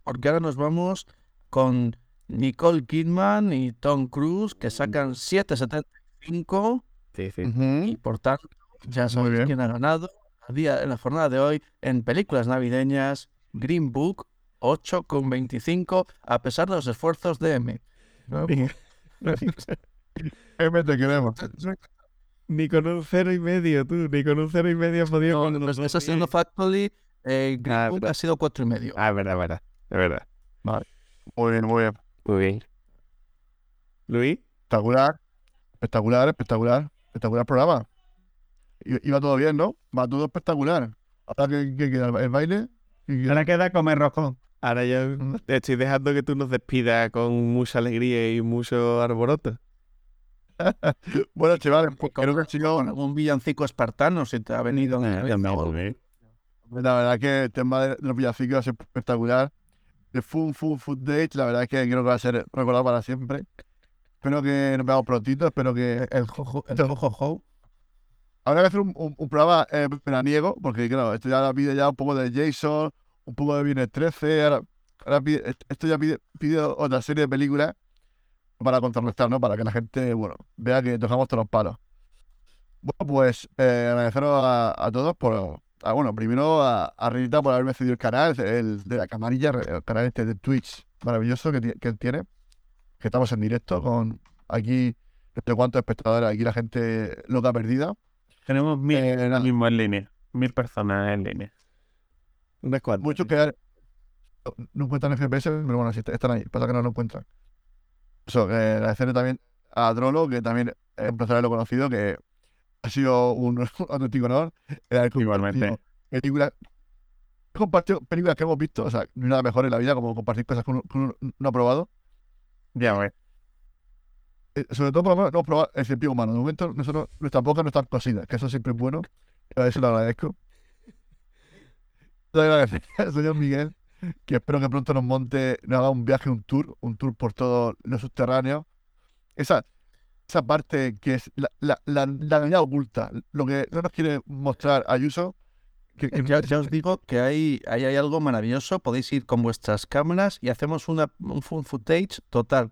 Porque ahora nos vamos con Nicole Kidman y Tom Cruise, que sacan 7,75 Sí, sí. y por tanto ya sabéis quién ha ganado. A día, en la jornada de hoy, en películas navideñas, Green Book 8,25, a pesar de los esfuerzos de M. M te queremos. Ni con un cero y medio, tú. Ni con un cero y medio has podido. No, con pues bien. Factually, eh, Ah, verdad. ha sido 4,5. Ah, es verdad, es verdad. Es verdad. Muy bien, muy bien. Muy bien. Luis, Espectacular. Espectacular, espectacular. Espectacular programa. Iba todo bien, ¿no? Va todo espectacular. Ahora que, que queda el baile. Ahora queda comer roscón. ahora yo te estoy dejando que tú nos despidas con mucha alegría y mucho arboroto. Bueno, chavales, pues creo que ha sido. Algún villancico espartano si te ha venido. en la verdad que el tema de los villancicos ser espectacular. El Fun Fun Food Date, la verdad es que creo que va a ser recordado para siempre. Espero que nos veamos prontito, espero que El jojo, el jojojo. Habrá que hacer un, un- un programa eh, veraniego, porque claro, esto ya pide ya un poco de Jason, un poco de Viernes 13, ahora, ahora pide- esto ya pide, pide otra serie de películas para contrarrestar, ¿no? Para que la gente, bueno, vea que tocamos todos los palos. Bueno, pues eh, agradeceros a, a todos por, a, bueno, primero a, a Renita por haberme cedido el canal, el de la camarilla, el canal este de Twitch maravilloso que, que él tiene, que estamos en directo con aquí, no sé cuántos espectadores, aquí la gente loca perdida. Tenemos mil Eh, mismo en línea. Mil personas en línea. Unas cuantas. Muchos que no encuentran FPS, pero bueno, sí están ahí, pasa que no lo encuentran. Eso, agradecerle también a Drolo, que también es un placer haberlo conocido, que ha sido un, auténtico honor. Igualmente. Películas, he compartido películas que hemos visto, o sea, no hay nada mejor en la vida como compartir cosas con, un- con un- no probado. Ya ves. Eh, sobre todo, por lo menos, no hemos probado el pies humano. De momento, nosotros, nuestras bocas no están cosidas, que eso siempre es bueno. A eso lo agradezco. Le agradecer al señor Miguel, que espero que pronto nos monte, nos haga un viaje, un tour, un tour por todo lo subterráneo. Esa, esa parte que es la, la, la, la Navidad oculta, lo que no nos quiere mostrar Ayuso. Que, que- Ya, ya os digo que hay, ahí hay algo maravilloso. Podéis ir con vuestras cámaras y hacemos una, un full footage total.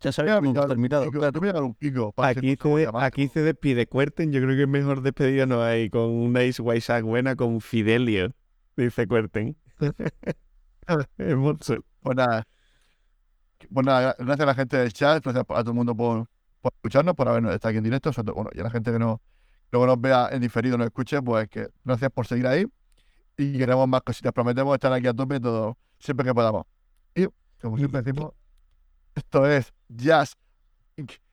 Ya sabéis cómo hemos terminado. Kiko, claro. voy a un pico. para Aquí se, aquí se despide Cuerten. Yo creo que mejor despedida no hay con una Ace Waisak buena con Fidelio. Dice Cuerten. Hermoso. Pues nada. Pues nada, gracias a la gente del chat, gracias a todo el mundo por, por escucharnos, por habernos estado aquí en directo, bueno, y a la gente que nos, luego nos vea en diferido, nos escuche, pues que gracias por seguir ahí y queremos más cositas. Prometemos estar aquí a tope todo, siempre que podamos. Y, como siempre decimos, esto es Jazz.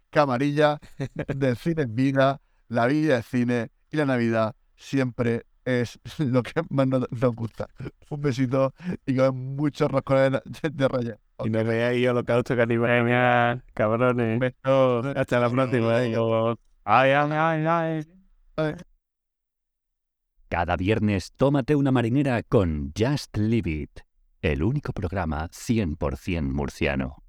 Camarilla del cine en vida, la vida del cine y la Navidad siempre es lo que más nos, nos gusta. Un besito y con muchos roscones de, de reyes. Y nos veáis holocausto canibal. Venga, cabrones. Un beso. Hasta la próxima. Ay, ay, ay, ay. Cada viernes tómate una marinera con Just Leave It, el único programa 100% murciano.